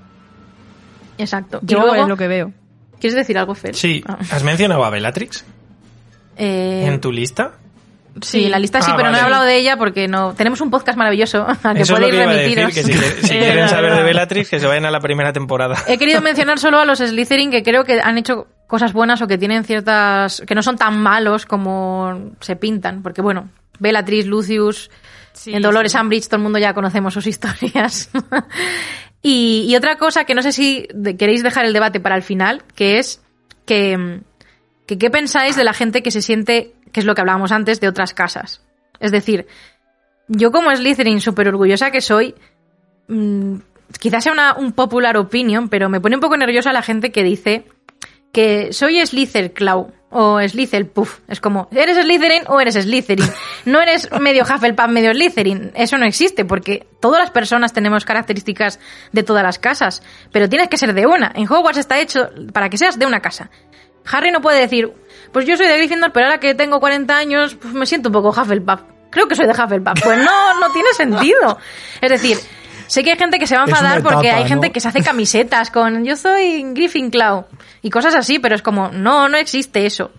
Exacto. Yo luego, es lo que veo. ¿Quieres decir algo, Fer? Sí, Ah. ¿has mencionado a Bellatrix Eh, en tu lista? Sí, en la lista sí, Ah, pero no he hablado de ella porque no tenemos un podcast maravilloso al que Eso es puede lo que ir iba a decir, remitiros. que si, quieren- si Eh, quieren la saber de. Bellatrix, que se vayan a la primera temporada. He querido mencionar solo a los Slytherin que creo que han hecho cosas buenas o que tienen ciertas que no son tan malos como se pintan, porque bueno, Bellatrix, Lucius, Sí, en Dolores sí. Umbridge todo el mundo ya conocemos sus historias. y, y otra cosa que no sé si queréis dejar el debate para el final, que es que, que qué pensáis de la gente que se siente, que es lo que hablábamos antes, de otras casas. Es decir, yo como Slytherin, súper orgullosa que soy, mm, quizás sea una, un popular opinion, pero me pone un poco nerviosa la gente que dice que soy Slither Claw o Slither Puff. Es como, ¿eres Slytherin o eres Slytherin? No eres medio Hufflepuff, medio Slytherin. Eso no existe porque todas las personas tenemos características de todas las casas, pero tienes que ser de una. En Hogwarts está hecho para que seas de una casa. Harry no puede decir, pues yo soy de Gryffindor, pero ahora que tengo 40 años, pues me siento un poco Hufflepuff. Creo que soy de Hufflepuff. Pues no, no tiene sentido. Es decir, sé que hay gente que se va a enfadar porque hay gente que se hace camisetas con yo soy Gryffindor y cosas así, pero es como, no, no existe eso.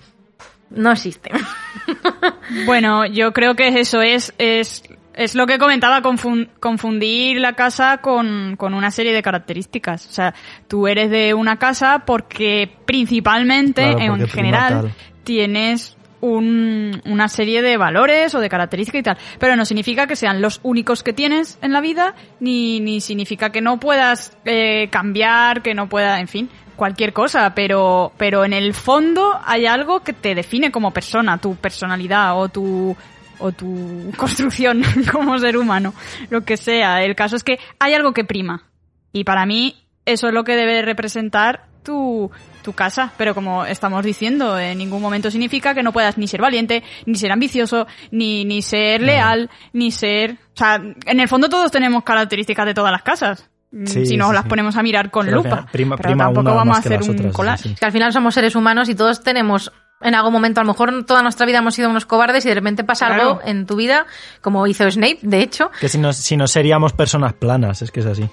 No existe. Bueno, yo creo que eso es, es, es lo que comentaba, confun- confundir la casa con, con una serie de características. O sea, tú eres de una casa porque principalmente, Claro, en porque general, tienes un- una serie de valores o de características y tal. Pero no significa que sean los únicos que tienes en la vida, ni, ni significa que no puedas eh, cambiar, que no pueda, en fin, cualquier cosa. Pero, pero en el fondo hay algo que te define como persona, tu personalidad o tu o tu construcción como ser humano, lo que sea. El caso es que hay algo que prima. Y para mí eso es lo que debe representar tu, tu casa. Pero como estamos diciendo, en ningún momento significa que no puedas ni ser valiente, ni ser ambicioso, ni, ni ser leal, ni ser... O sea, en el fondo todos tenemos características de todas las casas. Mm, Sí, si nos sí, las sí. ponemos a mirar con Pero lupa. final prima- Pero prima tampoco vamos a hacer un otras, sí, collage. que al final somos seres humanos y todos tenemos en algún momento, a lo mejor toda nuestra vida hemos sido unos cobardes y de repente pasa Claro. algo en tu vida, como hizo Snape, de hecho. Que si no, si no seríamos personas planas, es que es así.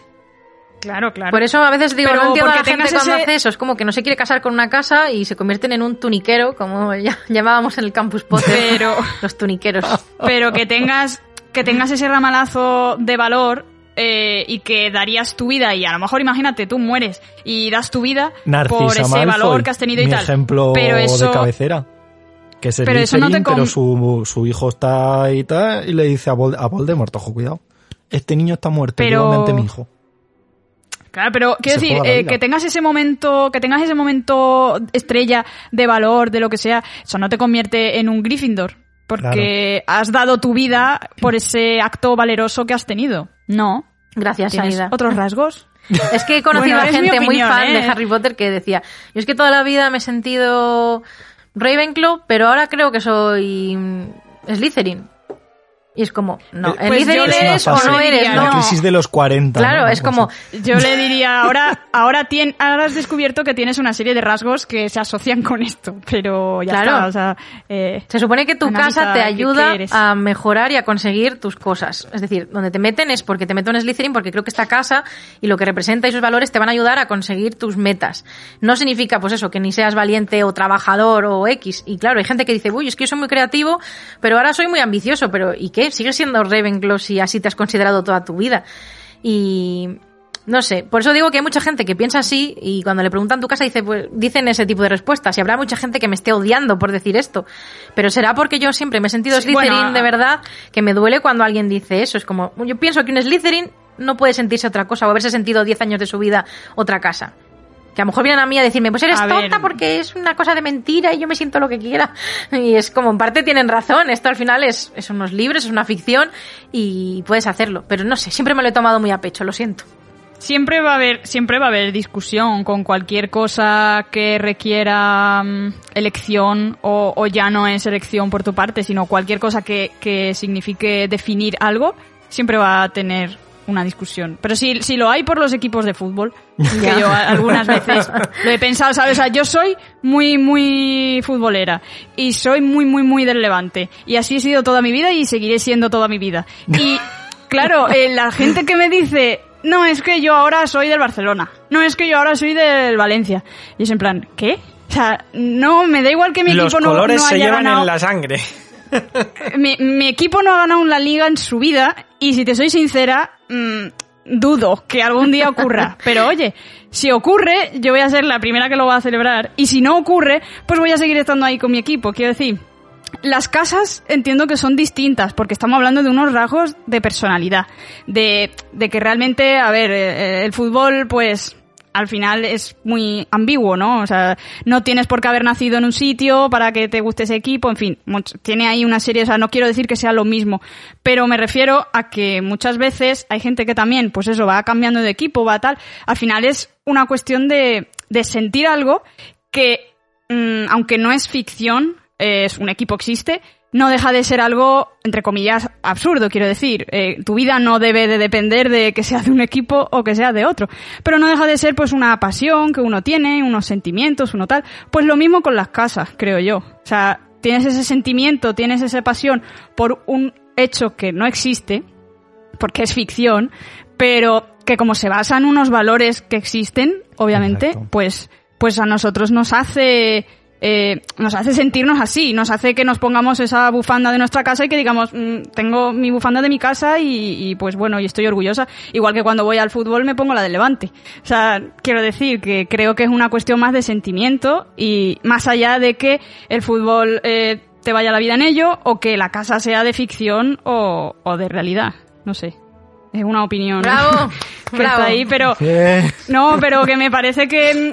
Claro, claro. Por eso a veces digo, Pero no entiendo a la gente tengas cuando ese- hace eso. Es como que no se quiere casar con una casa y se convierten en un tuniquero, como ya llamábamos en el campus Potter. Pero- Los tuniqueros. pero que tengas que tengas ese ramalazo de valor eh, y que darías tu vida y a lo mejor imagínate tú mueres y das tu vida Narcisa por ese Malfoy, valor que has tenido y mi tal ejemplo pero eso de cabecera. Que es pero eso no te pero su, su hijo está ahí y tal, y le dice a, Vol- a Voldemort, ojo, cuidado. Este niño está muerto, Pero- ante mi hijo. claro pero quiero decir eh, que tengas ese momento que tengas ese momento estrella de valor de lo que sea eso no te convierte en un Gryffindor porque has dado tu vida por ese acto valeroso que has tenido no Gracias, Aida. otros rasgos Es que he conocido Bueno, a gente muy fan ¿eh? de Harry Potter que decía, yo es que toda la vida me he sentido Ravenclaw, pero ahora creo que soy mm, Slytherin. Y es como, no, Eh, pues Slytherin yo eres es una o no eres, La no. crisis de los 40. Claro, ¿no? es como, Yo le diría, ahora, ahora, tien- ahora has descubierto que tienes una serie de rasgos que se asocian con esto, pero ya Claro. está, o sea, eh, Se supone que tu casa te ayuda eres. a mejorar y a conseguir tus cosas. Es decir, donde te meten es porque te meten en Slytherin porque creo que esta casa y lo que representa y sus valores te van a ayudar a conseguir tus metas. No significa, pues eso, que ni seas valiente o trabajador o X. Y claro, hay gente que dice, uy, es que yo soy muy creativo, pero ahora soy muy ambicioso. Pero ¿y qué? Sigues siendo Ravenclaw si así te has considerado toda tu vida. Y no sé, por eso digo que hay mucha gente que piensa así y cuando le preguntan tu casa dice, pues, dicen ese tipo de respuestas y habrá mucha gente que me esté odiando por decir esto. Pero será porque yo siempre me he sentido Sí, Slytherin bueno, de verdad que me duele cuando alguien dice eso. Es como, yo pienso que un Slytherin no puede sentirse otra cosa o haberse sentido 10 años de su vida otra casa. Que a lo mejor vienen a mí a decirme, pues eres A tonta ver. porque es una cosa de mentira y yo me siento lo que quiera. Y es como, en parte tienen razón, esto al final es, es unos libros, es una ficción y puedes hacerlo. Pero no sé, siempre me lo he tomado muy a pecho, lo siento. siempre va a haber, siempre va a haber discusión con cualquier cosa que requiera mm, elección o, o ya no es elección por tu parte, sino cualquier cosa que, que signifique definir algo, siempre va a tener una discusión. Pero si, si lo hay por los equipos de fútbol, que yo algunas veces lo he pensado, ¿sabes? O sea, yo soy muy, muy futbolera y soy muy, muy, muy del Levante. Y así he sido toda mi vida y seguiré siendo toda mi vida. Y claro, eh, la gente que me dice, no, es que yo ahora soy del Barcelona, no, es que yo ahora soy del Valencia. Y es en plan, ¿qué? O sea, no, me da igual que mi Los equipo no, colores no se haya llevan ganado en la sangre. mi, mi equipo no ha ganado una liga en su vida y si te soy sincera, mm, dudo que algún día ocurra. Pero oye, si ocurre, yo voy a ser la primera que lo va a celebrar y si no ocurre, pues voy a seguir estando ahí con mi equipo. Quiero decir, las casas entiendo que son distintas porque estamos hablando de unos rasgos de personalidad, de, de que realmente, a ver, eh, el fútbol pues al final es muy ambiguo, ¿no? O sea, no tienes por qué haber nacido en un sitio para que te guste ese equipo, en fin, tiene ahí una serie, o sea, no quiero decir que sea lo mismo, pero me refiero a que muchas veces hay gente que también, pues eso, va cambiando de equipo, va tal, al final es una cuestión de, de sentir algo que, mm, aunque no es ficción, es un equipo existe, no deja de ser algo, entre comillas, absurdo, quiero decir. Eh, tu vida no debe de depender de que sea de un equipo o que sea de otro. Pero no deja de ser pues una pasión que uno tiene, unos sentimientos, uno tal. Pues lo mismo con las casas, creo yo. O sea, tienes ese sentimiento, tienes esa pasión por un hecho que no existe, porque es ficción, pero que como se basa en unos valores que existen, obviamente, Exacto. pues, pues a nosotros nos hace, eh, nos hace sentirnos así, nos hace que nos pongamos esa bufanda de nuestra casa y que digamos, mm, tengo mi bufanda de mi casa y, y, pues bueno, y estoy orgullosa. Igual que cuando voy al fútbol me pongo la de Levante. O sea, quiero decir que creo que es una cuestión más de sentimiento y más allá de que el fútbol eh, te vaya la vida en ello o que la casa sea de ficción o, o de realidad. No sé. Es una opinión Bravo, que bravo. está ahí, pero no, pero que me parece que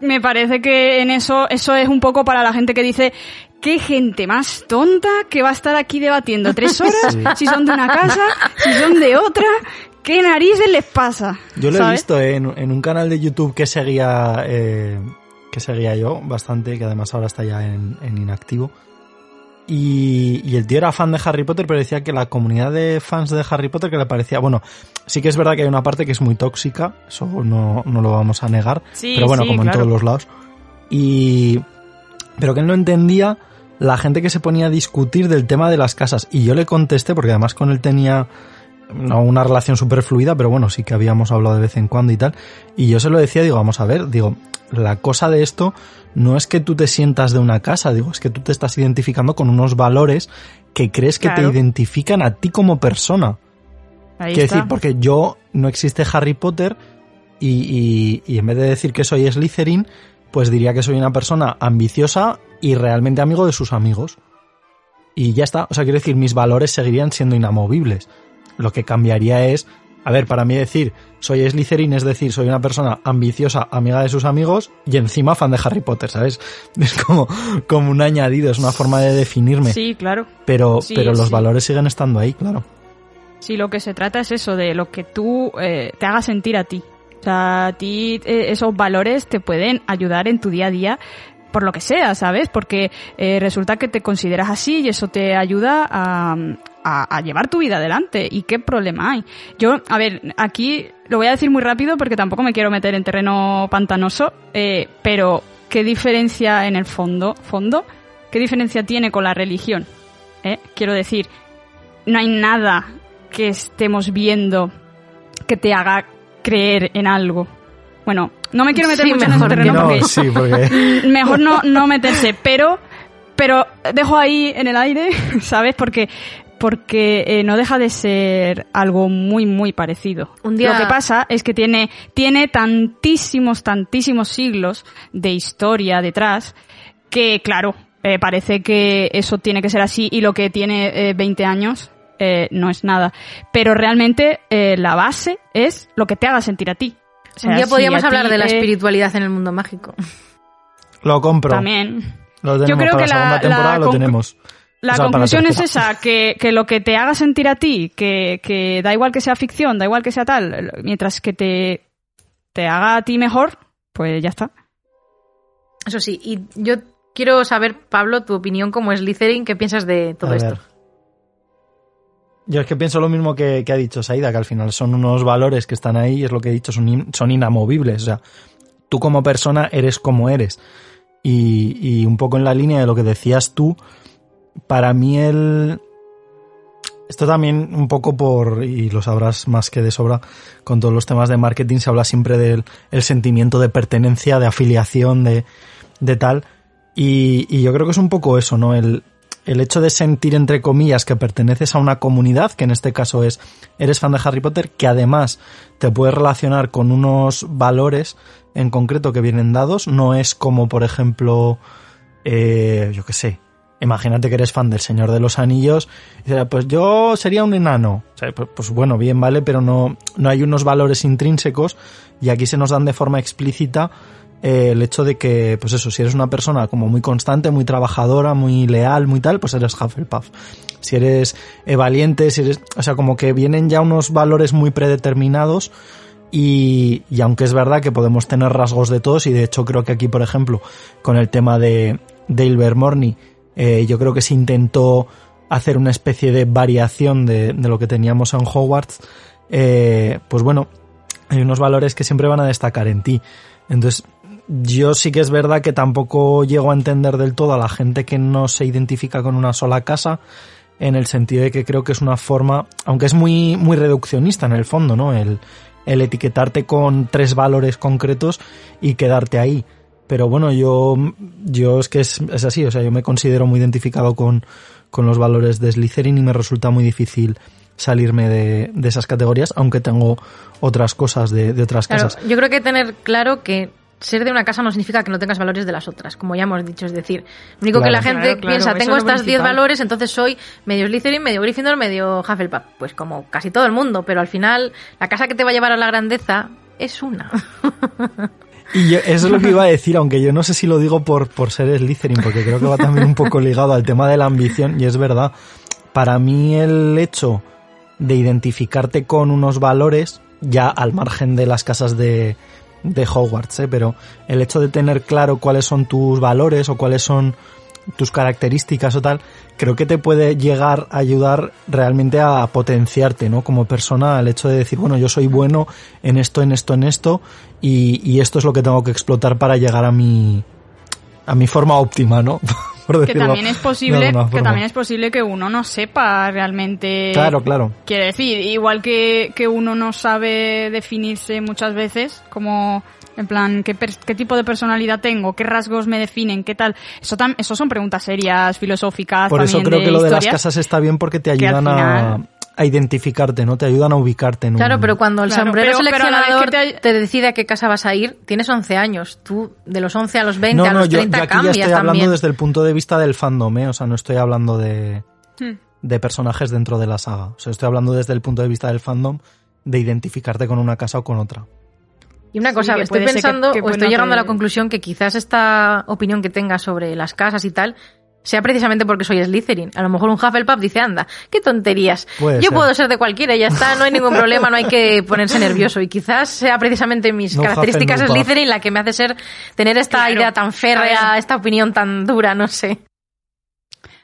me parece que en eso eso es un poco para la gente que dice qué gente más tonta que va a estar aquí debatiendo tres horas si son de una casa, si son de otra, qué narices les pasa. Yo lo he visto en, en un canal de YouTube que seguía eh, que seguía yo bastante, que además ahora está ya en, en inactivo. Y, y el tío era fan de Harry Potter, pero decía que la comunidad de fans de Harry Potter que le parecía, bueno, sí que es verdad que hay una parte que es muy tóxica, eso no, no lo vamos a negar, Sí, pero bueno, sí, como en todos los lados. Y pero que él no entendía la gente que se ponía a discutir del tema de las casas. Y yo le contesté, porque además con él tenía no una relación súper fluida, pero bueno, sí que habíamos hablado de vez en cuando y tal. Y yo se lo decía, digo, vamos a ver, digo, la cosa de esto no es que tú te sientas de una casa, digo, es que tú te estás identificando con unos valores que crees que Claro. te identifican a ti como persona. Ahí Quiero está. decir, porque yo no existe Harry Potter y, y- y en vez de decir que soy Slytherin, pues diría que soy una persona ambiciosa y realmente amigo de sus amigos. Y ya está. O sea, quiero decir, mis valores seguirían siendo inamovibles. Lo que cambiaría es, a ver, para mí decir soy Slytherin es decir, soy una persona ambiciosa, amiga de sus amigos y encima fan de Harry Potter, ¿sabes? Es como, como un añadido, es una forma de definirme. Sí, claro. pero sí, pero los sí. valores siguen estando ahí, claro. Sí, lo que se trata es eso, de lo que tú eh, te haga sentir a ti. O sea, a ti eh, esos valores te pueden ayudar en tu día a día por lo que sea, ¿sabes? Porque eh, resulta que te consideras así y eso te ayuda a, a- llevar tu vida adelante. ¿Y qué problema hay? Yo, a ver, aquí lo voy a decir muy rápido porque tampoco me quiero meter en terreno pantanoso, eh, pero ¿qué diferencia en el fondo, fondo, qué diferencia tiene con la religión? ¿Eh? Quiero decir, no hay nada que estemos viendo que te haga creer en algo. Bueno, no me quiero meter Sí, mucho en ese terreno No, porque sí, porque... Mejor no, no meterse, pero, pero dejo ahí en el aire, ¿sabes? Porque, porque eh, no deja de ser algo muy, muy parecido. Un día- Lo que pasa es que tiene, tiene tantísimos, tantísimos siglos de historia detrás que, claro, eh, parece que eso tiene que ser así y lo que tiene eh, 20 años eh, no es nada. Pero realmente eh, la base es lo que te haga sentir a ti. O sea, Un día si podríamos hablar de la eh, espiritualidad en el mundo mágico. Lo compro. También. Lo tenemos Yo creo para que la la- segunda temporada, la lo conclu- tenemos. La O sea, para conclusión es esa, que, que lo que te haga sentir a ti, que, que da igual que sea ficción, da igual que sea tal, mientras que te, te haga a ti mejor, pues ya está. Eso sí, y yo quiero saber, Pablo, tu opinión como Slytherin, ¿qué piensas de todo A esto? ver. Yo es que pienso lo mismo que, ha dicho Saida, que al final son unos valores que están ahí y es lo que he dicho, son, son inamovibles. O sea, tú como persona eres como eres. Y, un poco en la línea de lo que decías tú, para mí el... Esto también un poco por, y lo sabrás más que de sobra, con todos los temas de marketing se habla siempre del el sentimiento de pertenencia, de afiliación, de, de tal. Y yo creo que es un poco eso, ¿no? El, el hecho de sentir, entre comillas, que perteneces a una comunidad, que en este caso es, eres fan de Harry Potter, que además te puedes relacionar con unos valores en concreto que vienen dados, no es como, por ejemplo, eh, yo qué sé, imagínate que eres fan del Señor de los Anillos, y dices, pues yo sería un enano. Pues, pues bueno, bien, vale, pero no, no hay unos valores intrínsecos y aquí se nos dan de forma explícita eh, el hecho de que, pues eso, si eres una persona como muy constante, muy trabajadora, muy leal, muy tal, pues eres Hufflepuff. Si eres eh, valiente, si eres, o sea, como que vienen ya unos valores muy predeterminados y, y aunque es verdad que podemos tener rasgos de todos, y de hecho creo que aquí, por ejemplo, con el tema de, de Ilvermorny, eh, yo creo que se intentó hacer una especie de variación de, de lo que teníamos en Hogwarts, eh, pues bueno, hay unos valores que siempre van a destacar en ti. Entonces, yo sí que es verdad que tampoco llego a entender del todo a la gente que no se identifica con una sola casa, en el sentido de que creo que es una forma, aunque es muy, muy reduccionista en el fondo, ¿no? El, el etiquetarte con tres valores concretos y quedarte ahí. Pero bueno, yo, yo es que es, es así, o sea, yo me considero muy identificado con, con los valores de Slytherin y me resulta muy difícil salirme de, de esas categorías, aunque tengo otras cosas de, de otras Claro, casas. yo creo que tener claro que ser de una casa no significa que no tengas valores de las otras, como ya hhemos dicho. Es decir, lo único que la gente Claro, claro, piensa, tengo es lo estas 10 principal. valores, entonces soy medio Slytherin, medio Gryffindor, medio Hufflepuff. Pues como casi todo el mundo, pero al final la casa que te va a llevar a la grandeza es una. Y yo- eso es lo que iba a decir, aunque yo no sé si lo digo por, por ser Slytherin, porque creo que va también un poco ligado al tema de la ambición, y es verdad. Para mí el hecho de identificarte con unos valores, ya al margen de las casas de, de Hogwarts, ¿eh? pero el hecho de tener claro cuáles son tus valores o cuáles son tus características o tal, creo que te puede llegar a ayudar realmente a potenciarte, ¿no? Como persona, el hecho de decir, bueno, yo soy bueno en esto, en esto, en esto, y, y esto es lo que tengo que explotar para llegar a mi, a mi forma óptima, ¿no? Por que también es posible que también es posible que uno no sepa realmente Claro, claro. quiere decir. Igual que, que uno no sabe definirse muchas veces como en plan qué, qué tipo de personalidad tengo qué rasgos me definen qué tal eso tam- eso son preguntas serias filosóficas Por eso creo de que lo de las casas está bien porque te ayudan final- a identificarte, ¿no? Te ayudan a ubicarte en Claro, un... pero cuando el Claro, sombrero pero- pero a seleccionador que te... te- decide a qué casa vas a ir, tienes 11 años. Tú, de los 11 a los 20, no, a no, los yo, 30 yo aquí ya cambias estoy hablando también. desde el punto de vista del fandom, ¿eh? O sea, no estoy hablando de, Hmm. de personajes dentro de la saga. O sea, estoy hablando desde el punto de vista del fandom de identificarte con una casa o con otra. Y una cosa, estoy que- pensando que o estoy llegando a la conclusión que quizás esta opinión que tengas sobre las casas y tal sea precisamente porque soy Slytherin. A lo mejor un Hufflepuff dice, anda, qué tonterías. Puede Yo ser. puedo ser de cualquiera y ya está, no hay ningún problema, no hay que ponerse nervioso. Y quizás sea precisamente mis No características Hufflepuff. Slytherin la que me hace ser tener esta Claro. idea tan férrea, esta opinión tan dura, no sé.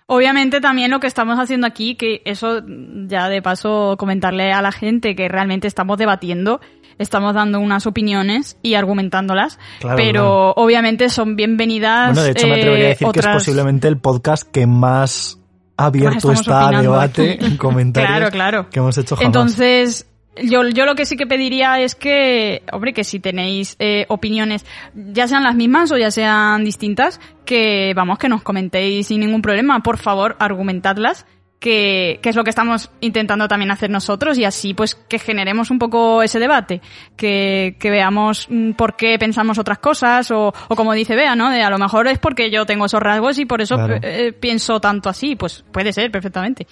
Obviamente también lo que estamos haciendo aquí, que eso ya de paso comentarle a la gente que realmente estamos debatiendo, estamos dando unas opiniones y argumentándolas, Claro, pero claro. obviamente son bienvenidas. Bueno, de hecho me atrevería a eh, decir que es otras- posiblemente el podcast que más abierto está a debate en comentarios Claro, claro. que hemos hecho jamás. Entonces, yo, yo lo que sí que pediría es que, hombre, que si tenéis eh, opiniones, ya sean las mismas o ya sean distintas, que vamos, que nos comentéis sin ningún problema. Por favor, argumentadlas, que, que es lo que estamos intentando también hacer nosotros y así pues que generemos un poco ese debate, que, que veamos mm, por qué pensamos otras cosas o, o como dice Bea, ¿no? De a lo mejor es porque yo tengo esos rasgos y por eso Claro. eh, pienso tanto así, pues puede ser perfectamente.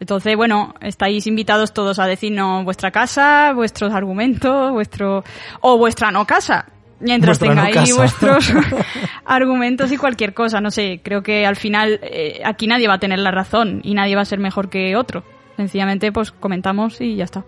Entonces, bueno, estáis invitados todos a decirnos vuestra casa, vuestros argumentos, vuestro o vuestra no casa. Mientras tengáis casa. vuestros argumentos y cualquier cosa, no sé, creo que al final eh, aquí nadie va a tener la razón y nadie va a ser mejor que otro. Sencillamente, pues comentamos y ya está.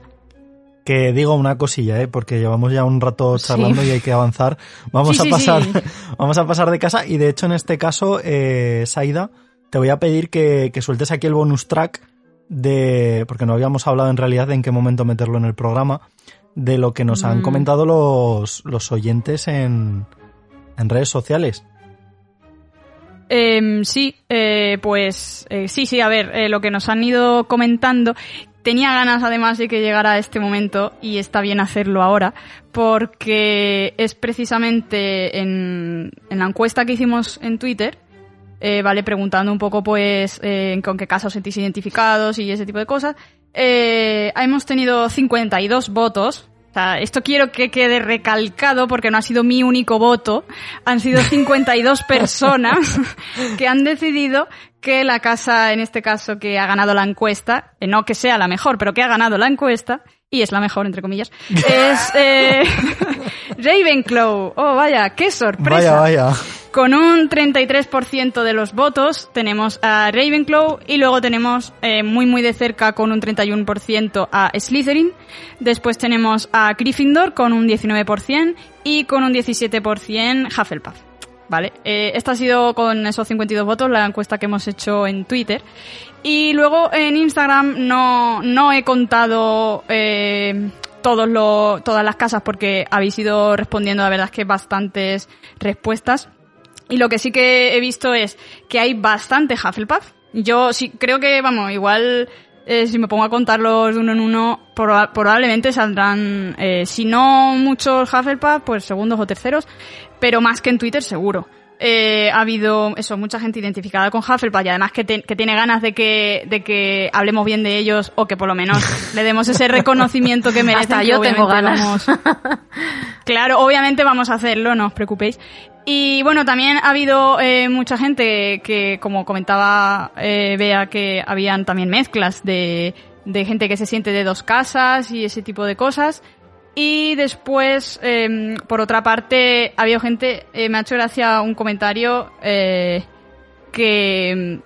Que digo una cosilla, ¿eh? porque llevamos ya un rato Sí. charlando y hay que avanzar. Vamos Sí, a sí, pasar, vamos a pasar de casa y de hecho en este caso, eh, Saida, te voy a pedir que, que sueltes aquí el bonus track de, porque no habíamos hablado en realidad de en qué momento meterlo en el programa, de lo que nos han Mm. comentado los, los oyentes en, en redes sociales. Em, sí, eh, pues eh, sí, sí, a ver, eh, lo que nos han ido comentando. Tenía ganas además de que llegara este momento y está bien hacerlo ahora porque es precisamente en, en la encuesta que hicimos en Twitter, vale, preguntando un poco pues con qué casos os sentís identificados y ese tipo de cosas. Eh, hemos tenido 52 votos. O sea, esto quiero que quede recalcado porque no ha sido mi único voto. Han sido 52 personas que han decidido que la casa, en este caso, que ha ganado la encuesta, eh, no que sea la mejor, pero que ha ganado la encuesta, y es la mejor, entre comillas, es eh, Ravenclaw. Oh, vaya, qué sorpresa. Vaya, vaya. Con un 33% de los votos tenemos a Ravenclaw y luego tenemos eh, muy muy de cerca con un 31% a Slytherin. Después tenemos a Gryffindor con un 19% y con un 17% Hufflepuff. Vale, eh, esta ha sido con esos 52 votos la encuesta que hemos hecho en Twitter. Y luego en Instagram no, no he contado eh, todos lo- todas las casas porque habéis ido respondiendo, la verdad es que bastantes respuestas. Y lo que sí que he visto es que hay bastante Hufflepuff. Yo sí creo que, vamos, igual eh, si me pongo a contarlos de uno en uno, proba- probablemente saldrán, eh, si no muchos Hufflepuff, pues segundos o terceros, pero más que en Twitter seguro. Eh, ha habido eso, mucha gente identificada con Hufflepuff y además que, te- que tiene ganas de que, de que hablemos bien de ellos o que por lo menos le demos ese reconocimiento que merecen. Hasta que yo tengo ganas. vamos- Claro, obviamente vamos a hacerlo, no os preocupéis. Y bueno, también ha habido eh, mucha gente que, como comentaba eh, Bea, que habían también mezclas de, de gente que se siente de dos casas y ese tipo de cosas. Y después, eh, por otra parte, había gente, eh, me ha hecho gracia un comentario eh, que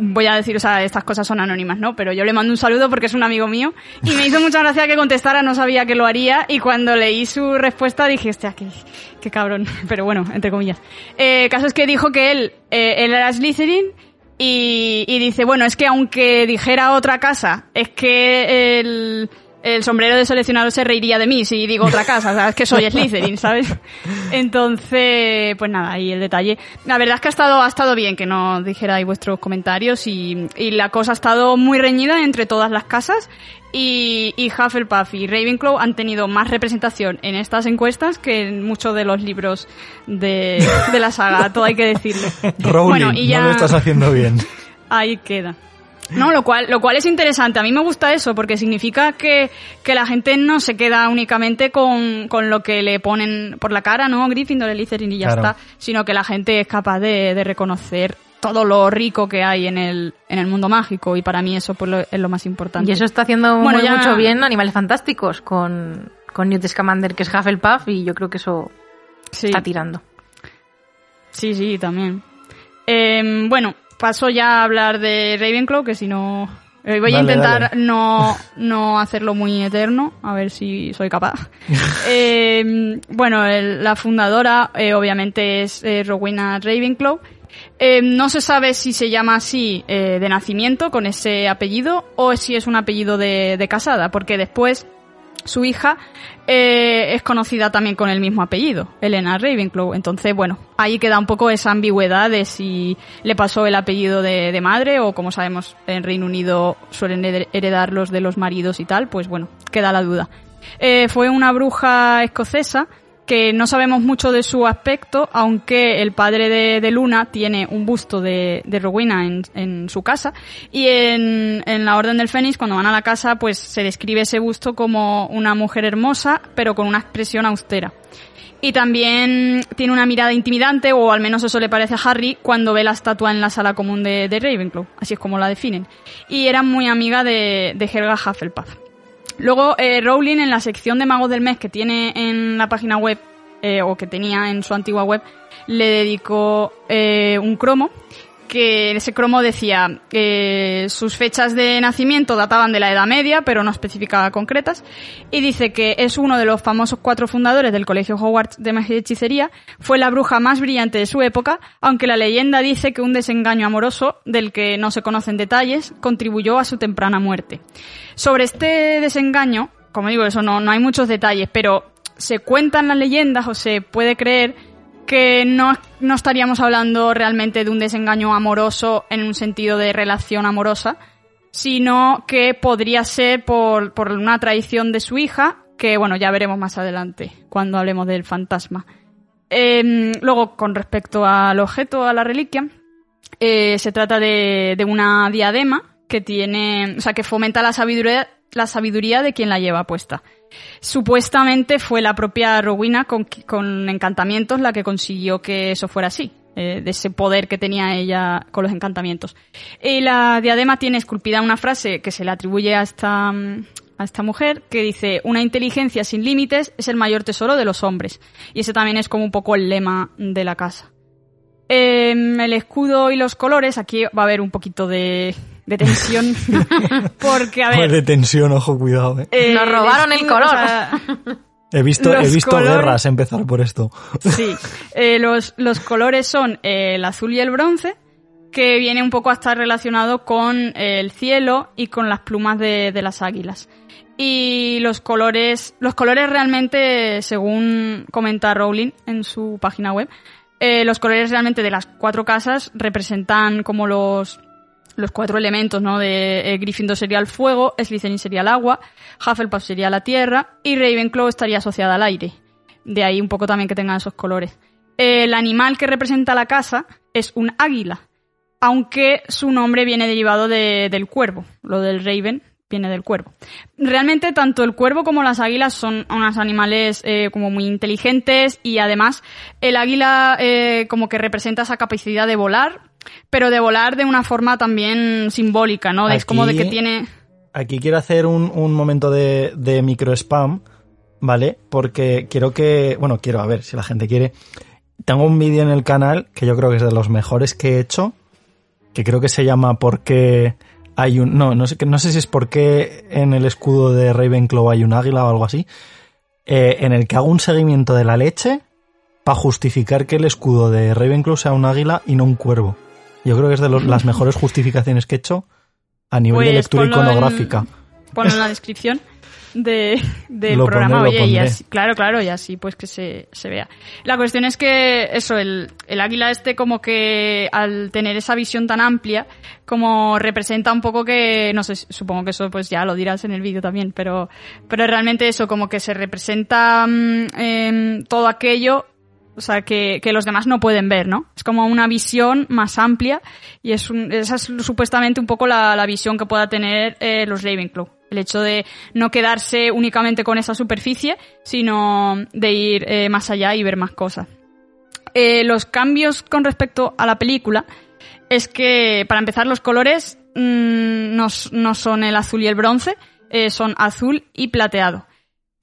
voy a decir, o sea, estas cosas son anónimas, ¿no? Pero yo le mando un saludo porque es un amigo mío y me hizo mucha gracia que contestara, no sabía que lo haría y cuando leí su respuesta dije, hostia, qué, qué cabrón, pero bueno, entre comillas. Eh, caso es que dijo que él, eh, él era Slytherin y, y dice, bueno, es que aunque dijera otra casa, es que el, el sombrero de seleccionador se reiría de mí si digo otra casa, sabes que soy Slytherin, ¿sabes? Entonces, pues nada, ahí el detalle. La verdad es que ha estado, ha estado bien que nos dijerais vuestros comentarios y, y la cosa ha estado muy reñida entre todas las casas y, y Hufflepuff y Ravenclaw han tenido más representación en estas encuestas que en muchos de los libros de, de la saga, todo hay que decirlo. Rowling, Bueno, y ya- no lo estás haciendo bien. Ahí queda. No, lo cual, lo cual es interesante. A mí me gusta eso porque significa que, que la gente no se queda únicamente con, con lo que le ponen por la cara, ¿no? Gryffindor, Slytherin y ya Claro. está. Sino que la gente es capaz de, de reconocer todo lo rico que hay en el, en el mundo mágico y para mí eso pues, lo- es lo más importante. Y eso está haciendo Bueno, muy ya- mucho bien Animales Fantásticos con, con Newt Scamander, que es Hufflepuff, y yo creo que eso Sí. está tirando. Sí, sí, también. Eh, bueno, paso ya a hablar de Ravenclaw, que si no... eh, voy a intentar dale. No, no hacerlo muy eterno, a ver si soy capaz. Eh, bueno, el- la fundadora eh, obviamente es Rowena Ravenclaw. No se sabe si se llama así de nacimiento, con ese apellido, o si es un apellido de, de casada, porque después su hija eh, es conocida también con el mismo apellido, Elena Ravenclaw. Entonces, bueno, ahí queda un poco esa ambigüedad de si le pasó el apellido de, madre o, como sabemos, en Reino Unido suelen hered- heredar los de los maridos y tal, pues bueno, queda la duda. Eh, fue una bruja escocesa que no sabemos mucho de su aspecto, aunque el padre de, Luna tiene un busto de, Rowena en, su casa. Y en, en la Orden del Fénix, cuando van a la casa, pues se describe ese busto como una mujer hermosa, pero con una expresión austera. Y también tiene una mirada intimidante, o al menos eso le parece a Harry, cuando ve la estatua en la sala común de, de Ravenclaw. Así es como la definen. Y era muy amiga de, de Helga Hufflepuff. Luego, eh, Rowling en la sección de Magos del Mes que tiene en la página web, eh, o que tenía en su antigua web, le dedicó eh, un cromo, que ese cromo decía que sus fechas de nacimiento databan de la Edad Media, pero no especificaba concretas, y dice que es uno de los famosos cuatro fundadores del Colegio Hogwarts de Magia y Hechicería, fue la bruja más brillante de su época, aunque la leyenda dice que un desengaño amoroso, del que no se conocen detalles, contribuyó a su temprana muerte. Sobre este desengaño, como digo, eso no, no hay muchos detalles, pero se cuentan las leyendas o se puede creer que no, no estaríamos hablando realmente de un desengaño amoroso en un sentido de relación amorosa, sino que podría ser por, por una traición de su hija, que bueno, ya veremos más adelante cuando hablemos del fantasma. Em, luego, con respecto al objeto, a la reliquia, eh, se trata de, de una diadema que tiene, o sea, que fomenta la sabiduría, la sabiduría de quien la lleva puesta. Supuestamente fue la propia Rowena con, encantamientos la que consiguió que eso fuera así, eh, de ese poder que tenía ella con los encantamientos. Y la diadema tiene esculpida una frase que se le atribuye a esta, mm, a esta mujer que dice, una inteligencia sin límites es el mayor tesoro de los hombres. Y ese también es como un poco el lema de la casa. Em, el escudo y los colores, aquí va a haber un poquito de, de tensión. porque, a ver. Pues de tensión, ojo, cuidado, eh. eh, Nos robaron el color. o sea, He visto, he visto guerras empezar por esto. Sí, eh, los, los colores son eh, el azul y el bronce, que viene un poco a estar relacionado con eh, el cielo y con las plumas de, de las águilas. Y los colores, los colores realmente, según comenta Rowling en su página web, eh, los colores realmente de las cuatro casas representan como los, los cuatro elementos, ¿no? De eh, Gryffindor sería el fuego, Slytherin sería el agua, Hufflepuff sería la tierra y Ravenclaw estaría asociada al aire. De ahí un poco también que tengan esos colores. El animal que representa la casa es un águila, aunque su nombre viene derivado de- del cuervo. Lo del Raven viene del cuervo. Realmente tanto el cuervo como las águilas son unos animales eh, como muy inteligentes y además el águila eh, como que representa esa capacidad de volar, pero de volar de una forma también simbólica, ¿no? Es como de que tiene... Aquí quiero hacer un, un momento de, de micro spam, ¿vale? Porque quiero que, bueno, quiero, a ver si la gente quiere. Tengo un vídeo en el canal que yo creo que es de los mejores que he hecho, que creo que se llama ¿Por qué hay un... No, no sé, no sé si es por qué en el escudo de Ravenclaw hay un águila o algo así, eh, en el que hago un seguimiento de la leche para justificar que el escudo de Ravenclaw sea un águila y no un cuervo. Yo creo que es de los- las mejores justificaciones que he hecho a nivel de Pues lectura ponlo en- iconográfica. Ponlo en la descripción. de, del Lo programa. pondré, Oye, y así- claro, claro, y así pues que se, se vea. La cuestión es que eso, el, el águila este como que al tener esa visión tan amplia, como representa un poco que, no sé, supongo que eso pues ya lo dirás en el vídeo también, pero, pero realmente eso como que se representa mm, em, todo aquello o sea, que, que los demás no pueden ver, ¿no? Es como una visión más amplia y es un- esa es supuestamente un poco la, la visión que pueda tener eh, los Ravenclaw. El hecho de no quedarse únicamente con esa superficie, sino de ir eh, más allá y ver más cosas. Eh, los cambios con respecto a la película es que, para empezar, los colores mm, no, no son el azul y el bronce, son azul y plateado.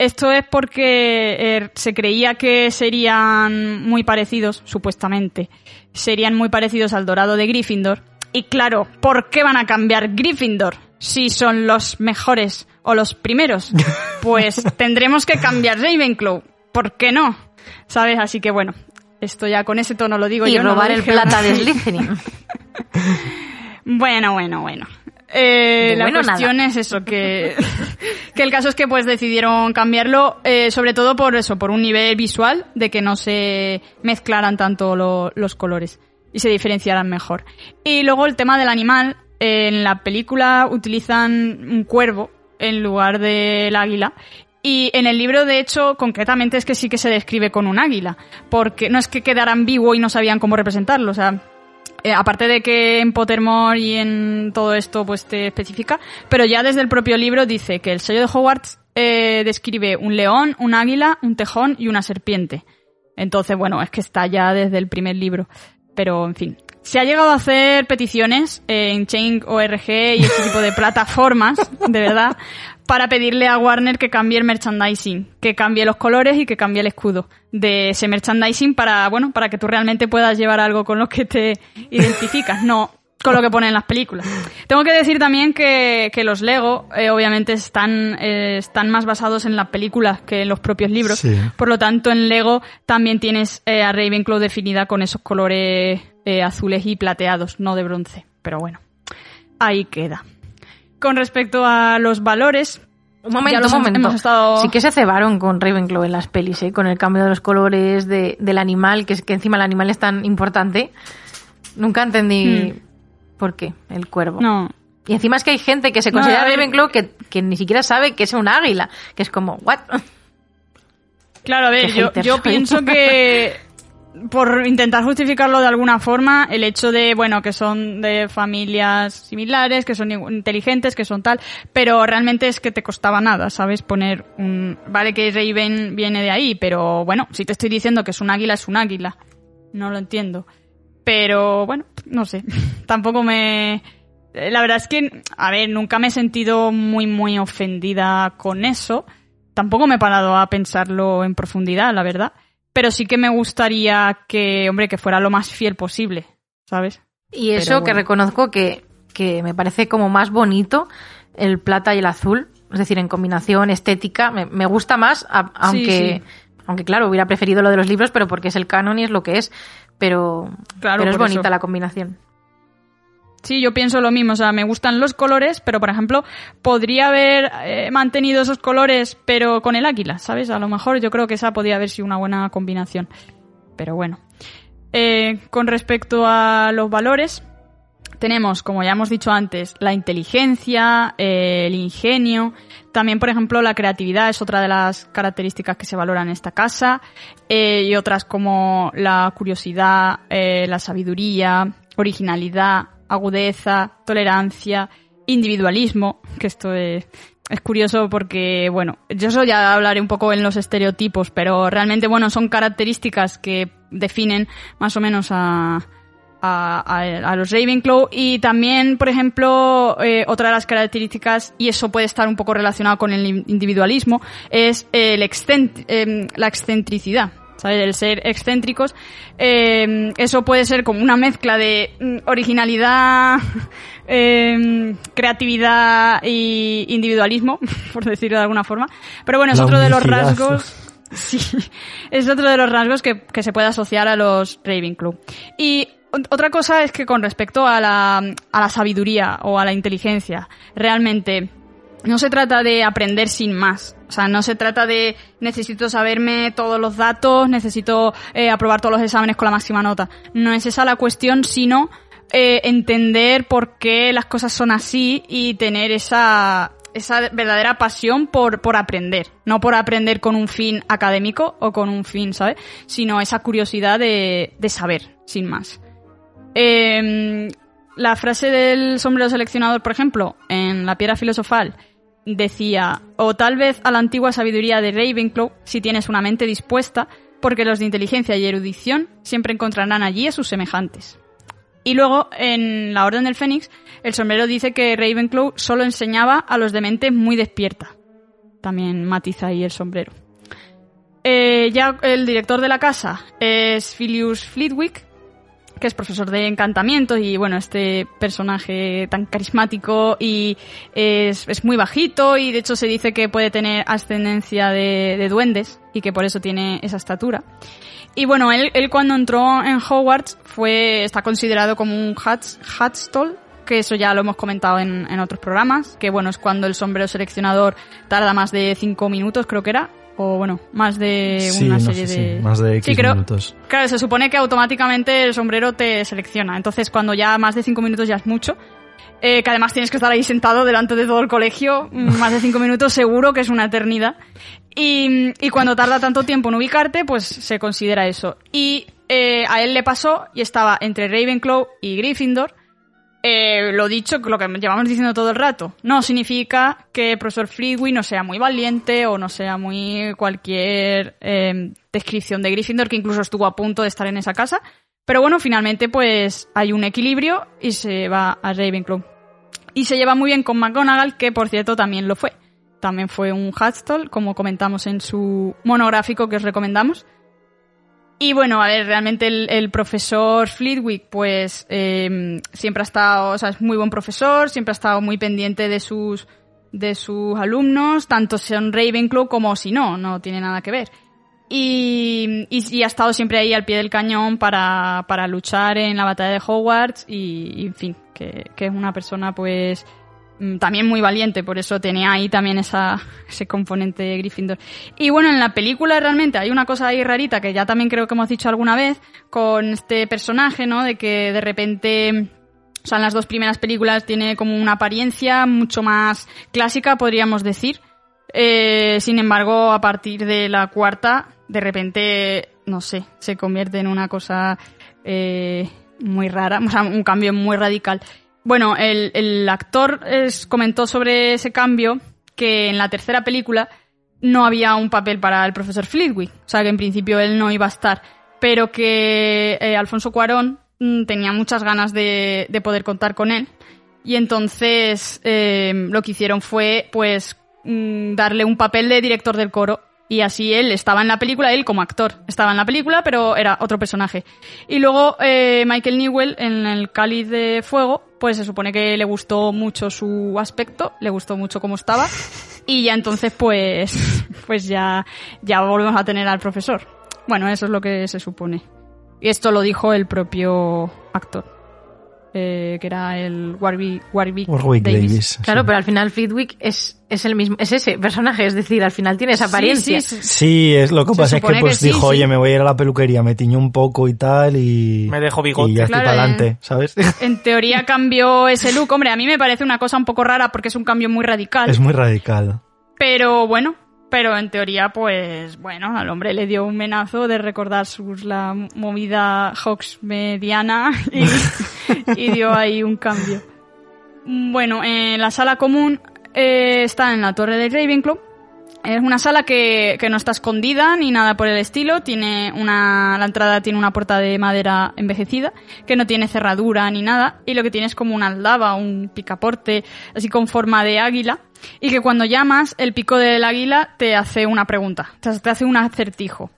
Esto es porque eh, se creía que serían muy parecidos, supuestamente, serían muy parecidos al dorado de Gryffindor. Y claro, ¿por qué van a cambiar Gryffindor si son los mejores o los primeros? Pues tendremos que cambiar Ravenclaw. ¿Por qué no? ¿Sabes? Así que bueno, esto ya con ese tono lo digo Y yo. no lo robar el dije. plata de Slytherin. Bueno, bueno, bueno. Eh, la cuestión nada. es eso, que, que el caso es que pues decidieron cambiarlo, eh, sobre todo por eso, por un nivel visual, de que no se mezclaran tanto lo- los colores y se diferenciaran mejor. Y luego el tema del animal, eh, en la película utilizan un cuervo en lugar del águila. Y en el libro, de hecho, concretamente es que sí que se describe con un águila, porque no es que quedara ambiguo y no sabían cómo representarlo, o sea, eh, aparte de que en Pottermore y en todo esto pues te especifica, pero ya desde el propio libro dice que el sello de Hogwarts eh, describe un león, un águila, un tejón y una serpiente. Entonces, bueno, es que está ya desde el primer libro. Pero, en fin. Se ha llegado a hacer peticiones en Change.org y este tipo de plataformas, de verdad, para pedirle a Warner que cambie el merchandising, que cambie los colores y que cambie el escudo de ese merchandising para, bueno, para que tú realmente puedas llevar algo con lo que te identificas, no con lo que ponen en las películas. Tengo que decir también que, que los Lego, eh, obviamente, están, eh, están más basados en las películas que en los propios libros. Sí. Por lo tanto, en Lego también tienes eh, a Ravenclaw definida con esos colores eh, azules y plateados, no de bronce. Pero bueno, ahí queda. Con respecto a los valores, Un momento, un momento. estado- Sí que se cebaron con Ravenclaw en las pelis, ¿eh? con el cambio de los colores de- del animal, que es que encima el animal es tan importante. Nunca entendí por qué, el cuervo. Hmm. no, Y encima es que hay gente que se No, considera ver- Ravenclaw que, que ni siquiera sabe que es un águila, que es como, ¿what? Claro, a ver, yo, yo pienso que por intentar justificarlo de alguna forma, el hecho de, bueno, que son de familias similares, que son inteligentes, que son tal, pero realmente es que te costaba nada, ¿sabes? Poner un... Vale que Raven viene de ahí, pero bueno, si te estoy diciendo que es un águila, es un águila. No lo entiendo. Pero bueno, no sé. Tampoco me... La verdad es que, a ver, nunca me he sentido muy, muy ofendida con eso. Tampoco me he parado a pensarlo en profundidad, la verdad. Pero sí que me gustaría que, hombre, que fuera lo más fiel posible, ¿sabes? Y eso que reconozco que, que me parece como más bonito el plata y el azul. Es decir, en combinación estética, me, me gusta más, a- aunque, sí. aunque claro, hubiera preferido lo de los libros, pero porque es el canon y es lo que es. Pero, Claro, pero es bonita eso. la combinación. Sí, yo pienso lo mismo. O sea, me gustan los colores, pero por ejemplo, podría haber eh, mantenido esos colores, pero con el águila, ¿sabes? A lo mejor yo creo que esa podría haber sido una buena combinación. Pero bueno. Eh, con respecto a los valores, tenemos, como ya hemos dicho antes, la inteligencia, eh, el ingenio. También, por ejemplo, la creatividad es otra de las características que se valoran en esta casa. y otras como la curiosidad, la sabiduría, originalidad, agudeza, tolerancia, individualismo, que esto es, curioso porque, bueno, yo eso ya hablaré un poco en los estereotipos, pero realmente, bueno, son características que definen más o menos a, a, a- a los Ravenclaw y también, por ejemplo, eh, otra de las características, y eso puede estar un poco relacionado con el individualismo, es el excent- em, la excentricidad. ¿Sabes? El ser excéntricos. Eh, eso puede ser como una mezcla de mm, originalidad, em, creatividad y individualismo, por decirlo de alguna forma. Pero bueno, es La otro de los rasgos Sí, es otro de los rasgos que, que se puede asociar a los Ravenclaw. Y ot- otra cosa es que con respecto a la, a la sabiduría o a la inteligencia, realmente no se trata de aprender sin más. O sea, no se trata de necesito saberme todos los datos, necesito eh, aprobar todos los exámenes con la máxima nota. No es esa la cuestión, sino eh, entender por qué las cosas son así y tener esa, esa verdadera pasión por, por aprender. No por aprender con un fin académico o con un fin, ¿sabes? Sino esa curiosidad de, de saber, sin más. Em, la frase del sombrero seleccionador, por ejemplo, en La piedra filosofal, decía, o tal vez a la antigua sabiduría de Ravenclaw, si tienes una mente dispuesta, porque los de inteligencia y erudición siempre encontrarán allí a sus semejantes. Y luego, en la Orden del Fénix, el sombrero dice que Ravenclaw solo enseñaba a los de mente muy despierta. También matiza ahí el sombrero. Eh, ya el director de la casa es Philius Flitwick, que es profesor de encantamientos y bueno, este personaje tan carismático y es, es muy bajito y de hecho se dice que puede tener ascendencia de, de duendes y que por eso tiene esa estatura. Y bueno, él, él cuando entró en Hogwarts fue, está considerado como un Hats, Hatstall, que eso ya lo hemos comentado en, en otros programas, que bueno, es cuando el sombrero seleccionador tarda más de cinco minutos, creo que era, o bueno, más de Sí, una no serie sé, de... sí, más de X Sí, creo- minutos. Claro, se supone que automáticamente el sombrero te selecciona. Entonces, cuando ya más de cinco minutos ya es mucho. eh, que además tienes que estar ahí sentado delante de todo el colegio, mm, más de cinco minutos seguro que es una eternidad. Y, y cuando tarda tanto tiempo en ubicarte, pues se considera eso. Y eh, a él le pasó y estaba entre Ravenclaw y Gryffindor. Eh, lo dicho, lo que llevamos diciendo todo el rato, no significa que el profesor Flitwick no sea muy valiente o no sea muy cualquier eh, descripción de Gryffindor que incluso estuvo a punto de estar en esa casa. Pero bueno, finalmente pues hay un equilibrio y se va a Ravenclaw. Y se lleva muy bien con McGonagall, que por cierto también lo fue. También fue un Hatstall, como comentamos en su monográfico que os recomendamos. Y bueno, a ver, realmente el, profesor Flitwick, pues eh, siempre ha estado, o sea, es muy buen profesor, siempre ha estado muy pendiente de sus, de sus alumnos, tanto son Ravenclaw como si no, no tiene nada que ver. Y, y, ha estado siempre ahí al pie del cañón para, para luchar en la batalla de Hogwarts y, y, en fin, que, que es una persona pues también muy valiente, por eso tenía ahí también esa, ese componente de Gryffindor. Y bueno, en la película realmente hay una cosa ahí rarita que ya también creo que hemos dicho alguna vez con este personaje, ¿no? De que de repente, o sea, en las dos primeras películas tiene como una apariencia mucho más clásica, podríamos decir. Eh, sin embargo, a partir de la cuarta, de repente, no sé, se convierte en una cosa eh, muy rara, o sea, un cambio muy radical. Bueno, el, actor comentó sobre ese cambio que en la tercera película no había un papel para el profesor Flitwick, o sea que en principio él no iba a estar, pero que eh, Alfonso Cuarón mm, tenía muchas ganas de, de, poder contar con él y entonces eh, lo que hicieron fue pues mm, darle un papel de director del coro y así él estaba en la película, él como actor estaba en la película, pero era otro personaje. Y luego eh, Michael Newell en el Cáliz de Fuego, pues se supone que le gustó mucho su aspecto, le gustó mucho cómo estaba y ya entonces pues pues ya ya volvemos a tener al profesor. Bueno, eso es lo que se supone. Y esto lo dijo el propio actor. Eh, que era el Warwick, Warwick, Warwick Davis. Davis. Claro, sí. pero al final Flitwick es, es el mismo, es ese personaje, es decir, al final tiene esa apariencia. Sí, sí, sí. Sí, es lo que Se pasa es que pues que dijo, sí. oye, me voy a ir a la peluquería, me tiñó un poco y tal y... Me dejo bigote. Y ya estoy Claro, para adelante, ¿sabes? En teoría cambió ese look. Hombre, a mí me parece una cosa un poco rara porque es un cambio muy radical. es muy radical. Pero bueno, pero en teoría, pues bueno, al hombre le dio un menazo de recordar sus la movida Hawks mediana y, dio ahí un cambio. Bueno, en la sala común eh, está en la torre de Ravenclaw. Es una sala que, que no está escondida ni nada por el estilo. Tiene una, la entrada tiene una puerta de madera envejecida que no tiene cerradura ni nada. Y lo que tiene es como una aldaba, un picaporte, así con forma de águila. Y que cuando llamas, el pico del águila te hace una pregunta, te hace un acertijo.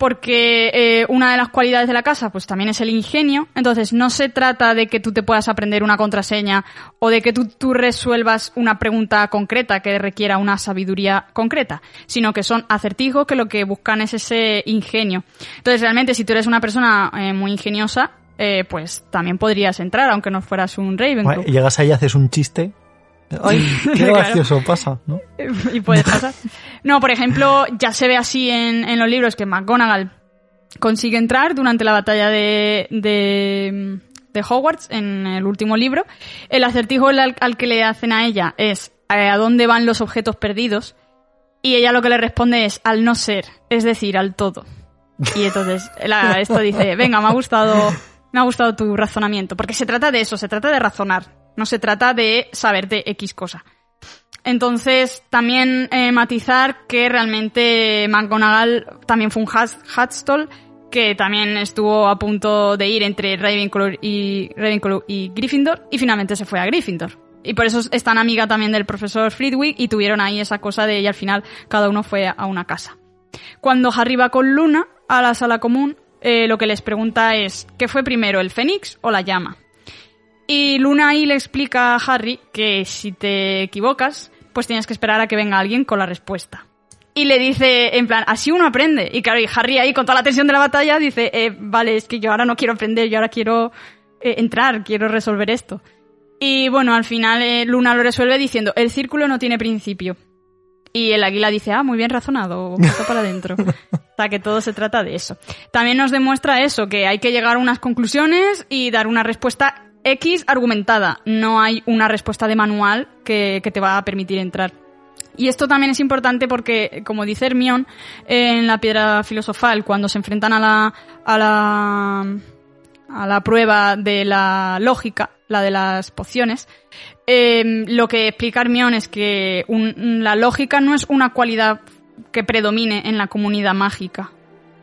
Porque eh, una de las cualidades de la casa, pues también es el ingenio. Entonces, no se trata de que tú te puedas aprender una contraseña o de que tú, resuelvas una pregunta concreta que requiera una sabiduría concreta, sino que son acertijos que lo que buscan es ese ingenio. Entonces, realmente, si tú eres una persona eh, muy ingeniosa, eh, pues también podrías entrar, aunque no fueras un Ravenclaw. Llegas ahí, haces un chiste Ay, qué Claro. gracioso pasa, ¿no? y puede pasar. No, por ejemplo, ya se ve así en, en los libros que McGonagall consigue entrar durante la batalla de, de, de Hogwarts en el último libro. El acertijo al, al que le hacen a ella es eh, ¿a dónde van los objetos perdidos? Y ella lo que le responde es al no ser, es decir, al todo. Y entonces la- esto dice, venga, me ha gustado, me ha gustado tu razonamiento, porque se trata de eso, se trata de razonar, no se trata de saber de X cosa. Entonces, también eh, matizar que realmente McGonagall también fue un Hats- Hatstall, que también estuvo a punto de ir entre Ravenclaw y, Ravenclaw y Gryffindor, y finalmente se fue a Gryffindor. Y por eso es tan amiga también del profesor Flitwick, y tuvieron ahí esa cosa de, y al final cada uno fue a una casa. Cuando Harry va con Luna a la sala común, eh, lo que les pregunta es, ¿qué fue primero, el Fénix o la llama? Y Luna ahí le explica a Harry que si te equivocas, pues tienes que esperar a que venga alguien con la respuesta. Y le dice, en plan, así uno aprende. Y claro, y Harry ahí con toda la tensión de la batalla dice, eh, vale, es que yo ahora no quiero aprender, yo ahora quiero eh, entrar, quiero resolver esto. Y bueno, al final eh, Luna lo resuelve diciendo, el círculo no tiene principio. Y el águila dice, ah, muy bien razonado, pasa para adentro. o sea, que todo se trata de eso. También nos demuestra eso, que hay que llegar a unas conclusiones y dar una respuesta X argumentada. No hay una respuesta de manual que, que te va a permitir entrar. Y esto también es importante porque, como dice Hermione en la piedra filosofal, cuando se enfrentan a la, a la, a la prueba de la lógica, la de las pociones, eh, lo que explica Hermione es que la lógica no es una cualidad que predomine en la comunidad mágica.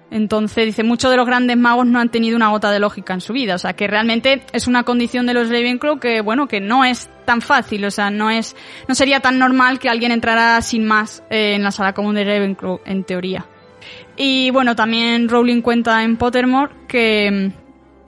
Entonces, dice, muchos de los grandes magos no han tenido una gota de lógica en su vida. O sea, que realmente es una condición de los Ravenclaw que, bueno, que no es tan fácil. O sea, no es, no sería tan normal que alguien entrara sin más eh, en la sala común de Ravenclaw, en teoría. Y bueno, también Rowling cuenta en Pottermore que,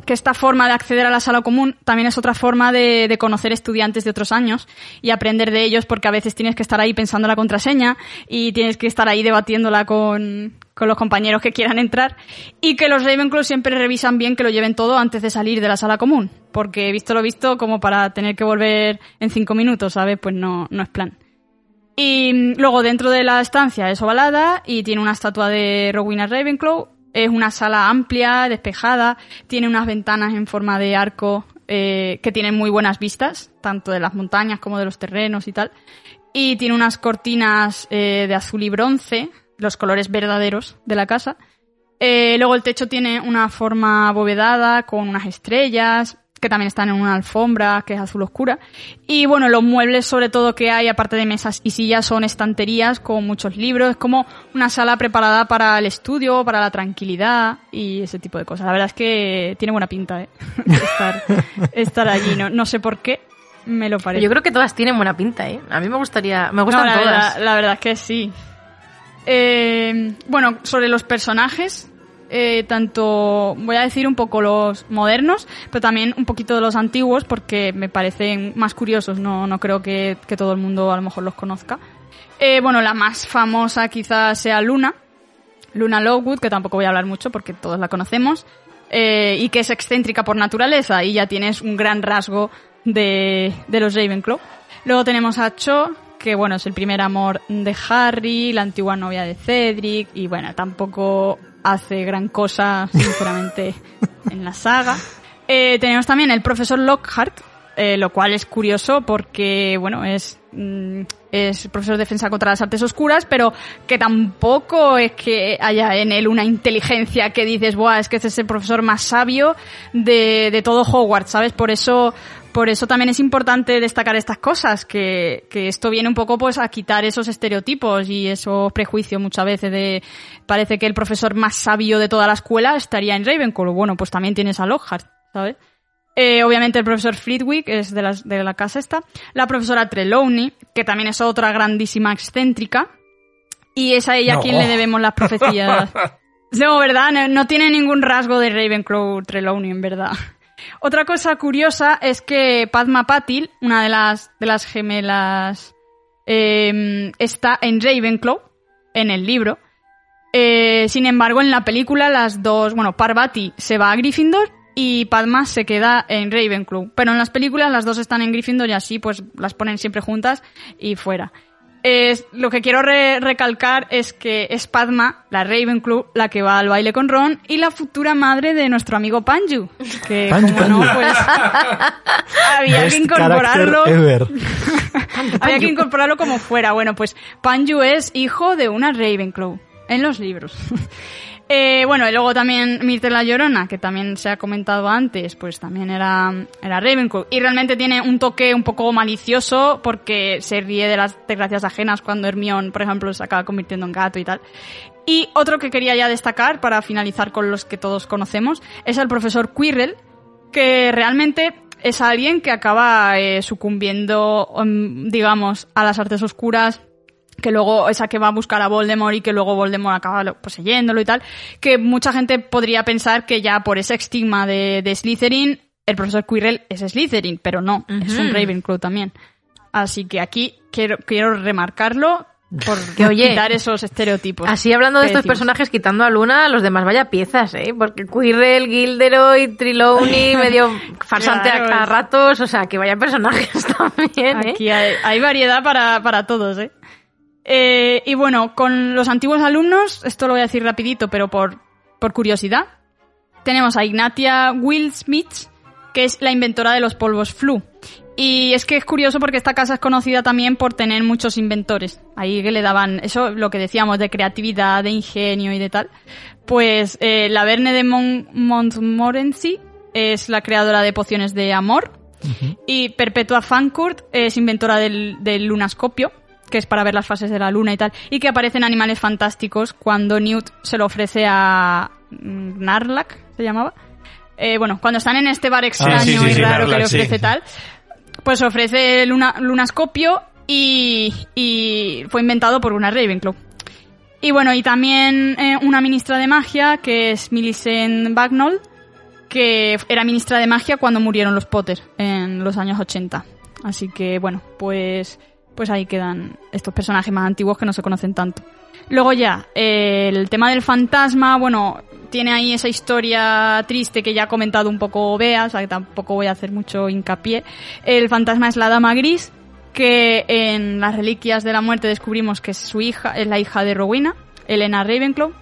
que esta forma de acceder a la sala común también es otra forma de, conocer estudiantes de otros años y aprender de ellos porque a veces tienes que estar ahí pensando la contraseña y tienes que estar ahí debatiéndola con, con los compañeros que quieran entrar y que los Ravenclaw siempre revisan bien que lo lleven todo antes de salir de la sala común porque visto lo visto como para tener que volver en cinco minutos, ¿sabes? Pues no, no es plan. Y mm, luego dentro de la estancia es ovalada y tiene una estatua de Rowena Ravenclaw. Es una sala amplia, despejada, tiene unas ventanas en forma de arco eh, que tienen muy buenas vistas, tanto de las montañas como de los terrenos y tal. Y tiene unas cortinas eh, de azul y bronce, los colores verdaderos de la casa. Eh, luego el techo tiene una forma abovedada con unas estrellas que también están en una alfombra que es azul oscura. Y bueno, los muebles sobre todo que hay, aparte de mesas y sillas, son estanterías con muchos libros. Es como una sala preparada para el estudio, para la tranquilidad y ese tipo de cosas. La verdad es que tiene buena pinta, ¿eh? estar, estar allí. No, no sé por qué, me lo parece. Yo creo que todas tienen buena pinta, ¿eh? A mí me gustaría... Me gustan No, la, todas. Verdad, la verdad es que sí. Eh, bueno, sobre los personajes, eh, tanto voy a decir un poco los modernos, pero también un poquito de los antiguos, porque me parecen más curiosos, no, no creo que, que todo el mundo a lo mejor los conozca. Eh, bueno, la más famosa quizás sea Luna, Luna Lovegood, que tampoco voy a hablar mucho porque todos la conocemos, eh, y que es excéntrica por naturaleza, y ya tienes un gran rasgo de, de los Ravenclaw. Luego tenemos a Cho, que bueno, es el primer amor de Harry, la antigua novia de Cedric, y bueno, tampoco hace gran cosa, sinceramente, en la saga. Eh, tenemos también el profesor Lockhart, eh, lo cual es curioso porque, bueno, es, mm, es profesor de defensa contra las artes oscuras, pero que tampoco es que haya en él una inteligencia que dices, Buah, es que este es el profesor más sabio de, de todo Hogwarts, ¿sabes? Por eso, por eso también es importante destacar estas cosas, que, que esto viene un poco pues a quitar esos estereotipos y esos prejuicios muchas veces de parece que el profesor más sabio de toda la escuela estaría en Ravenclaw. Bueno, pues también tienes a Lockhart, ¿sabes? Eh, obviamente el profesor Flitwick es de, las, de la casa esta. La profesora Trelawney, que también es otra grandísima excéntrica. Y es a ella a quien le debemos las profecías. No, ¿verdad? No, no tiene ningún rasgo de Ravenclaw Trelawney, en verdad. Otra cosa curiosa es que Padma Patil, una de las, de las gemelas, eh, está en Ravenclaw, en el libro. Eh, sin embargo, en la película las dos, bueno, Parvati se va a Gryffindor y Padma se queda en Ravenclaw. Pero en las películas las dos están en Gryffindor y así pues las ponen siempre juntas y fuera. Es, lo que quiero re- recalcar es que es Padma, la Ravenclaw, la que va al baile con Ron y la futura madre de nuestro amigo Panju. Que Panju, como no, pues había que incorporarlo. Había que incorporarlo como fuera. Bueno, pues Panju es hijo de una Ravenclaw en los libros. Eh, bueno, y luego también Myrtle la Llorona, que también se ha comentado antes, pues también era, era Ravenclaw. Y realmente tiene un toque un poco malicioso porque se ríe de las desgracias ajenas cuando Hermione, por ejemplo, se acaba convirtiendo en gato y tal. Y otro que quería ya destacar, para finalizar con los que todos conocemos, es el profesor Quirrell, que realmente es alguien que acaba eh, sucumbiendo, um, digamos, a las artes oscuras, que luego esa que va a buscar a Voldemort y que luego Voldemort acaba lo- poseyéndolo y tal, que mucha gente podría pensar que ya por ese estigma de, de Slytherin, el profesor Quirrell es Slytherin, pero no, es un. Ravenclaw también. Así que aquí quiero, quiero remarcarlo por Que, oye, quitar esos estereotipos. Así hablando de estos decimos. personajes, quitando a Luna, los demás vaya piezas, ¿eh? Porque Quirrell, Gilderoy, Trelawney, medio farsante Claro, a, a ratos, o sea, que vaya personajes también, ¿eh? Aquí hay, hay variedad para, para todos, ¿eh? Eh, Y bueno, con los antiguos alumnos, esto lo voy a decir rapidito, pero por, por curiosidad, tenemos a Ignatia Will Smith, que es la inventora de los polvos flu. Y es que es curioso porque esta casa es conocida también por tener muchos inventores. Ahí que le daban, eso lo que decíamos de creatividad, de ingenio y de tal. Pues eh, la Verne de Mon- Montmorency es la creadora de pociones de amor. Y Perpetua Fancourt es inventora del, del lunascopio, que es para ver las fases de la luna y tal, y que aparecen animales fantásticos cuando Newt se lo ofrece a mm, Narlac, se llamaba. Eh, bueno, cuando están en este bar extraño sí, sí, y sí, raro que le ofrece tal, pues ofrece el luna- lunascopio y, y fue inventado por una Ravenclaw. Y bueno, y también eh, una ministra de magia que es Millicent Bagnall, que era ministra de magia cuando murieron los Potter en los años 80. Así que bueno, pues, pues ahí quedan estos personajes más antiguos que no se conocen tanto. Luego ya, el tema del fantasma, bueno, tiene ahí esa historia triste que ya ha comentado un poco Bea, o sea que tampoco voy a hacer mucho hincapié. El fantasma es la dama gris, que en las reliquias de la muerte descubrimos que es su hija, es la hija de Rowena, Elena Ravenclaw,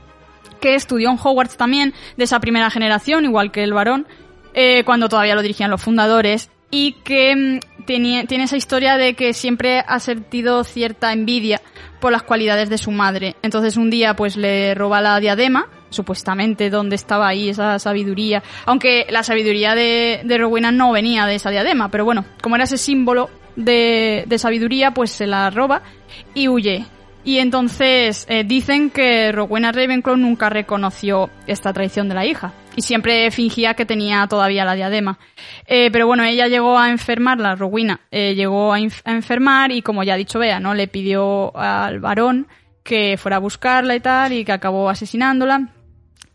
que estudió en Hogwarts también, de esa primera generación, igual que el varón, eh, cuando todavía lo dirigían los fundadores, y que mm, tiene esa historia de que siempre ha sentido cierta envidia por las cualidades de su madre. Entonces un día pues le roba la diadema, supuestamente donde estaba ahí esa sabiduría, aunque la sabiduría de, de Rowena no venía de esa diadema, pero bueno, como era ese símbolo de, de sabiduría, pues se la roba y huye. Y entonces eh, dicen que Rowena Ravenclaw nunca reconoció esta traición de la hija y siempre fingía que tenía todavía la diadema. Eh, pero bueno, ella llegó a enfermar, la Rowena eh, llegó a, enfermar y como ya ha dicho Bea, ¿no? Le pidió al varón que fuera a buscarla y tal y que acabó asesinándola.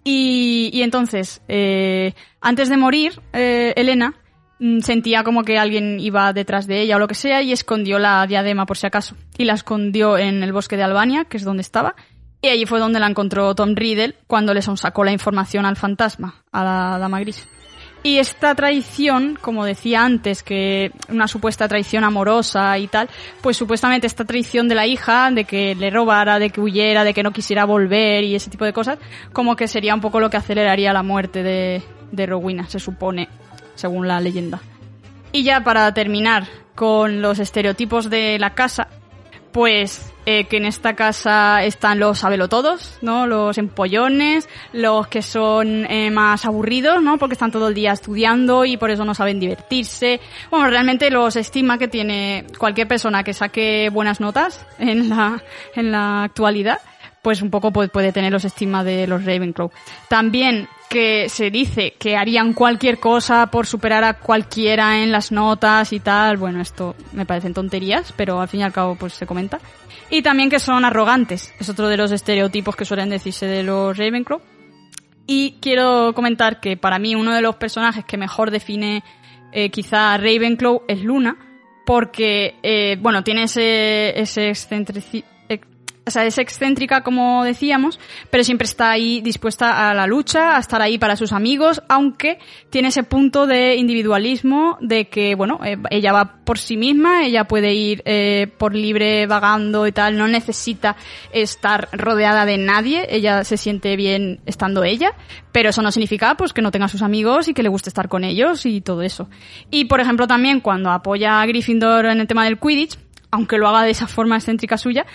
Y, y entonces, eh, antes de morir, eh, Elena mm, sentía como que alguien iba detrás de ella o lo que sea y escondió la diadema por si acaso. Y la escondió en el bosque de Albania, que es donde estaba. Y allí fue donde la encontró Tom Riddle cuando le sacó la información al fantasma, a la dama gris. Y esta traición, como decía antes, que una supuesta traición amorosa y tal, pues supuestamente esta traición de la hija, de que le robara, de que huyera, de que no quisiera volver y ese tipo de cosas, como que sería un poco lo que aceleraría la muerte de, de Rowena, se supone, según la leyenda. Y ya para terminar con los estereotipos de la casa, pues eh, que en esta casa están los sabelotodos, ¿no? Los empollones, los que son eh, más aburridos, ¿no? Porque están todo el día estudiando y por eso no saben divertirse. Bueno, realmente los estigma que tiene cualquier persona que saque buenas notas en la, en la actualidad, pues un poco puede, tener los estigmas de los Ravenclaw. También que se dice que harían cualquier cosa por superar a cualquiera en las notas y tal. Bueno, esto me parecen tonterías, pero al fin y al cabo pues se comenta. Y también que son arrogantes. Es otro de los estereotipos que suelen decirse de los Ravenclaw. Y quiero comentar que para mí uno de los personajes que mejor define eh, quizá Ravenclaw es Luna, porque, eh, bueno, tiene ese, ese o sea, es excéntrica como decíamos, pero siempre está ahí dispuesta a la lucha, a estar ahí para sus amigos, aunque tiene ese punto de individualismo de que, bueno, eh, ella va por sí misma, ella puede ir eh, por libre vagando y tal, no necesita estar rodeada de nadie, ella se siente bien estando ella, pero eso no significa pues que no tenga sus amigos y que le guste estar con ellos y todo eso. Y por ejemplo también cuando apoya a Gryffindor en el tema del Quidditch, aunque lo haga de esa forma excéntrica suya,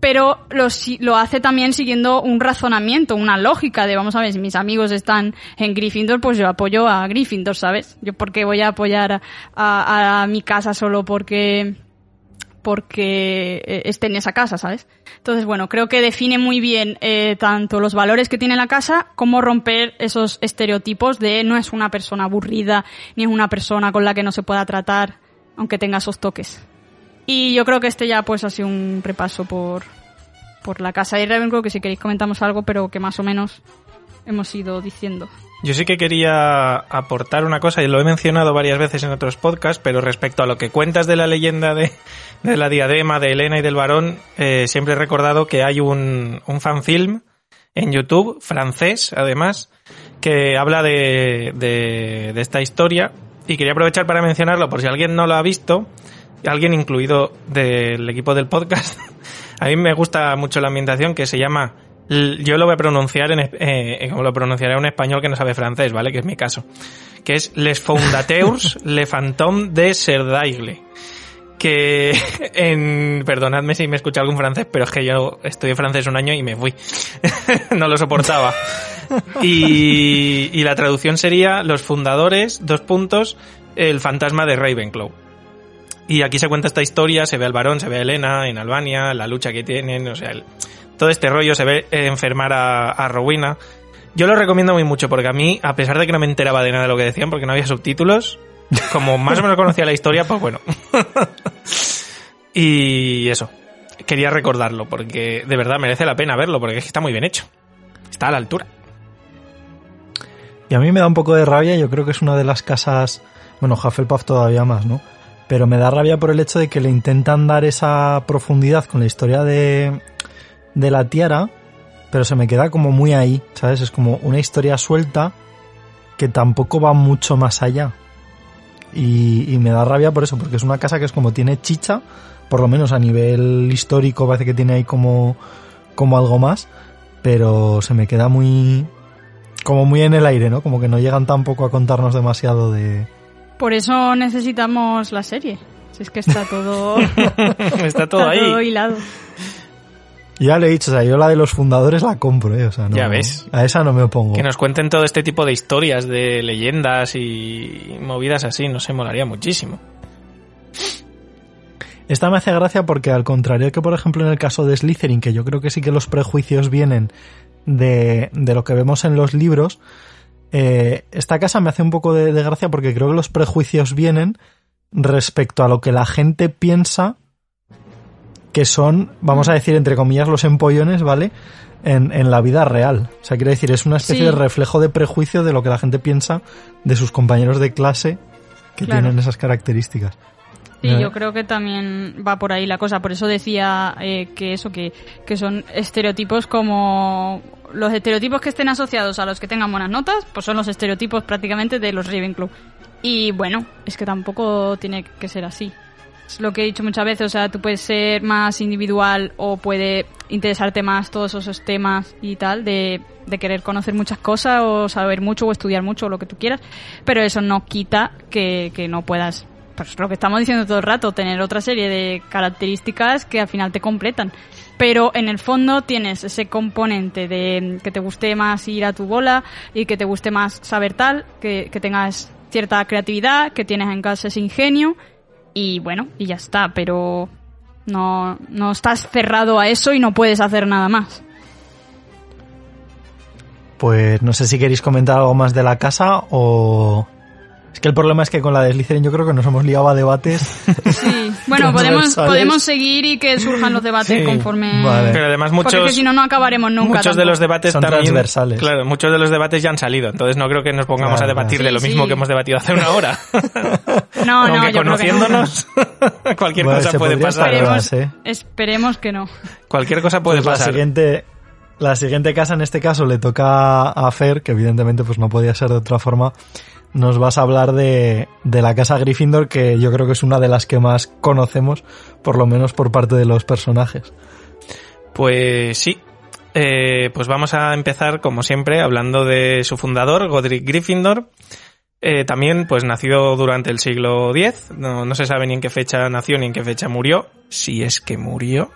pero lo, lo hace también siguiendo un razonamiento, una lógica de, vamos a ver, si mis amigos están en Gryffindor, pues yo apoyo a Gryffindor, ¿sabes? Yo por qué voy a apoyar a, a- mi casa solo porque porque esté en esa casa, ¿sabes? Entonces, bueno, creo que define muy bien eh, tanto los valores que tiene la casa como romper esos estereotipos de no es una persona aburrida ni es una persona con la que no se pueda tratar, aunque tenga esos toques. Y yo creo que este ya pues ha sido un repaso por, por la casa de Ravenclaw, que si queréis comentamos algo, pero que más o menos hemos ido diciendo. Yo sí que quería aportar una cosa, y lo he mencionado varias veces en otros podcasts, pero respecto a lo que cuentas de la leyenda de, de la diadema, de Elena y del varón, eh, siempre he recordado que hay un, un fanfilm en YouTube, francés además, que habla de, de, de esta historia, y quería aprovechar para mencionarlo por si alguien no lo ha visto, alguien incluido del equipo del podcast. A mí me gusta mucho la ambientación que se llama yo lo voy a pronunciar en, es- eh, como lo pronunciaré un español que no sabe francés, ¿vale? Que es mi caso. Que es Les Fondateurs, Le Fantôme de Serdaigle. Que en, perdonadme si me escucha algún francés, pero es que yo estudié francés un año y me fui. no lo soportaba. Y, y la traducción sería Los fundadores, dos puntos, el fantasma de Ravenclaw. Y aquí se cuenta esta historia, se ve al varón, se ve a Elena en Albania, la lucha que tienen, o sea, el- todo este rollo, se ve enfermar a, a Rowena. Yo lo recomiendo muy mucho porque a mí, a pesar de que no me enteraba de nada de lo que decían porque no había subtítulos, como más o menos conocía la historia, pues bueno. y eso, quería recordarlo porque de verdad merece la pena verlo porque es que está muy bien hecho. Está a la altura. Y a mí me da un poco de rabia, yo creo que es una de las casas, bueno, Hufflepuff todavía más, ¿no? Pero me da rabia por el hecho de que le intentan dar esa profundidad con la historia de, de la tiara, pero se me queda como muy ahí, ¿sabes? Es como una historia suelta que tampoco va mucho más allá. Y, y me da rabia por eso, porque es una casa que es como tiene chicha, por lo menos a nivel histórico parece que tiene ahí como, como algo más, pero se me queda muy, como muy en el aire, ¿no? Como que no llegan tampoco a contarnos demasiado de... Por eso necesitamos la serie. Si es que está todo, está todo ahí. hilado. Ya lo he dicho, o sea, yo la de los fundadores la compro, ¿eh? O sea, no, Ya ves. A esa no me opongo. Que nos cuenten todo este tipo de historias, de leyendas y movidas así, no sé, molaría muchísimo. Esta me hace gracia porque al contrario que, por ejemplo, en el caso de Slytherin, que yo creo que sí que los prejuicios vienen de, de lo que vemos en los libros, eh, esta casa me hace un poco de, de gracia porque creo que los prejuicios vienen respecto a lo que la gente piensa que son, vamos a decir, entre comillas, los empollones, ¿vale? En, en la vida real. O sea, quiero decir, es una especie Sí. de reflejo de prejuicio de lo que la gente piensa de sus compañeros de clase que Claro. tienen esas características. Sí, yo creo que también va por ahí la cosa. Por eso decía eh, que eso, que, que son estereotipos como los estereotipos que estén asociados a los que tengan buenas notas, pues son los estereotipos prácticamente de los Ravenclaw. Y bueno, es que tampoco tiene que ser así. Es lo que he dicho muchas veces, o sea, tú puedes ser más individual o puede interesarte más todos esos temas y tal, de, de querer conocer muchas cosas o saber mucho o estudiar mucho o lo que tú quieras, pero eso no quita que, que no puedas, pues lo que estamos diciendo todo el rato, tener otra serie de características que al final te completan. Pero en el fondo tienes ese componente de que te guste más ir a tu bola y que te guste más saber tal, que, que tengas cierta creatividad, que tienes en casa ese ingenio y bueno, y ya está, pero no, no estás cerrado a eso y no puedes hacer nada más. Pues no sé si queréis comentar algo más de la casa o Es que el problema es que con la de Slytherin yo creo que nos hemos liado a debates. Sí. Bueno, podemos, podemos seguir y que surjan los debates Sí. conforme... Vale. Pero además Porque muchos, si no, no acabaremos nunca. muchos de tampoco. los debates Son también... transversales. Claro, muchos de los debates ya han salido, entonces no creo que nos pongamos Claro, a debatir claro. de lo Sí, mismo sí. que hemos debatido hace una hora. No, no, Aunque yo creo que no. conociéndonos, cualquier Vale, cosa puede pasar. Esperemos, ¿eh? esperemos que no. Cualquier cosa puede Pues la pasar. siguiente, la siguiente casa en este caso le toca a Fer, que evidentemente pues no podía ser de otra forma. Nos vas a hablar de, de la casa Gryffindor, que yo creo que es una de las que más conocemos, por lo menos por parte de los personajes. Pues sí. Eh, pues vamos a empezar, como siempre, hablando de su fundador, Godric Gryffindor. Eh, también, pues nacido durante el siglo X. No, no se sabe ni en qué fecha nació ni en qué fecha murió. Si es que murió.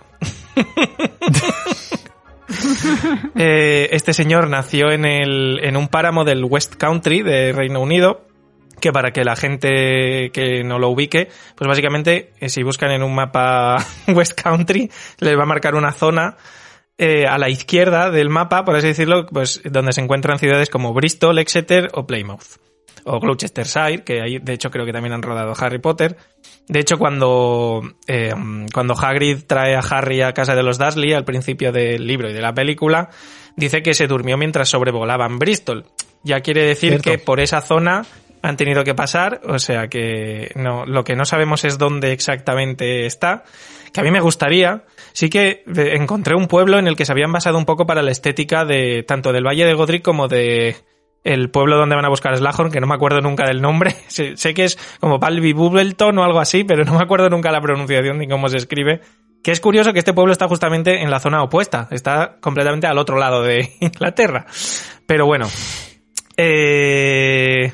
Eh, este señor nació en, el, en un páramo del West Country de Reino Unido. Que para que la gente que no lo ubique, pues básicamente, eh, si buscan en un mapa West Country, les va a marcar una zona eh, a la izquierda del mapa, por así decirlo, pues donde se encuentran ciudades como Bristol, Exeter o Plymouth. O Gloucestershire, que ahí de hecho creo que también han rodado Harry Potter. De hecho, cuando, eh, cuando Hagrid trae a Harry a casa de los Dursley al principio del libro y de la película, dice que se durmió mientras sobrevolaban Bristol. Ya quiere decir Cierto. que por esa zona han tenido que pasar, o sea que no, lo que no sabemos es dónde exactamente está, que a mí me gustaría. Sí que eh, encontré un pueblo en el que se habían basado un poco para la estética de tanto del Valle de Godric como de el pueblo donde van a buscar a Slughorn, que no me acuerdo nunca del nombre. sé, que es como Balby Bubbleton o algo así, pero no me acuerdo nunca la pronunciación ni cómo se escribe. Que es curioso que este pueblo está justamente en la zona opuesta, está completamente al otro lado de Inglaterra. Pero bueno, eh,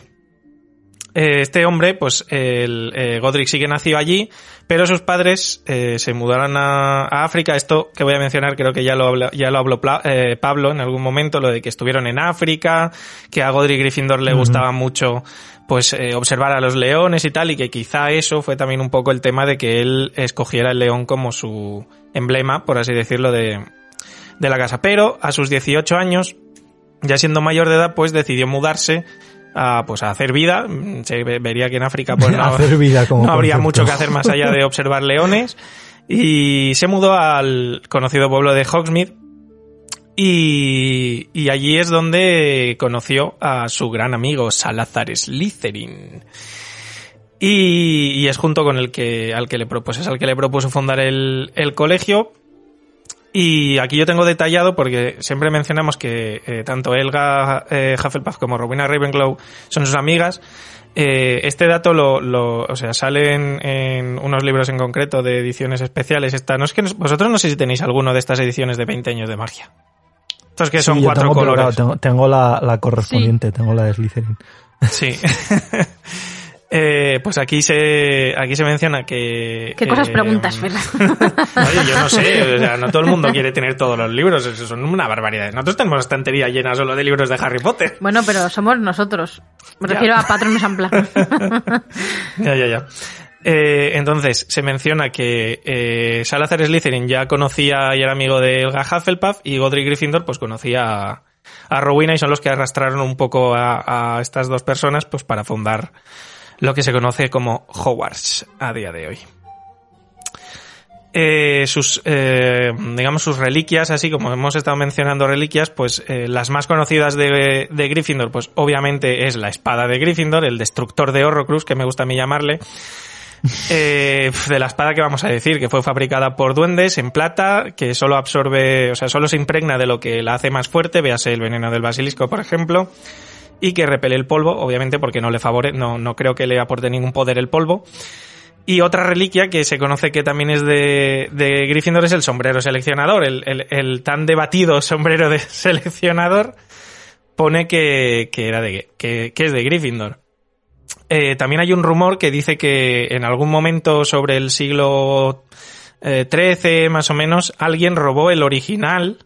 eh, este hombre, pues el, eh, Godric sí que nació allí, pero sus padres eh, se mudaron a, a África. Esto que voy a mencionar creo que ya lo, habla- ya lo habló eh, Pablo en algún momento, lo de que estuvieron en África, que a Godric Gryffindor le gustaba mucho pues eh, observar a los leones y tal, y que quizá eso fue también un poco el tema de que él escogiera el león como su emblema, por así decirlo, de, de la casa. Pero a sus 18 años, ya siendo mayor de edad, pues decidió mudarse a, pues, a hacer vida. Mm, Se ve- vería que en África pues, no, Hacer vida como no habría mucho que hacer más allá de observar leones. Y se mudó al conocido pueblo de Hogsmeade. Y, y allí es donde conoció a su gran amigo Salazar Slytherin. Y, y es junto con el que al que le propuso, es al que le propuso fundar el, el colegio. Y aquí yo tengo detallado porque siempre mencionamos que eh, tanto Elga eh, Hufflepuff como Rowena Ravenclaw son sus amigas. Eh, este dato lo, lo- o sea, sale en, en unos libros en concreto de ediciones especiales. Esta, no es que nos- vosotros no sé si tenéis alguno de estas ediciones de 20 años de magia. Estos que son Sí, cuatro tengo, pero colores. claro, tengo, tengo la, la correspondiente, tengo la de Slytherin. Sí. Eh, pues aquí se aquí se menciona que ¿Qué cosas eh, preguntas, Fer? Oye, yo no sé, o sea, no todo el mundo quiere tener todos los libros, eso son una barbaridad. Nosotros tenemos estantería llena solo de libros de Harry Potter. Bueno, pero somos nosotros. Me Ya. refiero a Patronus Unplugged. Ya, ya, ya. Eh, entonces, se menciona que eh, Salazar Slytherin ya conocía y era amigo de Elga Hufflepuff y Godric Gryffindor pues conocía a, a Rowena y son los que arrastraron un poco a, a estas dos personas pues para fundar lo que se conoce como Hogwarts a día de hoy. Eh, sus, eh, digamos, sus reliquias, así como hemos estado mencionando reliquias, pues eh, las más conocidas de, de Gryffindor, pues obviamente es la espada de Gryffindor, el destructor de Horrocrux, que me gusta a mí llamarle. Eh, de la espada que vamos a decir, que fue fabricada por duendes en plata, que solo absorbe, o sea, solo se impregna de lo que la hace más fuerte, véase el veneno del basilisco, por ejemplo, y que repele el polvo, obviamente porque no le favorece, no, no creo que le aporte ningún poder el polvo. Y otra reliquia que se conoce que también es de, de Gryffindor es el sombrero seleccionador, el, el- tan debatido sombrero de seleccionador pone que, que era de que, que es de Gryffindor. Eh, también hay un rumor que dice que en algún momento sobre el siglo eh, XIII, más o menos, alguien robó el original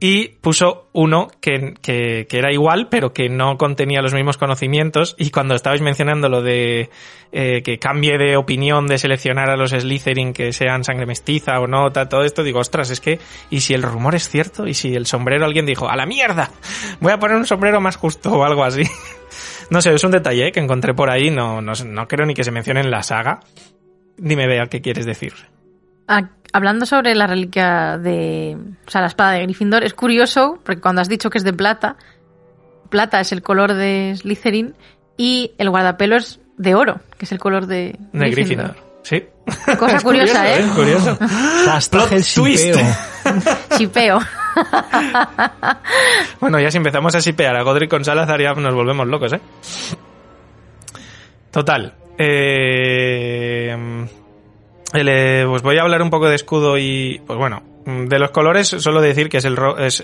y puso uno que, que- que era igual, pero que no contenía los mismos conocimientos. Y cuando estabais mencionando lo de eh, que cambie de opinión de seleccionar a los Slytherin que sean sangre mestiza o no, todo esto, digo, ostras, es que, ¿y si el rumor es cierto? ¿Y si el sombrero alguien dijo, a la mierda? Voy a poner un sombrero más justo o algo así. No sé, es un detalle ¿eh? que encontré por ahí, no, no, no creo ni que se mencione en la saga. Dime, Bea, ¿qué quieres decir? Ah, hablando sobre la reliquia de. O sea, la espada de Gryffindor, es curioso, porque cuando has dicho que es de plata, plata es el color de Slytherin y el guardapelo es de oro, que es el color de, De Gryffindor. Sí. Cosa Es curiosa, curioso, ¿eh? Curioso. Hashtag el twist. shipeo. Chipeo. Bueno, ya si empezamos a sipear a Godric con Salazar ya nos volvemos locos, ¿eh? Total. Eh, eh, pues voy a hablar un poco de escudo y, pues bueno, de los colores solo decir que es el,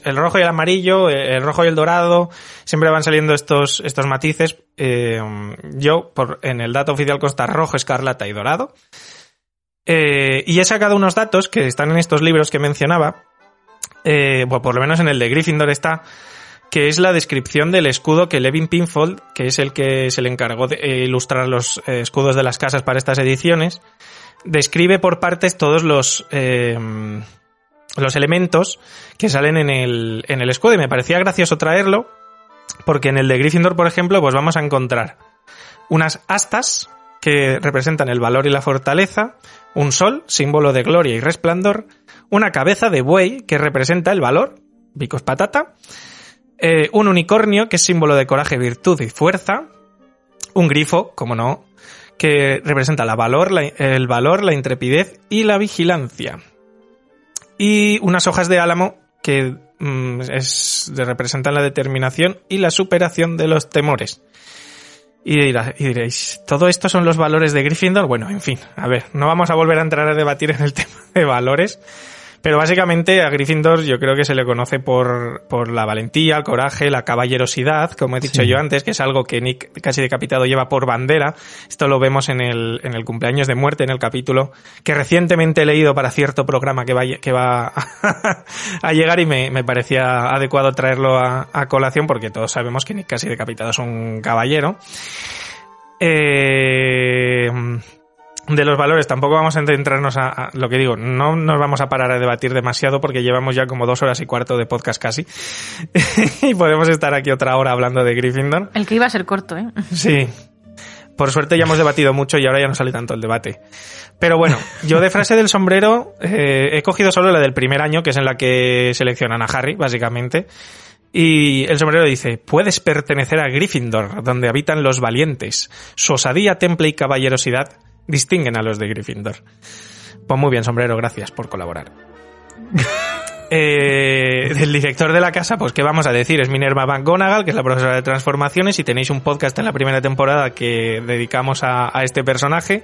el rojo y el amarillo, eh, el rojo y el dorado, siempre van saliendo estos, estos matices. Eh, yo, por, en el dato oficial consta rojo, escarlata y dorado. Eh, y he sacado unos datos que están en estos libros que mencionaba, bueno, por lo menos en el de Gryffindor está, que es la descripción del escudo que Levin Pinfold, que es el que se le encargó de ilustrar los escudos de las casas para estas ediciones, describe por partes todos los eh, los elementos que salen en el, en el escudo. Y me parecía gracioso traerlo porque en el de Gryffindor, por ejemplo, pues vamos a encontrar unas astas que representan el valor y la fortaleza, un sol, símbolo de gloria y resplandor, una cabeza de buey que representa el valor, picos patata, eh, un unicornio que es símbolo de coraje, virtud y fuerza, un grifo, como no, que representa la valor, la- el valor, la intrepidez y la vigilancia. Y unas hojas de álamo que mm, es, representan la determinación y la superación de los temores. Y, y diréis, ¿todo esto son los valores de Gryffindor? Bueno, en fin, a ver, no vamos a volver a entrar a debatir en el tema de valores, pero básicamente a Gryffindor yo creo que se le conoce por, por la valentía, el coraje, la caballerosidad, como he dicho Sí. yo antes, que es algo que Nick casi decapitado lleva por bandera. Esto lo vemos en el, en el cumpleaños de muerte, en el capítulo que recientemente he leído para cierto programa que va, a- que va a llegar y me, me parecía adecuado traerlo a, a colación porque todos sabemos que Nick casi decapitado es un caballero. Eh, de los valores tampoco vamos a centrarnos a, a- lo que digo, no nos vamos a parar a debatir demasiado porque llevamos ya como dos horas y cuarto de podcast casi y podemos estar aquí otra hora hablando de Gryffindor. El que iba a ser corto, ¿eh? Sí. Por suerte ya hemos debatido mucho y ahora ya no sale tanto el debate. Pero bueno, yo de frase del sombrero eh, he cogido solo la del primer año, que es en la que seleccionan a Harry, básicamente. Y el sombrero dice, puedes pertenecer a Gryffindor, donde habitan los valientes. Su osadía, temple y caballerosidad distinguen a los de Gryffindor. Pues muy bien, sombrero, gracias por colaborar. Eh, del director de la casa, pues qué vamos a decir, es Minerva McGonagall, que es la profesora de transformaciones, y tenéis un podcast en la primera temporada que dedicamos a, a este personaje.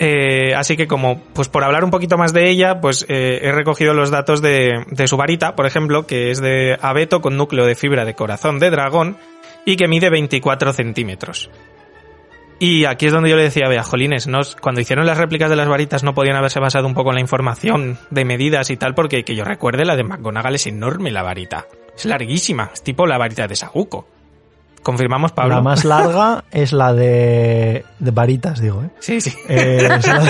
Eh, así que como, pues por hablar un poquito más de ella, pues eh, he recogido los datos de, de su varita, por ejemplo, que es de abeto con núcleo de fibra de corazón de dragón y que mide 24 centímetros. Y aquí es donde yo le decía a Bea, Jolines, ¿no? cuando hicieron las réplicas de las varitas no podían haberse basado un poco en la información de medidas y tal, porque que yo recuerde la de McGonagall es enorme la varita. Es larguísima, es tipo la varita de Saguco. ¿Confirmamos, Pablo? La más larga es la de, de varitas, digo, ¿eh? Sí, sí. Eh, es la,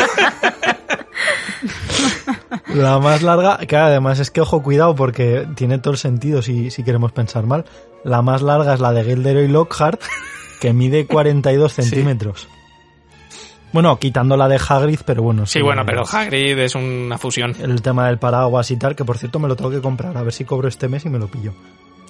la más larga, que además es que, ojo, cuidado, porque tiene todo el sentido si, si queremos pensar mal. La más larga es la de Gilderoy Lockhart, que mide 42 centímetros. Bueno, quitando la de Hagrid, pero bueno. Sí, bueno, pero Hagrid es una fusión. El tema del paraguas y tal, que por cierto me lo tengo que comprar, a ver si cobro este mes y me lo pillo.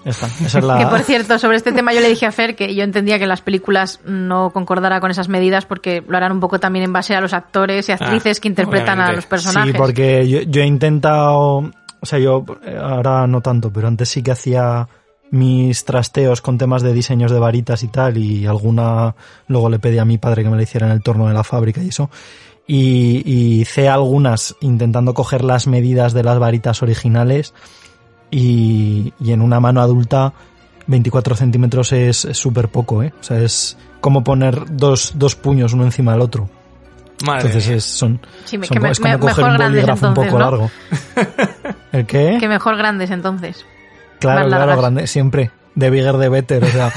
Esa es la... Que por cierto, sobre este tema yo le dije a Fer que yo entendía que las películas no concordara con esas medidas porque lo harán un poco también en base a los actores y actrices Ah, que interpretan a los personajes. Sí, porque yo, yo he intentado, o sea, yo eh, ahora no tanto, pero antes sí que hacía mis trasteos con temas de diseños de varitas y tal, y alguna luego le pedí a mi padre que me la hiciera en el torno de la fábrica y eso. Y, y hice algunas intentando coger las medidas de las varitas originales y, y en una mano adulta 24 centímetros es súper poco, ¿eh? O sea, es como poner dos, dos puños uno encima del otro. Madre Entonces es, son, Sí, me- son que co- me- es como me- coger mejor un un poco ¿no? largo. ¿El qué? Que mejor grandes entonces. Claro, más claro, grande, siempre. De bigger de better, o sea.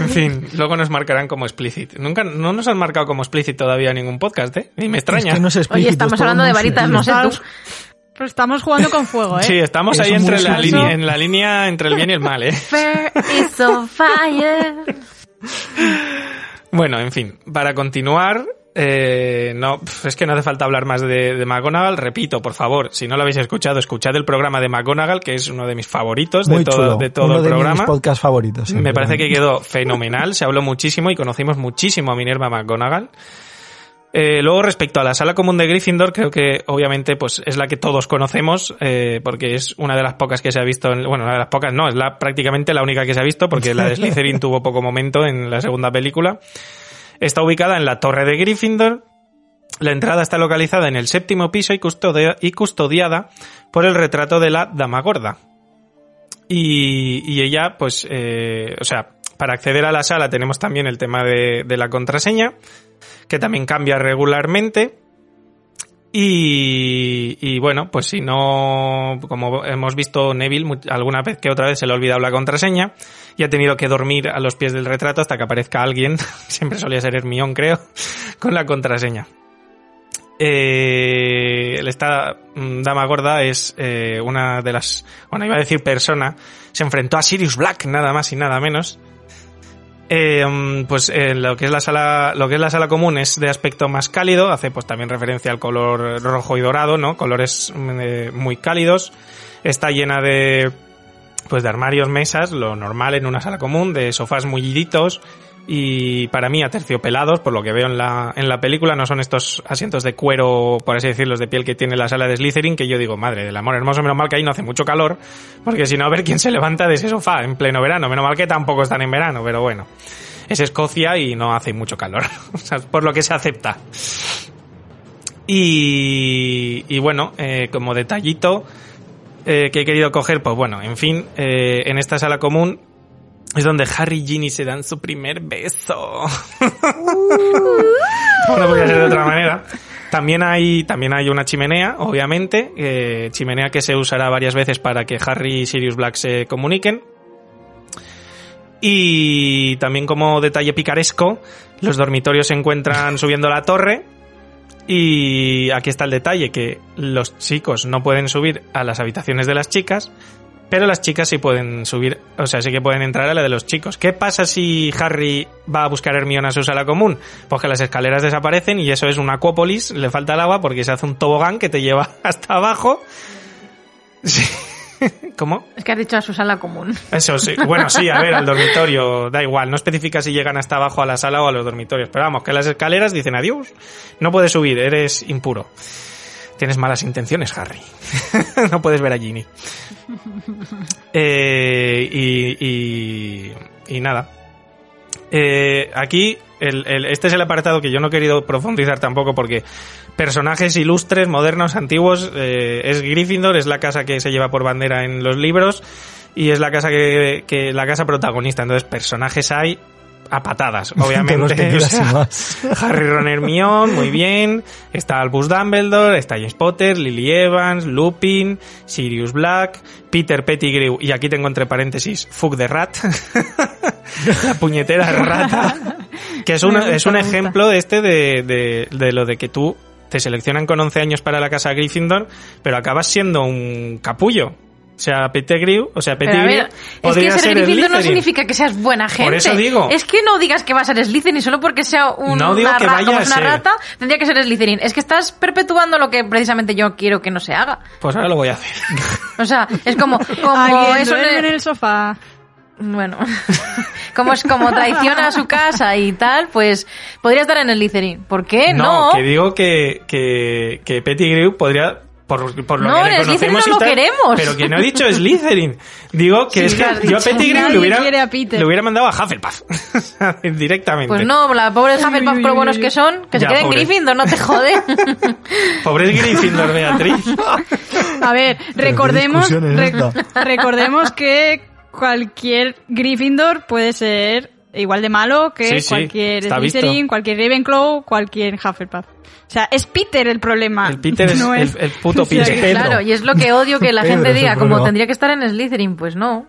En fin, luego nos marcarán como explicit. Nunca, no nos han marcado como explicit todavía ningún podcast, ¿eh? Y me extraña. es que no es explícito, Oye, estamos hablando de varitas, no sé tú. Pero estamos jugando con fuego, ¿eh? Sí, estamos Es ahí entre la línea, en la línea entre el bien y el mal, ¿eh? Fair is on fire. Bueno, en fin, para continuar, eh, no, es que no hace falta hablar más de, de McGonagall. Repito, por favor, si no lo habéis escuchado, escuchad el programa de McGonagall, que es uno de mis favoritos Muy de todo, de todo Uno el de programa. mis podcasts favoritos. sí, Me parece que quedó fenomenal, se habló muchísimo y conocimos muchísimo a Minerva McGonagall. Eh, luego, respecto a la sala común de Gryffindor, creo que obviamente pues es la que todos conocemos, eh, porque es una de las pocas que se ha visto, en- bueno, una de las pocas no, es la prácticamente la única que se ha visto, porque la de Slytherin tuvo poco momento en la segunda película. Está ubicada en la torre de Gryffindor. La entrada está localizada en el séptimo piso y, custodia- y custodiada por el retrato de la Dama Gorda. Y, ella, pues, eh, o sea, para acceder a la sala tenemos también el tema de la contraseña, que también cambia regularmente. Y, y bueno, pues si no, como hemos visto Neville, alguna vez que otra vez se le ha olvidado la contraseña y ha tenido que dormir a los pies del retrato hasta que aparezca alguien, siempre solía ser Hermión creo, con la contraseña. Eh, esta mm, dama gorda es eh, una de las, bueno, iba a decir persona, se enfrentó a Sirius Black, nada más y nada menos. Eh, pues eh, lo que es la sala, lo que es la sala común es de aspecto más cálido, hace pues también referencia al color rojo y dorado, ¿no? Colores mm, eh, muy cálidos. Está llena de, pues de armarios, mesas, lo normal en una sala común, de sofás mulliditos y para mí aterciopelados, por lo que veo en la, en la película, no son estos asientos de cuero, por así decirlo, de piel que tiene la sala de Slytherin, que yo digo, madre del amor hermoso, menos mal que ahí no hace mucho calor, porque si no, a ver quién se levanta de ese sofá en pleno verano, menos mal que tampoco están en verano, pero bueno, es Escocia y no hace mucho calor, por lo que se acepta. Y, y bueno, eh, como detallito eh, que he querido coger, pues bueno, en fin, eh, en esta sala común es donde Harry y Ginny se dan su primer beso. no podía ser de otra manera. También hay, también hay una chimenea, obviamente, eh, chimenea que se usará varias veces para que Harry y Sirius Black se comuniquen. Y también como detalle picaresco, los dormitorios se encuentran subiendo la torre. Y aquí está el detalle, que los chicos no pueden subir a las habitaciones de las chicas, pero las chicas sí pueden subir, o sea, sí que pueden entrar a la de los chicos. ¿Qué pasa si Harry va a buscar a Hermione a su sala común? Pues que las escaleras desaparecen y eso es un acuópolis, le falta el agua porque se hace un tobogán que te lleva hasta abajo. Sí. ¿Cómo? Es que has dicho a su sala común. Eso sí. Bueno, sí, a ver, al dormitorio, da igual, no especifica si llegan hasta abajo a la sala o a los dormitorios, pero vamos, que las escaleras dicen adiós, no puedes subir, eres impuro. Tienes malas intenciones, Harry. no puedes ver a Ginny. Eh, y, y, y nada. Eh, aquí, el, el- este es el apartado que yo no he querido profundizar tampoco porque personajes ilustres, modernos, antiguos, eh, es Gryffindor, es la casa que se lleva por bandera en los libros y es la casa que, que la casa protagonista. Entonces, personajes hay a patadas, obviamente. O sea. Harry Ron Hermione, muy bien. Está Albus Dumbledore, está James Potter, Lily Evans, Lupin, Sirius Black, Peter Pettigrew, y aquí tengo entre paréntesis, Fuck the Rat. la puñetera rata. Que es un, Me gusta, es un ejemplo de este de, de, de lo de que tú te seleccionan con 11 años para la casa Gryffindor, pero acabas siendo un capullo. O sea, Pettigrew, o sea, Pettigrew ver, es que ser ser Gryffindor no significa que seas buena gente. eso digo. Es que no digas que va a ser Slytherin solo porque sea un, No digo una, que vaya a una rata, tendría que ser Slytherin. Es que estás perpetuando lo que precisamente yo quiero que no se haga. Pues ahora lo voy a hacer. O sea, es como, como Alguien eso en el sofá. Bueno, como es como traiciona a su casa y tal, pues podría estar en el Slytherin. ¿Por qué? No. que digo que, que, que Pettigrew podría... Por, por lo No, que le no lo queremos. Pero que no he dicho Slytherin. Digo que Sí, es que yo a. Pettigrew le hubiera, quiere a Peter. le hubiera mandado a Hufflepuff. Directamente. Pues no, la pobre Hufflepuff, por buenos que son, que Ya, se queden. Gryffindor, no te jode. Pobre Gryffindor, Beatriz. A ver, recordemos, recordemos que cualquier Gryffindor puede ser igual de malo que Sí, sí, cualquier. Slytherin, cualquier Ravenclaw, cualquier Hufflepuff. O sea, es Peter el problema. El Peter es no el, el puto o sea, Peter. Pedro. Claro, y es lo que odio que la Pedro gente es el diga, como problema. tendría que estar en Slytherin, pues no.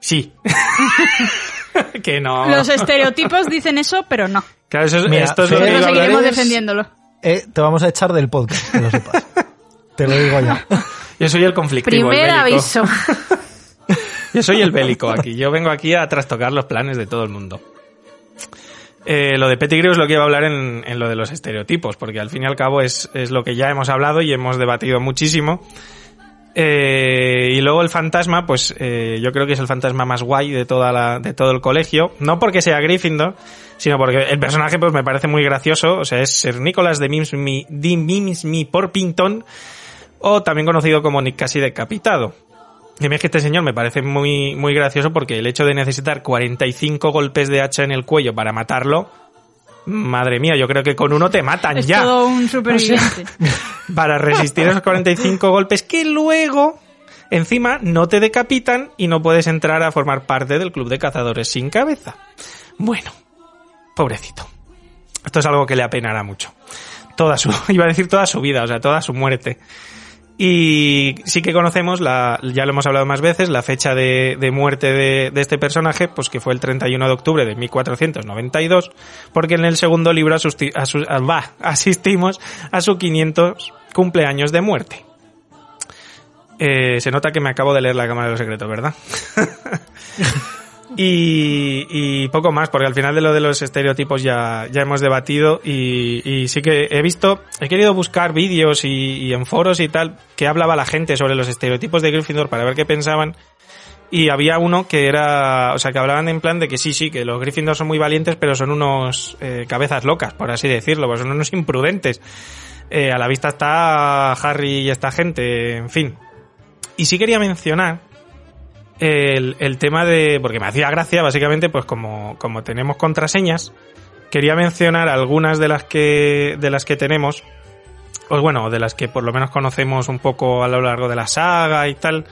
Sí. que no. Los estereotipos dicen eso, pero no. Claro, eso es- Mira, esto es lo que seguiremos defendiéndolo. Eh, te vamos a echar del podcast, que lo sepas. te lo digo ya. Yo soy el conflictivo. el Primer bélico. aviso. Yo soy el bélico aquí. Yo vengo aquí a trastocar los planes de todo el mundo. Eh, lo de Pettigrew es lo que iba a hablar en, en lo de los estereotipos, porque al fin y al cabo es, es lo que ya hemos hablado y hemos debatido muchísimo. Eh, y luego el fantasma, pues eh, yo creo que es el fantasma más guay de toda la, de todo el colegio. No porque sea Gryffindor, sino porque el personaje pues me parece muy gracioso. O sea, es Sir Nicholas de Mimsmy, de Mimsmy Porpington, o también conocido como Nick casi decapitado. Y a mí es que este señor me parece muy, muy gracioso porque el hecho de necesitar 45 golpes de hacha en el cuello para matarlo, madre mía, yo creo que con uno te matan Es ya. todo un superviviente. Para resistir esos 45 golpes que luego, encima, no te decapitan y no puedes entrar a formar parte del club de cazadores sin cabeza. Bueno, pobrecito. Esto es algo que le apenará mucho. Toda su, iba a decir toda su vida, o sea, toda su muerte. Y sí que conocemos, la, ya lo hemos hablado más veces, la fecha de, de muerte de, de este personaje, pues que fue el 31 de octubre de 1492, porque en el segundo libro asusti- asu- ah, asistimos a su 500 cumpleaños de muerte. Eh, se nota que me acabo de leer la Cámara de los Secretos, ¿verdad? Y, y poco más, porque al final de lo de los estereotipos ya, ya hemos debatido y, sí que he visto, he querido buscar vídeos y, y en foros y tal que hablaba la gente sobre los estereotipos de Gryffindor para ver qué pensaban y había uno que era, o sea, que hablaban en plan de que sí, sí, que los Gryffindor son muy valientes pero son unos eh, cabezas locas, por así decirlo, pues son unos imprudentes. Eh, a la vista está Harry y esta gente, en fin. Y sí quería mencionar el, el tema de. Porque me hacía gracia, básicamente, pues como, como tenemos contraseñas, quería mencionar algunas de las que. de las que tenemos. Pues bueno, de las que por lo menos conocemos un poco a lo largo de la saga y tal.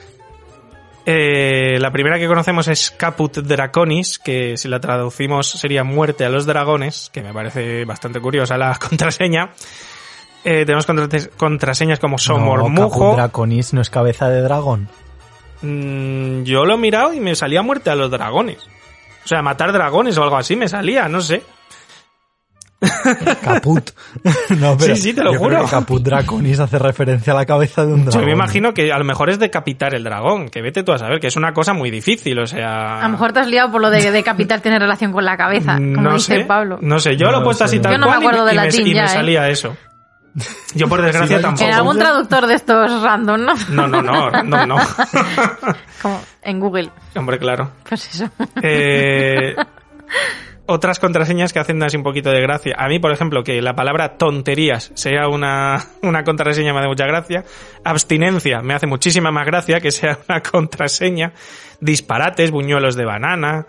Eh, la primera que conocemos es Caput Draconis, que si la traducimos sería Muerte a los Dragones, que me parece bastante curiosa la contraseña. Eh, tenemos contra- contraseñas como No, Somormujo. Caput Draconis no es cabeza de dragón. Mm, yo lo he mirado y me salía muerte a los dragones. O sea, matar dragones o algo así me salía, no sé. Caput. no, pero Sí, sí, te lo yo creo juro. que Caput Draconis hace referencia a la cabeza de un dragón. Yo me imagino que a lo mejor es decapitar el dragón, que vete tú a saber, que es una cosa muy difícil, o sea... A lo mejor te has liado por lo de decapitar tiene relación con la cabeza, como no dice sé, Pablo. No sé, yo No lo he puesto así tal Yo no me cual y acuerdo de y me, y me ¿eh? salía eso. Yo por desgracia Sí, dicho. En tampoco. algún traductor de estos random, ¿no? No, no, no, no, no. Como en Google. Hombre, claro. Pues eso. Eh, otras contraseñas que hacen así un poquito de gracia. A mí, por ejemplo, que la palabra tonterías sea una, una contraseña me hace mucha gracia. Abstinencia me hace muchísima más gracia que sea una contraseña. Disparates, buñuelos de banana,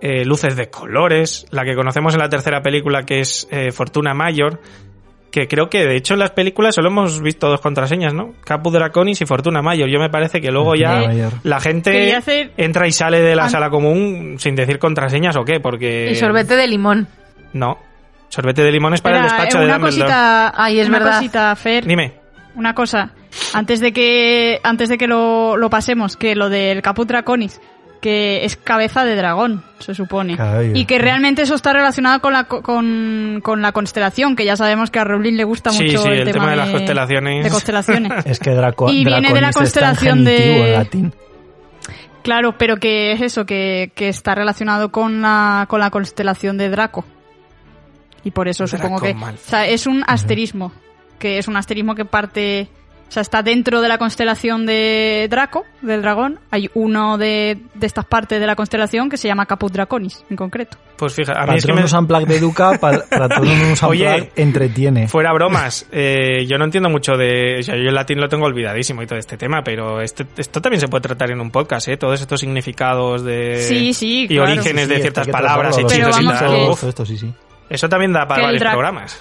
eh, luces de colores. La que conocemos en la tercera película que es eh, Fortuna Mayor. Que creo que de hecho en las películas solo hemos visto dos contraseñas, ¿no? Capu Draconis y Fortuna Mayor. Yo me parece que luego ya Mayor. la gente hacer- entra y sale de la sala común sin decir contraseñas o qué, porque... Y sorbete de limón. No. Sorbete de limón es para el Espera, despacho eh, de una Dumbledore. cosita, Ay, es una verdad. cosita, Fer. Dime. Una cosa, antes de que antes de que lo, lo pasemos, que lo del Caput Draconis, que es cabeza de dragón, se supone. Y que realmente eso está relacionado con la co- con, con la constelación, que ya sabemos que a Rowling le gusta Sí, mucho sí, el, el tema de las constelaciones. de constelaciones. Es que Draco, Y viene de la constelación de- genitivo en latín. claro, pero que es eso, que, que está relacionado con la, con la constelación de Draco. Y por eso Draco supongo que... Malfoy. O sea, es un asterismo, que es un asterismo que parte... O sea, está dentro de la constelación de Draco, del dragón. Hay uno de, de estas partes de la constelación que se llama Caput Draconis, en concreto. Pues fija, a mí es que me... Unplugged de Educa, pa- Patronus Oye, entretiene. Fuera bromas, eh, yo no entiendo mucho de... O sea, yo el latín lo tengo olvidadísimo y todo este tema, pero este, esto también se puede tratar en un podcast, ¿eh? Todos estos significados de... Sí, sí, Y claro. orígenes Sí, de ciertas palabras, hechizos y tal. esto sí, sí. eso también da para varios programas.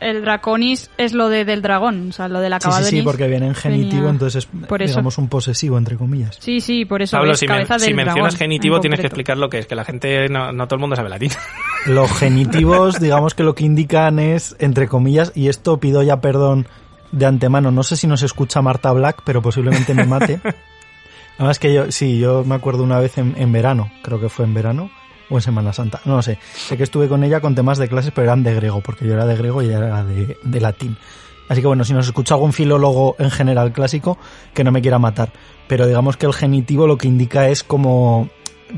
El Draconis es lo de, del dragón, o sea, lo del Sí, acabado sí, sí, is porque viene en genitivo, venía- entonces es, por eso. digamos, un posesivo, entre comillas. Sí, sí, por eso Pablo, es si, men- cabeza si del mencionas dragón, genitivo en tienes que explicar lo que es, que la gente, no, no todo el mundo sabe latín. Los genitivos, digamos que lo que indican es, entre comillas, y esto pido ya perdón de antemano, no sé si nos escucha Marta Black, pero posiblemente me mate. Además que yo, sí, yo me acuerdo una vez en, en verano, creo que fue en verano, o en Semana Santa, no lo sé. Sé que estuve con ella con temas de clases, pero eran de griego, porque yo era de griego y ella era de, de latín. Así que bueno, si nos escucha algún filólogo en general clásico, que no me quiera matar. Pero digamos que el genitivo lo que indica es como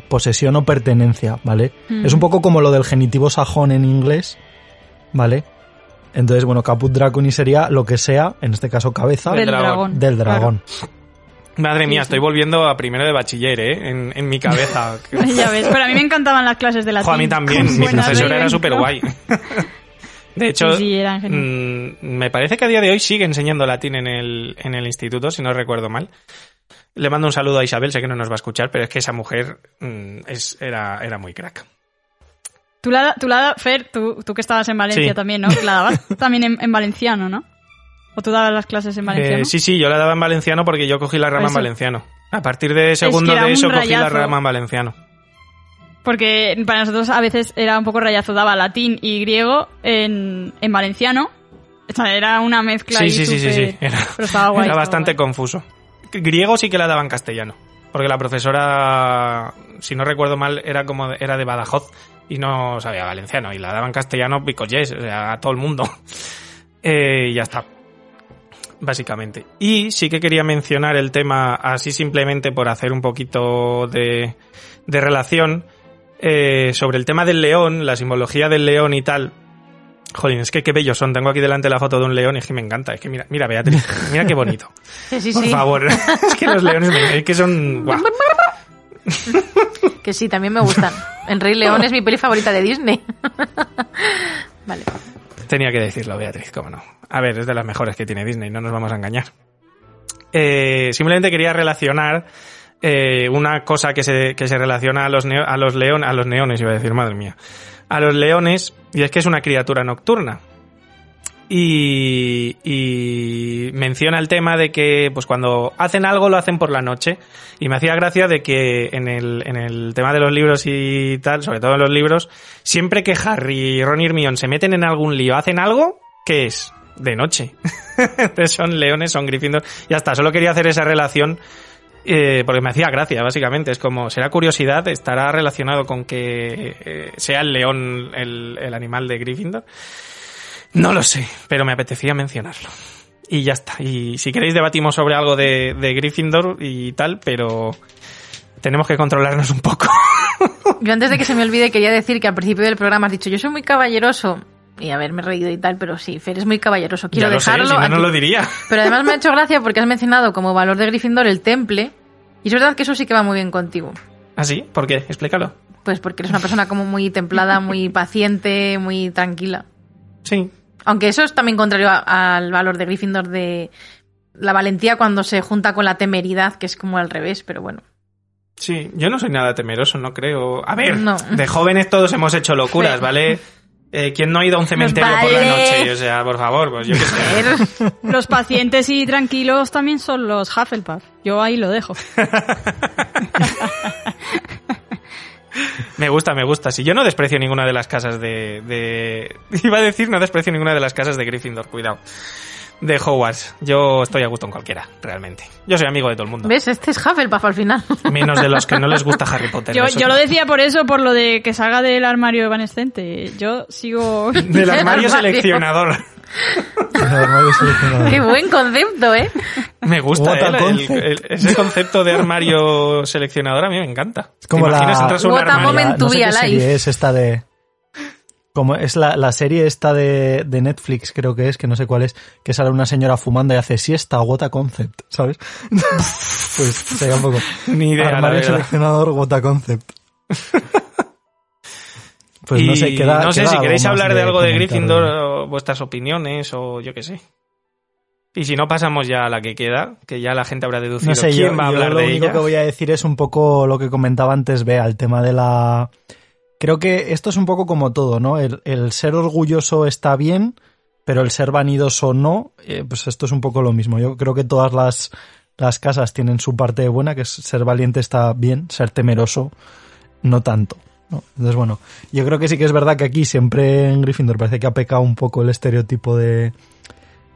posesión o pertenencia, ¿vale? Mm. Es un poco como lo del genitivo sajón en inglés, ¿vale? Entonces, bueno, caput draconi sería lo que sea, en este caso cabeza, Del dragón. del dragón. Madre mía, estoy volviendo a primero de bachiller, ¿eh? En, en mi cabeza. ya ves, pero a mí me encantaban las clases de latín. Jo, a mí también, mi profesora era súper guay. De hecho, Sí, sí, mm, me parece que a día de hoy sigue enseñando latín en el, en el instituto, si no recuerdo mal. Le mando un saludo a Isabel, sé que no nos va a escuchar, pero es que esa mujer mm, es, era, era muy crack. Tú la, tú la, Fer, tú, tú que estabas en Valencia Sí. también, ¿no? La dabas también en, en valenciano, ¿no? ¿O tú dabas las clases en valenciano? Eh, sí, sí, yo la daba en valenciano porque yo cogí la rama en Eso. valenciano. A partir de segundo que de eso cogí la rama en valenciano. Porque para nosotros a veces era un poco rayazo, daba latín y griego en, en valenciano. O sea, era una mezcla Sí, sí, sí, sí, sí. Era, Pero estaba guay. era bastante guay. confuso. Griego sí que la daba en castellano. Porque la profesora, si no recuerdo mal, era como era de Badajoz y no sabía valenciano. Y la daba en castellano o sea, a todo el mundo. Eh, y ya está. Básicamente. Y sí que quería mencionar el tema, así simplemente por hacer un poquito de, de relación, eh, sobre el tema del león, la simbología del león y tal. Jolín, es que qué bellos son. Tengo aquí delante la foto de un león y es que me encanta. Es que mira, mira Beatriz, mira qué bonito. Sí, Por sí. favor. Es que los leones es que son... Que sí, también me gustan. El Rey León es mi peli favorita de Disney. vale. Tenía que decirlo, Beatriz, cómo no. A ver, es de las mejores que tiene Disney, no nos vamos a engañar. Eh, simplemente quería relacionar eh, una cosa que se, que se relaciona a los, neo- a los leones, a los neones, iba a decir, madre mía, a los leones, y es que es una criatura nocturna. Y, y menciona el tema de que pues cuando hacen algo lo hacen por la noche y me hacía gracia de que en el, en el tema de los libros y tal, sobre todo en los libros, siempre que Harry, Ron y Hermione se meten en algún lío, hacen algo, ¿qué es? De noche. Entonces son leones, son Gryffindor. Ya está, solo quería hacer esa relación eh, porque me hacía gracia, básicamente. Es como, será curiosidad, estará relacionado con que eh, sea el león el, el animal de Gryffindor. No lo sé, pero me apetecía mencionarlo. Y ya está. Y si queréis debatimos sobre algo de, de Gryffindor y tal, pero tenemos que controlarnos un poco. Yo antes de que se me olvide quería decir que al principio del programa has dicho yo soy muy caballeroso y haberme reído y tal, pero sí, Fer es muy caballeroso. Quiero ya lo sé, dejarlo si no, lo diría. Pero además me ha hecho gracia porque has mencionado como valor de Gryffindor el temple y es verdad que eso sí que va muy bien contigo. ¿Ah, sí? ¿Por qué? Explícalo. Pues porque eres una persona como muy templada, muy paciente, muy tranquila. Sí. Aunque eso es también contrario a- al valor de Gryffindor de la valentía cuando se junta con la temeridad, que es como al revés, pero bueno. Sí, yo no soy nada temeroso, no creo. A ver, No. de jóvenes todos hemos hecho locuras. ¿vale? Eh, ¿Quién no ha ido a un cementerio por la noche? O sea, por favor, pues yo qué sé. Los pacientes y tranquilos también son los Hufflepuff. Yo ahí lo dejo. Me gusta, me gusta. Si yo no desprecio ninguna de las casas de, de... Iba a decir, no desprecio ninguna de las casas de Gryffindor, cuidado. De Hogwarts. Yo estoy a gusto en cualquiera, realmente. Yo soy amigo de todo el mundo. ¿Ves? Este es Hufflepuff al final. Menos de los que no les gusta Harry Potter. Yo, yo lo decía por eso, por lo de que salga del armario evanescente. Yo sigo... Del armario Armario. seleccionador. El armario seleccionador. Qué buen concepto, ¿eh? Me gusta, ¿eh? El- concept. el- ese concepto de armario seleccionador a mí me encanta. Es como ¿Te imaginas la- entras a un armario? no sé qué serie es esta de... Como es la, la serie esta de, de Netflix, creo que es, que no sé cuál es, que sale una señora fumando y hace siesta, what a concept, ¿sabes? pues sería un poco... Ni idea, Armario seleccionador, what a concept. Pues no sé, queda... no sé queda si queréis hablar de, algo de Gryffindor o vuestras opiniones o yo qué sé. Y si no pasamos ya a la que queda, que ya la gente habrá deducido No sé, quién yo, va a yo hablar lo de único ella. que voy a decir es un poco lo que comentaba antes, Bea, el tema de la... Creo que esto es un poco como todo, ¿no? El, el ser orgulloso está bien, pero el ser vanidoso no, eh, pues esto es un poco lo mismo. Yo creo que todas las, las casas tienen su parte buena, que es ser valiente está bien, ser temeroso no tanto. ¿no? Entonces, bueno, yo creo que sí que es verdad que aquí siempre en Gryffindor parece que ha pecado un poco el estereotipo de,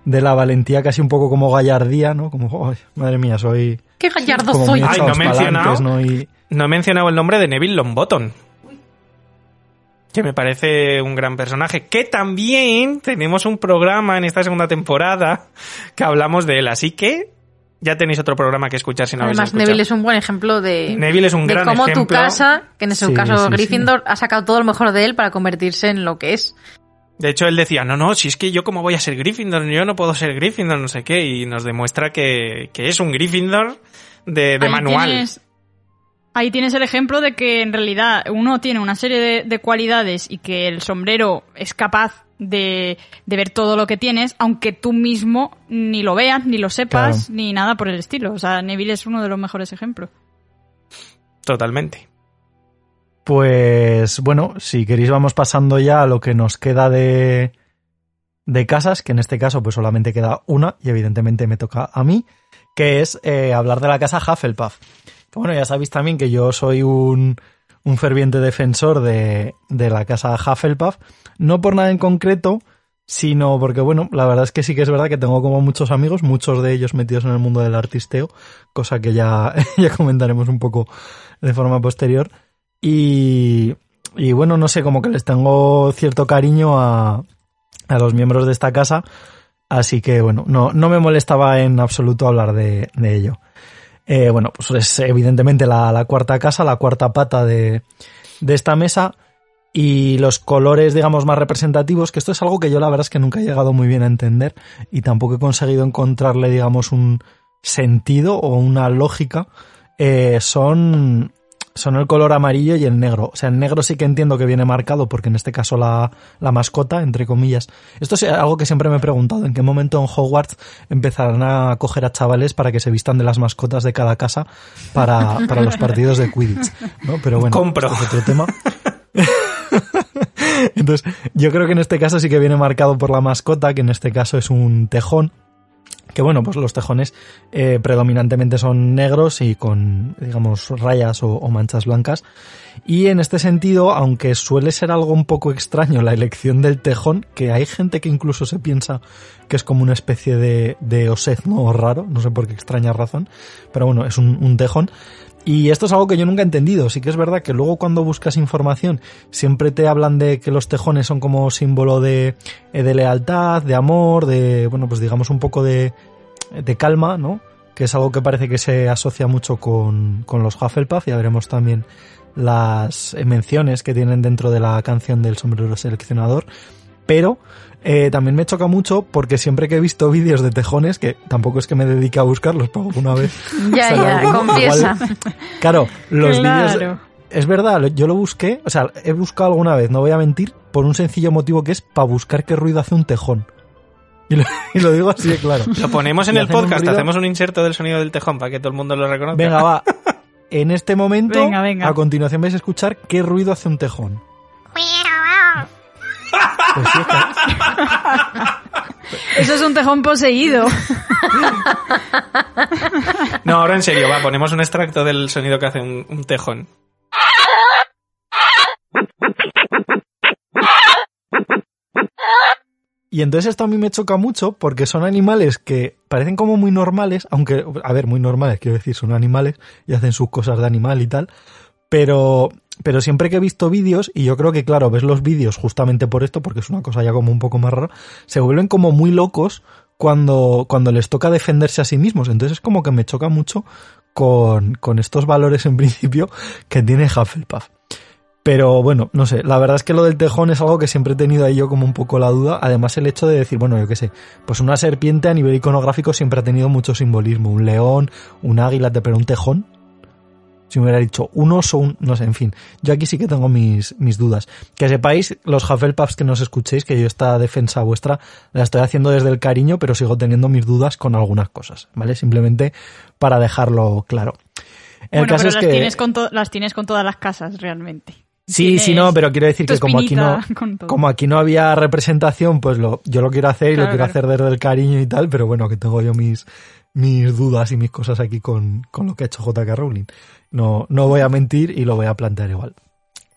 de la valentía, casi un poco como gallardía, ¿no? Como, "Ay, madre mía, soy Qué gallardo soy. Ay, no he mencionado. ¿no? Y No he mencionado el nombre de Neville Longbottom. Que me parece un gran personaje, que también tenemos un programa en esta segunda temporada que hablamos de él, así que ya tenéis otro programa que escuchar si no habéis Además. Neville es un buen ejemplo de, Neville es un de gran cómo tu ejemplo. casa, que en ese Sí, caso sí, sí. Gryffindor, ha sacado todo lo mejor de él para convertirse en lo que es. De hecho, él decía, no, no, si es que yo cómo voy a ser Gryffindor, yo no puedo ser Gryffindor, no sé qué, y nos demuestra que, que es un Gryffindor de, manual. tienes- ahí tienes el ejemplo de que en realidad uno tiene una serie de, de cualidades y que el sombrero es capaz de, de ver todo lo que tienes, aunque tú mismo ni lo veas, ni lo sepas, Claro. ni nada por el estilo. O sea, Neville es uno de los mejores ejemplos. Totalmente. Pues bueno, si queréis vamos pasando ya a lo que nos queda de, de casas, que en este caso pues solamente queda una y evidentemente me toca a mí, que es eh, hablar de la casa Hufflepuff. Bueno, ya sabéis también que yo soy un, un ferviente defensor de, de la casa Hufflepuff, no por nada en concreto, sino porque, bueno, la verdad es que sí que es verdad que tengo como muchos amigos, muchos de ellos metidos en el mundo del artisteo, cosa que ya, ya comentaremos un poco de forma posterior. Y, y bueno, no sé, como que les tengo cierto cariño a, a los miembros de esta casa, así que bueno, no, no me molestaba en absoluto hablar de, de ello. Eh, bueno, pues es evidentemente la, la cuarta casa, la cuarta pata de, de esta mesa y los colores, digamos, más representativos, que esto es algo que yo la verdad es que nunca he llegado muy bien a entender y tampoco he conseguido encontrarle, digamos, un sentido o una lógica, eh, son, son el color amarillo y el negro. O sea, el negro sí que entiendo que viene marcado porque en este caso la, la mascota, entre comillas. Esto es algo que siempre me he preguntado, en qué momento en Hogwarts empezarán a coger a chavales para que se vistan de las mascotas de cada casa para, para los partidos de Quidditch. ¿no? Pero bueno, Compro. es otro tema. Entonces, yo creo que en este caso sí que viene marcado por la mascota, que en este caso es un tejón. Que bueno, pues los tejones eh, predominantemente son negros y con, digamos, rayas o, manchas blancas. Y en este sentido, aunque suele ser algo un poco extraño la elección del tejón, que hay gente que incluso se piensa que es como una especie de, de osezno raro, no sé por qué extraña razón, pero bueno, es un, un tejón. Y esto es algo que yo nunca he entendido. Sí que es verdad que luego cuando buscas información siempre te hablan de que los tejones son como símbolo de, eh, de lealtad, de amor, de, bueno, pues digamos un poco de, de calma, ¿no? Que es algo que parece que se asocia mucho con, con los Hufflepuff. Ya veremos también las menciones que tienen dentro de la canción del sombrero seleccionador. Pero eh, también me choca mucho porque siempre que he visto vídeos de tejones, que tampoco es que me dedique a buscarlos, pero alguna vez. Ya, ya, confiesa. igual- claro, los Claro. vídeos. Es verdad, yo lo busqué, o sea, he buscado alguna vez, no voy a mentir, por un sencillo motivo que es para buscar qué ruido hace un tejón. Y lo, y lo digo así de claro. Lo ponemos en Y el un podcast, hacemos un inserto del sonido del tejón para que todo el mundo lo reconozca. Venga, va. En este momento, Venga, venga. a continuación vais a escuchar qué ruido hace un tejón. Pues sí, Eso es un tejón poseído. No, ahora en serio, va, ponemos un extracto del sonido que hace un, un tejón. Y entonces esto a mí me choca mucho porque son animales que parecen como muy normales, aunque, a ver, muy normales, quiero decir, son animales y hacen sus cosas de animal y tal, pero, pero siempre que he visto vídeos, y yo creo que claro, ves los vídeos justamente por esto, porque es una cosa ya como un poco más rara, se vuelven como muy locos cuando, cuando les toca defenderse a sí mismos. Entonces es como que me choca mucho con, con estos valores en principio que tiene Hufflepuff. Pero bueno, no sé, la verdad es que lo del tejón es algo que siempre he tenido ahí yo como un poco la duda. Además el hecho de decir, bueno, yo qué sé, pues una serpiente a nivel iconográfico siempre ha tenido mucho simbolismo. Un león, un águila, pero un tejón. Si me hubiera dicho un oso, un... no sé, en fin. Yo aquí sí que tengo mis, mis dudas. Que sepáis, los Hufflepuffs que nos escuchéis, que yo esta defensa vuestra la estoy haciendo desde el cariño, pero sigo teniendo mis dudas con algunas cosas, ¿vale? Simplemente para dejarlo claro. El bueno, caso pero es las, que... tienes con las tienes con todas las casas, realmente. Sí, Tienes sí, no, pero quiero decir que como aquí no, como aquí no había representación, pues lo, yo lo quiero hacer y lo quiero claro. hacer desde el cariño y tal, pero bueno, que tengo yo mis, mis dudas y mis cosas aquí con, con lo que ha hecho J.K. Rowling. No, no voy a mentir y lo voy a plantear igual.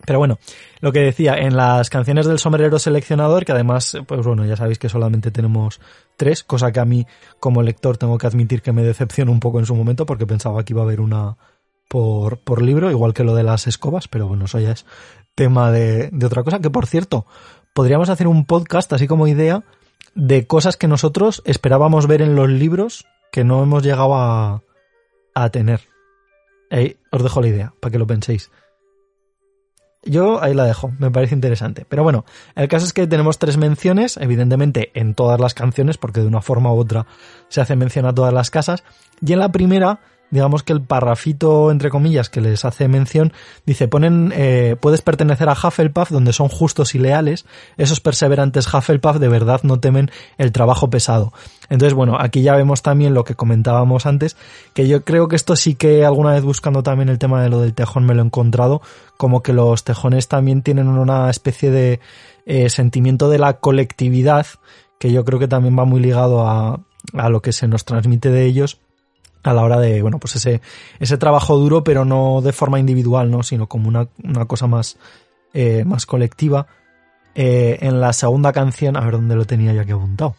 Pero bueno, lo que decía, en las canciones del sombrero seleccionador, que además, pues bueno, ya sabéis que solamente tenemos tres, cosa que a mí como lector tengo que admitir que me decepciona un poco en su momento porque pensaba que iba a haber una, por, por libro, igual que lo de las escobas, pero bueno, eso ya es tema de, de otra cosa. Que por cierto, podríamos hacer un podcast, así como idea, de cosas que nosotros esperábamos ver en los libros que no hemos llegado a, a tener. Ahí os dejo la idea, para que lo penséis. Yo ahí la dejo, me parece interesante. Pero bueno, el caso es que tenemos tres menciones, evidentemente en todas las canciones, porque de una forma u otra se hace mención a todas las casas. Y en la primera digamos que el parrafito, entre comillas, que les hace mención, dice, ponen, eh, puedes pertenecer a Hufflepuff, donde son justos y leales, esos perseverantes Hufflepuff de verdad no temen el trabajo pesado. Entonces, bueno, aquí ya vemos también lo que comentábamos antes, que yo creo que esto sí que alguna vez buscando también el tema de lo del tejón me lo he encontrado, como que los tejones también tienen una especie de eh, sentimiento de la colectividad, que yo creo que también va muy ligado a, a lo que se nos transmite de ellos a la hora de, bueno, pues ese, ese trabajo duro, pero no de forma individual, ¿no? Sino como una, una cosa más, eh, más colectiva. Eh, en la segunda canción, a ver dónde lo tenía ya que apuntado.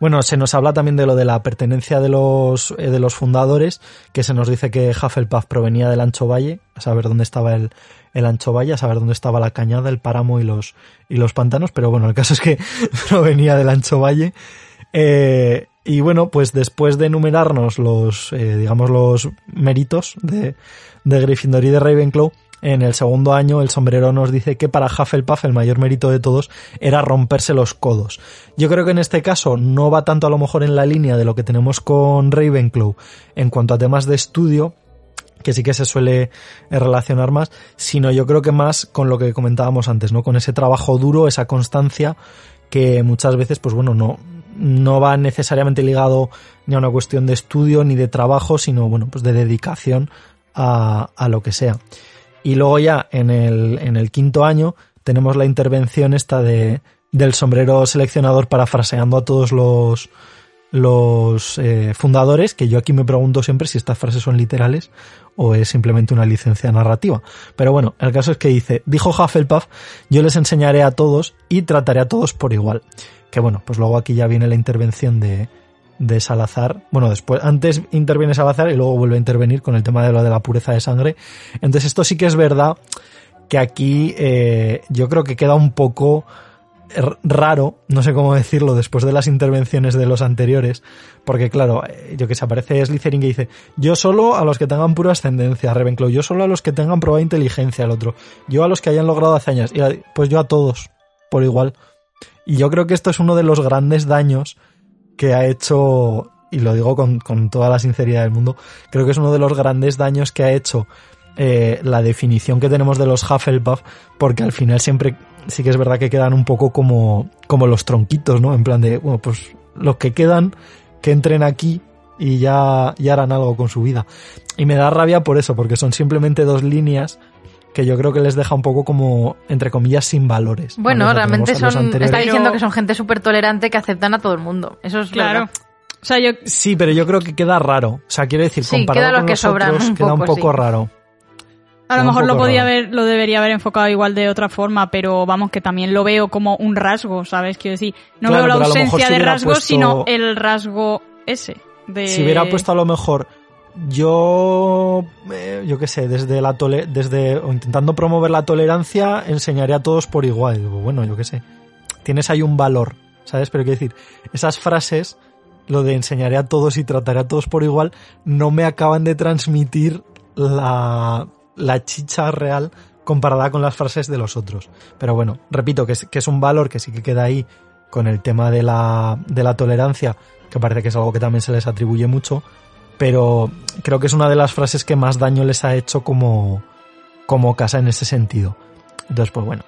Bueno, se nos habla también de lo de la pertenencia de los, eh, de los fundadores, que se nos dice que Hufflepuff provenía del Ancho Valle, a saber dónde estaba el, el Ancho Valle, a saber dónde estaba la cañada, el páramo y los, y los pantanos, pero bueno, el caso es que provenía del Ancho Valle. Eh, y bueno, pues después de enumerarnos los, eh, digamos, los méritos de, de Gryffindor y de Ravenclaw, en el segundo año el sombrero nos dice que para Hufflepuff el mayor mérito de todos era romperse los codos. Yo creo que en este caso no va tanto a lo mejor en la línea de lo que tenemos con Ravenclaw en cuanto a temas de estudio, que sí que se suele relacionar más, sino yo creo que más con lo que comentábamos antes, ¿no? Con ese trabajo duro, esa constancia que muchas veces, pues bueno, no, no va necesariamente ligado ni a una cuestión de estudio ni de trabajo, sino bueno, pues de dedicación a, a lo que sea. Y luego ya en el, en el quinto año tenemos la intervención esta de, del sombrero seleccionador parafraseando a todos los, los eh, fundadores, que yo aquí me pregunto siempre si estas frases son literales o es simplemente una licencia narrativa. Pero bueno, el caso es que dice, dijo Hufflepuff, yo les enseñaré a todos y trataré a todos por igual. Que bueno, pues luego aquí ya viene la intervención de, de Salazar. Bueno, después, antes interviene Salazar y luego vuelve a intervenir con el tema de lo de la pureza de sangre. Entonces esto sí que es verdad que aquí eh, yo creo que queda un poco raro, no sé cómo decirlo, después de las intervenciones de los anteriores, porque claro, eh, yo que se aparece Slytherin y dice, yo solo a los que tengan pura ascendencia, Ravenclaw, yo solo a los que tengan prueba inteligencia, el otro, yo a los que hayan logrado hazañas, y pues yo a todos, por igual. Y yo creo que esto es uno de los grandes daños que ha hecho, y lo digo con, con toda la sinceridad del mundo, creo que es uno de los grandes daños que ha hecho eh, la definición que tenemos de los Hufflepuff, porque al final siempre sí que es verdad que quedan un poco como, como los tronquitos, ¿no? En plan de, bueno, pues los que quedan, que entren aquí y ya, ya harán algo con su vida. Y me da rabia por eso, porque son simplemente dos líneas que yo creo que les deja un poco como, entre comillas, sin valores. Bueno, realmente son, está diciendo Pero- que son gente súper tolerante que aceptan a todo el mundo. Eso es Claro. O sea, yo Sí, pero yo creo que queda raro. O sea, quiero decir, Sí, comparado queda lo con que los sobra, otros, un queda un poco, sí. raro. a lo mejor lo podía raro. haber, lo debería haber enfocado igual de otra forma, pero vamos que también lo veo como un rasgo, ¿sabes? Quiero decir, no Claro, veo la ausencia de puesto- sino el rasgo ese. De... Si hubiera puesto a lo mejor yo, eh, yo qué sé, desde la tole desde o intentando promover la tolerancia, enseñaré a todos por igual. Bueno, yo qué sé. Tienes ahí un valor, ¿sabes? Pero quiero decir, esas frases, lo de enseñaré a todos y trataré a todos por igual, no me acaban de transmitir la, la chicha real comparada con las frases de los otros. Pero bueno, repito que es, que es un valor que sí que queda ahí con el tema de la, de la tolerancia, que parece que es algo que también se les atribuye mucho, pero creo que es una de las frases que más daño les ha hecho como, como casa en ese sentido. Entonces, pues bueno.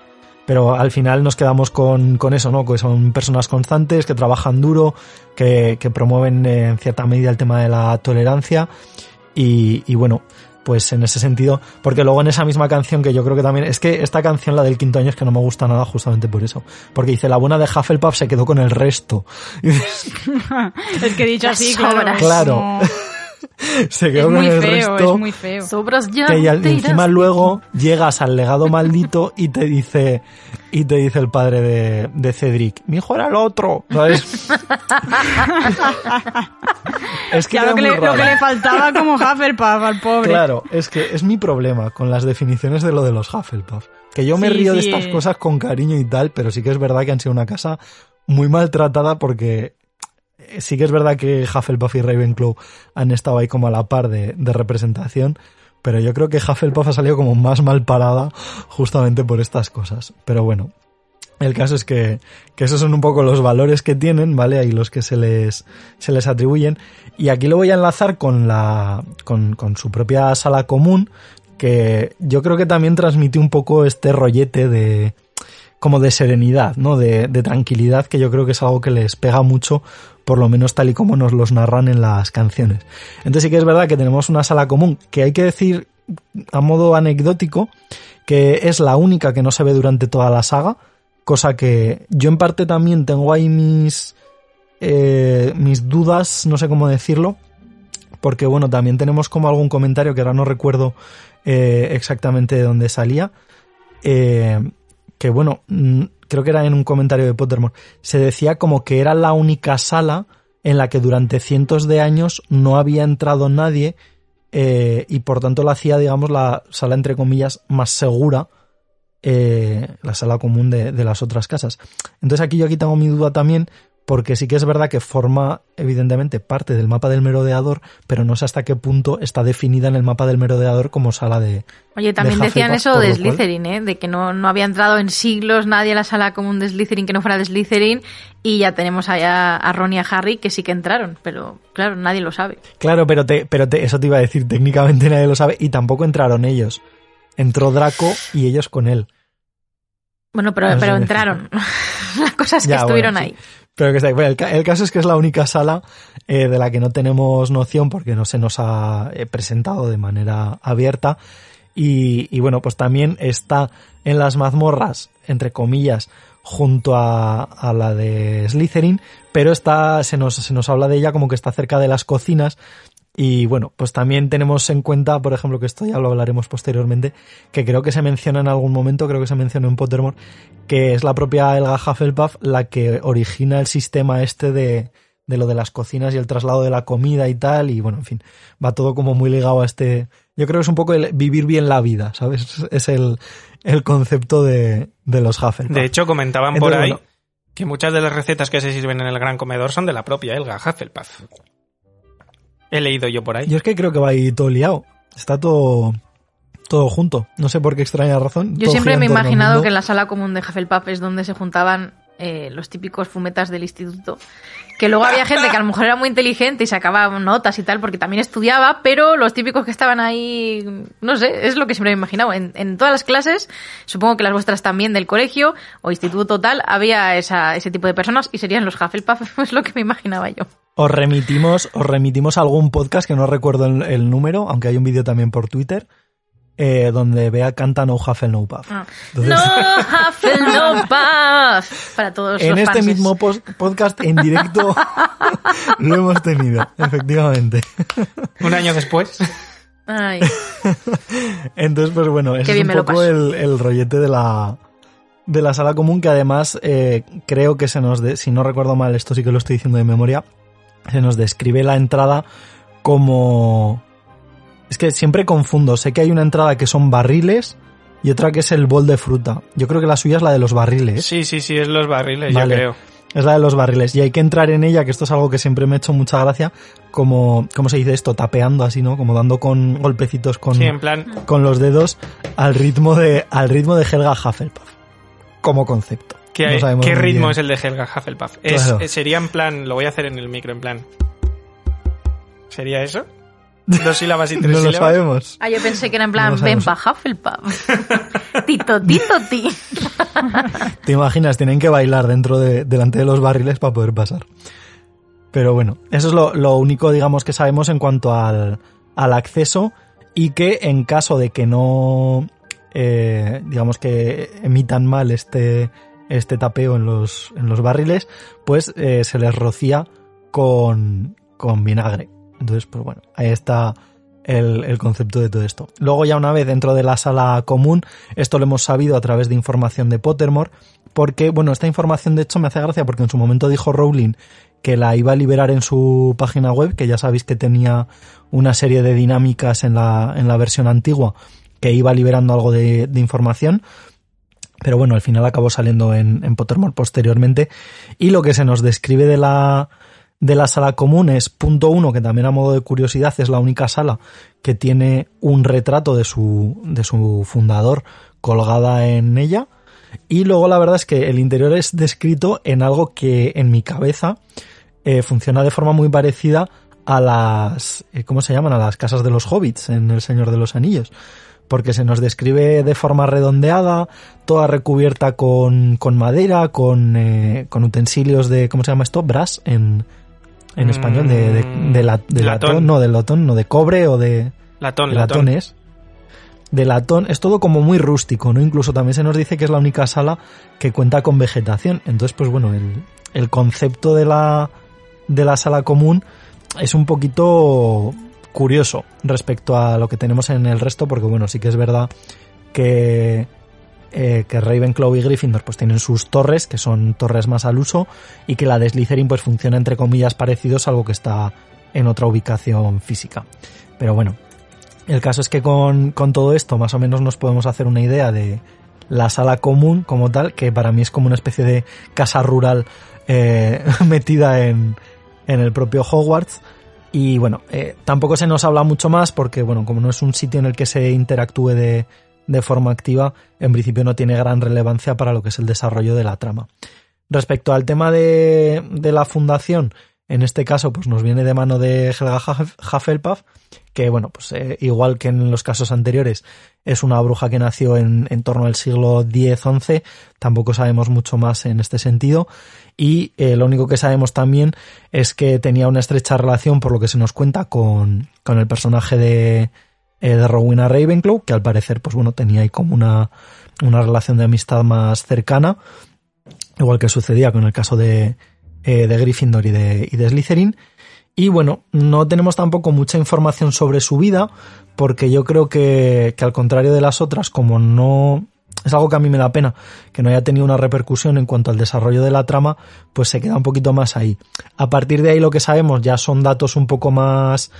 Pero al final nos quedamos con, con eso, ¿no? Que son personas constantes, que trabajan duro, que, que promueven en cierta medida el tema de la tolerancia y, y bueno, pues en ese sentido, porque luego en esa misma canción que yo creo que también, es que esta canción, la del quinto año, es que no me gusta nada justamente por eso, porque dice, la buena de Hufflepuff se quedó con el resto. Es que dicho Las así, claro. sobras. Claro. se Es quedó con muy el feo, resto. es muy feo. Sobras ya. que y encima luego llegas al legado maldito y te dice y te dice el padre de, de Cedric, mi hijo era el otro, ¿sabes? es que Ya lo que, le, lo que raro. le faltaba como Hufflepuff al pobre. Claro, es que es mi problema con las definiciones de lo de los Hufflepuff. Que yo me Sí, río de estas eh. cosas con cariño y tal, pero sí que es verdad que han sido una casa muy maltratada porque sí que es verdad que Hufflepuff y Ravenclaw han estado ahí como a la par de, representación, pero yo creo que Hufflepuff ha salido como más mal parada justamente por estas cosas. Pero bueno, el caso es que, que esos son un poco los valores que tienen, ¿vale? Ahí los que se les, se les atribuyen. Y aquí lo voy a enlazar con la, con, con su propia sala común, que yo creo que también transmite un poco este rollete de, como de serenidad, ¿no? De, tranquilidad, que yo creo que es algo que les pega mucho, por lo menos tal y como nos los narran en las canciones. Entonces sí que es verdad que tenemos una sala común, que hay que decir a modo anecdótico, que es la única que no se ve durante toda la saga, cosa que yo en parte también tengo ahí mis, eh, mis dudas, no sé cómo decirlo, porque bueno, también tenemos como algún comentario que ahora no recuerdo eh, exactamente de dónde salía, eh, que bueno, mm, creo que era en un comentario de Pottermore, se decía como que era la única sala en la que durante cientos de años no había entrado nadie eh, y por tanto la hacía, digamos, la sala entre comillas más segura, eh, la sala común de, de las otras casas. Entonces aquí yo aquí tengo mi duda también, porque sí que es verdad que forma evidentemente parte del mapa del merodeador, pero no sé hasta qué punto está definida en el mapa del merodeador como sala de... Oye, también de decían eso de Slytherin, ¿eh? De que no, no había entrado en siglos nadie a la sala común de Slytherin que no fuera de Slytherin y ya tenemos allá a Ron y a Harry que sí que entraron, pero claro, nadie lo sabe. Claro, pero, te, pero te- eso te iba a decir, técnicamente nadie lo sabe y tampoco entraron ellos. Entró Draco y ellos con él. Bueno, pero, No pero entraron. La cosa es que Ya, estuvieron bueno, ahí. Pero que está. Bueno, el, ca- el caso es que es la única sala eh, de la que no tenemos noción porque no se nos ha eh, presentado de manera abierta. Y, bueno, pues también está en las mazmorras, entre comillas, junto a, a la de Slytherin, pero está, se nos, se nos habla de ella como que está cerca de las cocinas. Y bueno, pues también tenemos en cuenta, por ejemplo, que esto ya lo hablaremos posteriormente, que creo que se menciona en algún momento, creo que se mencionó en Pottermore, que es la propia Elga Hufflepuff la que origina el sistema este de, de lo de las cocinas y el traslado de la comida y tal, y bueno, en fin, va todo como muy ligado a este... Yo creo que es un poco el vivir bien la vida, ¿sabes? Es el, el concepto de, de los Hufflepuff. De hecho, comentaban por ahí bueno. que muchas de las recetas que se sirven en el gran comedor son de la propia Elga Hufflepuff. He leído yo por ahí. Yo es que creo que va ahí todo liado. Está todo, todo junto. No sé por qué extraña razón. Yo siempre me he imaginado que en la sala común de Hufflepuff es donde se juntaban eh, los típicos fumetas del instituto. Que luego había gente que a lo mejor era muy inteligente y sacaba notas y tal, porque también estudiaba, pero los típicos que estaban ahí, no sé, es lo que siempre me he imaginado. En, en todas las clases, supongo que las vuestras también del colegio o instituto tal, había esa, ese tipo de personas y serían los Hufflepuff, es lo que me imaginaba yo. Os remitimos, os remitimos a algún podcast que no recuerdo el, el número, aunque hay un vídeo también por Twitter, eh, donde Bea canta No Huffle No Puff. Ah. Entonces- no, Hufflepuff. Para todos en los este mismo podcast en directo lo hemos tenido, efectivamente. Un año después. Ay. Entonces, pues bueno, ese es un poco el, el rollete de la, de la sala común, que además eh, creo que se nos, de- si no recuerdo mal, esto sí que lo estoy diciendo de memoria, se nos describe la entrada como... Es que siempre confundo, sé que hay una entrada que son barriles y otra que es el bol de fruta. Yo creo que la suya es la de los barriles. Sí, sí, sí, es los barriles, Vale. yo creo. Es la de los barriles. Y hay que entrar en ella, que esto es algo que siempre me ha hecho mucha gracia, como, ¿cómo se dice esto? Tapeando así, ¿no? Como dando con golpecitos con, Sí, en plan, con los dedos al ritmo de, al ritmo de Helga Hufflepuff. Como concepto. ¿Qué, No ritmo bien. es el de Helga Hufflepuff? Es- Claro. eh, sería en plan, lo voy a hacer en el micro, en plan. ¿Sería eso? Dos sílabas y tres No lo sílabas. sabemos. Ah, yo pensé que era en No plan, lo ven pa' Hufflepuff. tito, tito, ti. ¿Te imaginas? Tienen que bailar dentro de, delante de los barriles para poder pasar. Pero bueno, eso es lo, lo único, digamos, que sabemos en cuanto al, al acceso y que en caso de que no, eh, digamos que emitan mal este, este tapeo en los, en los barriles, pues eh, se les rocía con, con vinagre. Entonces, pues bueno, ahí está el, el, concepto de todo esto. Luego ya una vez dentro de la sala común, esto lo hemos sabido a través de información de Pottermore, porque, bueno, esta información de hecho me hace gracia porque en su momento dijo Rowling que la iba a liberar en su página web, que ya sabéis que tenía una serie de dinámicas en la, en la versión antigua que iba liberando algo de, de información, pero bueno, al final acabó saliendo en, Pottermore posteriormente. Y lo que se nos describe de la, de la sala común es punto uno, que también a modo de curiosidad es la única sala que tiene un retrato de su, de su fundador colgada en ella. Y luego la verdad es que el interior es descrito en algo que en mi cabeza eh, funciona de forma muy parecida a las, eh, ¿cómo se llaman? A las casas de los hobbits en El Señor de los Anillos. Porque se nos describe de forma redondeada, toda recubierta con, con madera, con, eh, con utensilios de, ¿cómo se llama esto? Brass en, en español, de, de, de, la, de latón. latón. no, de latón, no, de cobre o de, latón, de latón. latones. De latón, es todo como muy rústico, ¿no? Incluso también se nos dice que es la única sala que cuenta con vegetación. Entonces, pues bueno, el, el concepto de la, de la sala común es un poquito curioso respecto a lo que tenemos en el resto, porque bueno, sí que es verdad que, eh, que Ravenclaw y Gryffindor pues tienen sus torres, que son torres más al uso, y que la de Slytherin pues funciona entre comillas parecidos, algo que está en otra ubicación física. Pero bueno, el caso es que con, con todo esto más o menos nos podemos hacer una idea de la sala común como tal, que para mí es como una especie de casa rural eh, metida en, en el propio Hogwarts. Y bueno, eh, tampoco se nos habla mucho más porque, bueno, como no es un sitio en el que se interactúe de, de forma activa, en principio no tiene gran relevancia para lo que es el desarrollo de la trama. Respecto al tema de, de la fundación, en este caso, pues nos viene de mano de Helga Hufflepuff, que bueno, pues eh, igual que en los casos anteriores, es una bruja que nació en, en torno al siglo X-XI, tampoco sabemos mucho más en este sentido, y eh, lo único que sabemos también es que tenía una estrecha relación, por lo que se nos cuenta, con, con el personaje de, eh, de Rowena Ravenclaw, que al parecer, pues bueno, tenía ahí como una, una relación de amistad más cercana, igual que sucedía con el caso de, eh, de Gryffindor y de, y de Slytherin. Y bueno, no tenemos tampoco mucha información sobre su vida, porque yo creo que, que al contrario de las otras, como no, es algo que a mí me da pena, que no haya tenido una repercusión en cuanto al desarrollo de la trama, pues se queda un poquito más ahí. A partir de ahí lo que sabemos ya son datos un poco más,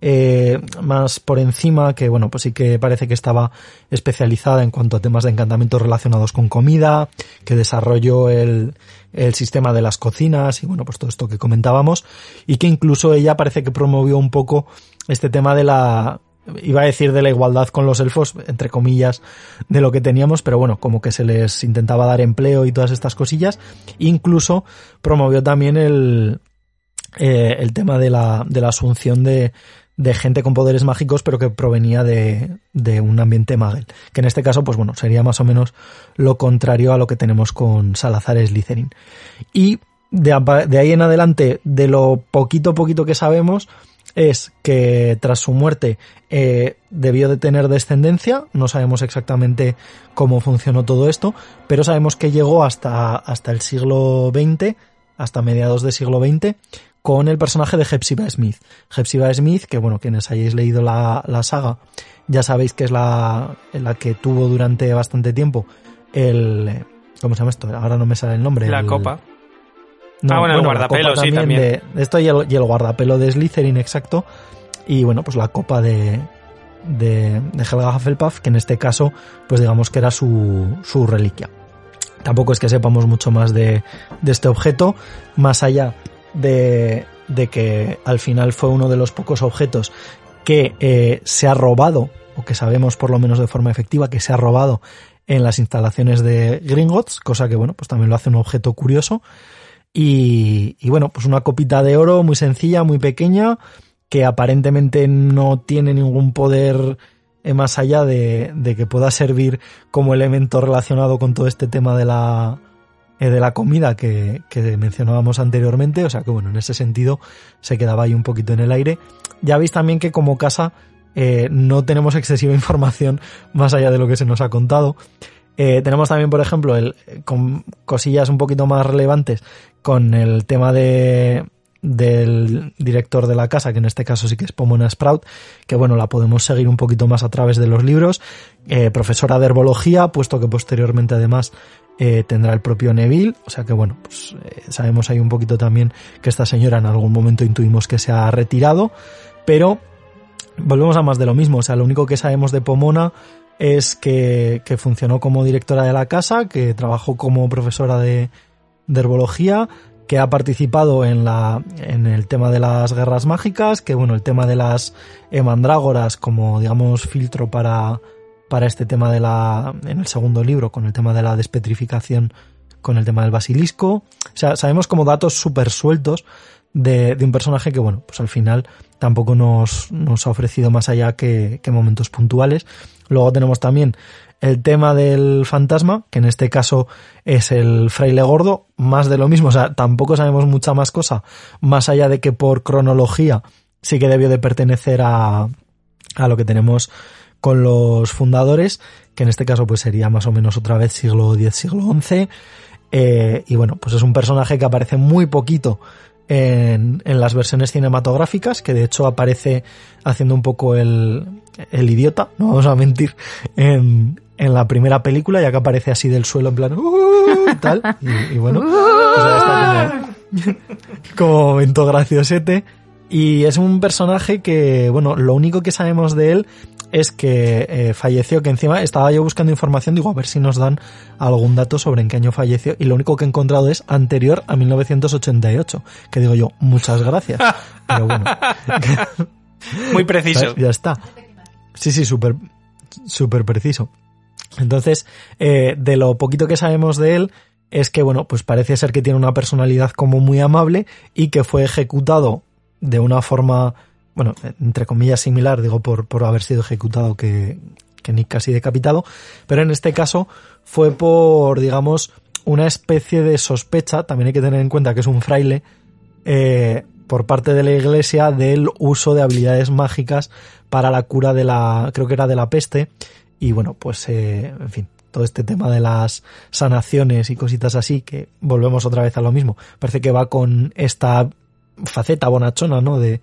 eh, más por encima, que bueno, pues sí que parece que estaba especializada en cuanto a temas de encantamientos relacionados con comida, que desarrolló el, el sistema de las cocinas y bueno, pues todo esto que comentábamos, y que incluso ella parece que promovió un poco este tema de la, iba a decir de la igualdad con los elfos, entre comillas, de lo que teníamos, pero bueno, como que se les intentaba dar empleo y todas estas cosillas. Incluso promovió también el, eh, el tema de la, de la asunción de, de gente con poderes mágicos, pero que provenía de, de un ambiente magel. Que en este caso, pues bueno, sería más o menos lo contrario a lo que tenemos con Salazar Slytherin. Y de, de ahí en adelante, de lo poquito poquito que sabemos, es que tras su muerte eh, debió de tener descendencia, no sabemos exactamente cómo funcionó todo esto, pero sabemos que llegó hasta, hasta el siglo XX, hasta mediados del siglo XX, con el personaje de Hepzibah Smith. Hepzibah Smith, que bueno, quienes hayáis leído la, la saga, ya sabéis que es la, la que tuvo durante bastante tiempo el... ¿Cómo se llama esto? Ahora no me sale el nombre. La el, copa. No, ah, bueno, el guardapelo, sí, también. De esto y el, y el guardapelo de Slytherin, exacto. Y bueno, pues la copa de, de, de Helga Hufflepuff, que en este caso, pues digamos que era su, su reliquia. Tampoco es que sepamos mucho más de, de este objeto, más allá de, de que al final fue uno de los pocos objetos que eh, se ha robado, o que sabemos por lo menos de forma efectiva, que se ha robado en las instalaciones de Gringotts, cosa que bueno, pues también lo hace un objeto curioso. Y, bueno, pues una copita de oro muy sencilla, muy pequeña, que aparentemente no tiene ningún poder eh, más allá de, que pueda servir como elemento relacionado con todo este tema de la, eh, de la comida que, que, mencionábamos anteriormente. O sea que bueno, en ese sentido se quedaba ahí un poquito en el aire. Ya veis también que como casa eh, no tenemos excesiva información más allá de lo que se nos ha contado. Eh, tenemos también, por ejemplo, el, con cosillas un poquito más relevantes con el tema de, del director de la casa, que en este caso sí que es Pomona Sprout, que bueno, la podemos seguir un poquito más a través de los libros, eh, profesora de herbología, puesto que posteriormente además eh, tendrá el propio Neville, o sea que bueno, pues eh, sabemos ahí un poquito también que esta señora en algún momento intuimos que se ha retirado, pero volvemos a más de lo mismo, o sea, lo único que sabemos de Pomona es que, que funcionó como directora de la casa, que trabajó como profesora de, de herbología, que ha participado en la en el tema de las guerras mágicas, que bueno, el tema de las mandrágoras como digamos filtro para para este tema de la en el segundo libro con el tema de la despetrificación con el tema del basilisco, o sea, sabemos como datos súper sueltos de, de, un personaje que bueno, pues al final tampoco nos, nos ha ofrecido más allá que, momentos puntuales. Luego tenemos también el tema del fantasma, que en este caso es el fraile gordo, más de lo mismo, o sea, tampoco sabemos mucha más cosa, más allá de que por cronología sí que debió de pertenecer a, a lo que tenemos con los fundadores, que en este caso pues sería más o menos otra vez siglo X, siglo XI, eh, y bueno, pues es un personaje que aparece muy poquito en, en, las versiones cinematográficas, que de hecho aparece haciendo un poco el, el idiota, no vamos a mentir, en, en la primera película, ya que aparece así del suelo en plan uh, tal, y, y bueno, como, como momento graciosete. Y es un personaje que, bueno, lo único que sabemos de él es que eh, falleció, que encima estaba yo buscando información, digo, a ver si nos dan algún dato sobre en qué año falleció, y lo único que he encontrado es anterior a 1988, que digo yo, muchas gracias. Pero bueno. Muy preciso. Ya está. Sí, sí, súper, súper preciso. Entonces, eh, de lo poquito que sabemos de él, es que, bueno, pues parece ser que tiene una personalidad como muy amable y que fue ejecutado de una forma, bueno, entre comillas similar, digo, por, por haber sido ejecutado que, que Nick casi decapitado, pero en este caso fue por, digamos, una especie de sospecha, también hay que tener en cuenta que es un fraile, eh, por parte de la iglesia del uso de habilidades mágicas para la cura de la, creo que era de la peste, y bueno, pues, eh, en fin, todo este tema de las sanaciones y cositas así, que volvemos otra vez a lo mismo. Parece que va con esta faceta bonachona, ¿no? De,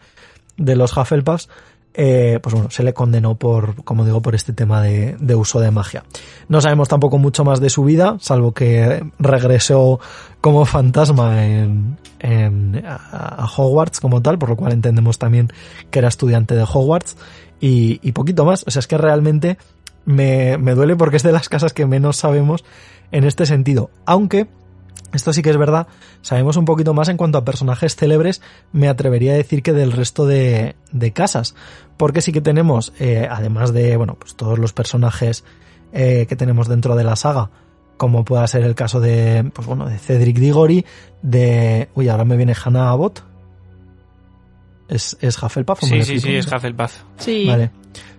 de los Hufflepuffs, eh, pues bueno, se le condenó por, como digo, por este tema de, de, uso de magia. No sabemos tampoco mucho más de su vida, salvo que regresó como fantasma en, a, Hogwarts como tal, por lo cual entendemos también que era estudiante de Hogwarts y, poquito más. O sea, es que realmente me, me duele porque es de las casas que menos sabemos en este sentido. Aunque esto sí que es verdad, sabemos un poquito más en cuanto a personajes célebres, me atrevería a decir que del resto de, de casas, porque sí que tenemos, eh, además de, bueno, pues todos los personajes eh, que tenemos dentro de la saga, como pueda ser el caso de, pues bueno, de Cedric Diggory, de, uy, ahora me viene Hannah Abbott, ¿Es, es Hufflepuff? Sí, sí, sí, es Hufflepuff. Sí. Vale.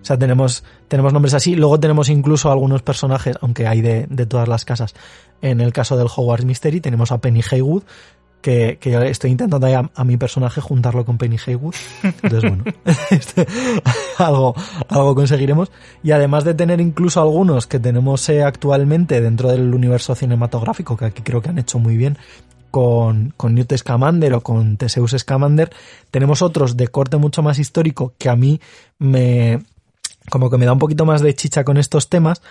O sea, tenemos, tenemos nombres así. Luego tenemos incluso algunos personajes, aunque hay de, de todas las casas. En el caso del Hogwarts Mystery tenemos a Penny Haywood, que, que yo estoy intentando a, a, mi personaje juntarlo con Penny Haywood. Entonces, bueno, este, algo, algo conseguiremos. Y además de tener incluso algunos que tenemos eh, actualmente dentro del universo cinematográfico, que aquí creo que han hecho muy bien, con, con Newt Scamander o con Theseus Scamander, tenemos otros de corte mucho más histórico que a mí me, como que me da un poquito más de chicha con estos temas,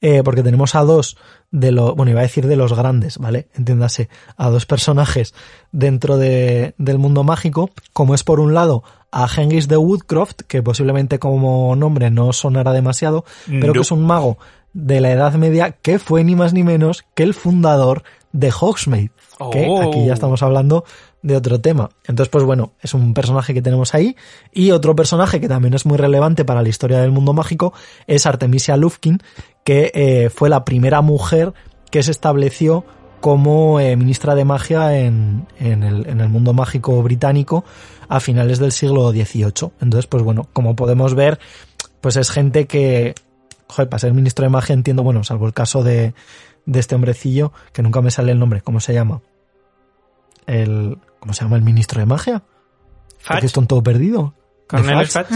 eh, porque tenemos a dos de los, bueno, iba a decir de los grandes, ¿vale? Entiéndase, a dos personajes dentro de, del mundo mágico, como es por un lado a Hengis de Woodcroft, que posiblemente como nombre no sonará demasiado, pero no. que es un mago de la Edad Media que fue ni más ni menos que el fundador de Hogsmeade, oh. que aquí ya estamos hablando de otro tema. Entonces, pues bueno, es un personaje que tenemos ahí. Y otro personaje que también es muy relevante para la historia del mundo mágico es Artemisia Lufkin, que eh, fue la primera mujer que se estableció como eh, ministra de magia en, en, el, en, el, mundo mágico británico a finales del siglo XVIII. Entonces, pues bueno, como podemos ver, pues es gente que, joder, para ser ministro de magia entiendo, bueno, salvo el caso de, de este hombrecillo, que nunca me sale el nombre, ¿cómo se llama? El, ¿cómo se llama el ministro de magia? Fatch. Que es todo perdido. Cornelius Fatch.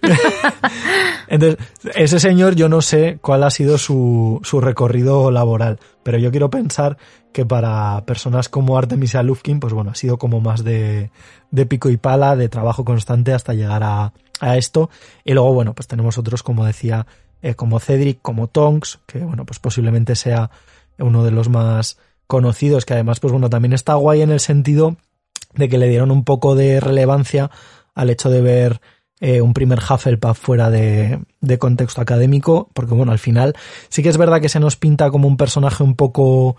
Entonces, ese señor yo no sé cuál ha sido su, su recorrido laboral, pero yo quiero pensar que para personas como Artemisia Lufkin, pues bueno, ha sido como más de, de pico y pala, de trabajo constante hasta llegar a, a esto. Y luego, bueno, pues tenemos otros, como decía, eh, como Cedric, como Tonks, que bueno, pues posiblemente sea uno de los más conocidos, que además, pues bueno, también está guay en el sentido de que le dieron un poco de relevancia al hecho de ver eh, un primer Hufflepuff fuera de, contexto académico, porque bueno, al final sí que es verdad que se nos pinta como un personaje un poco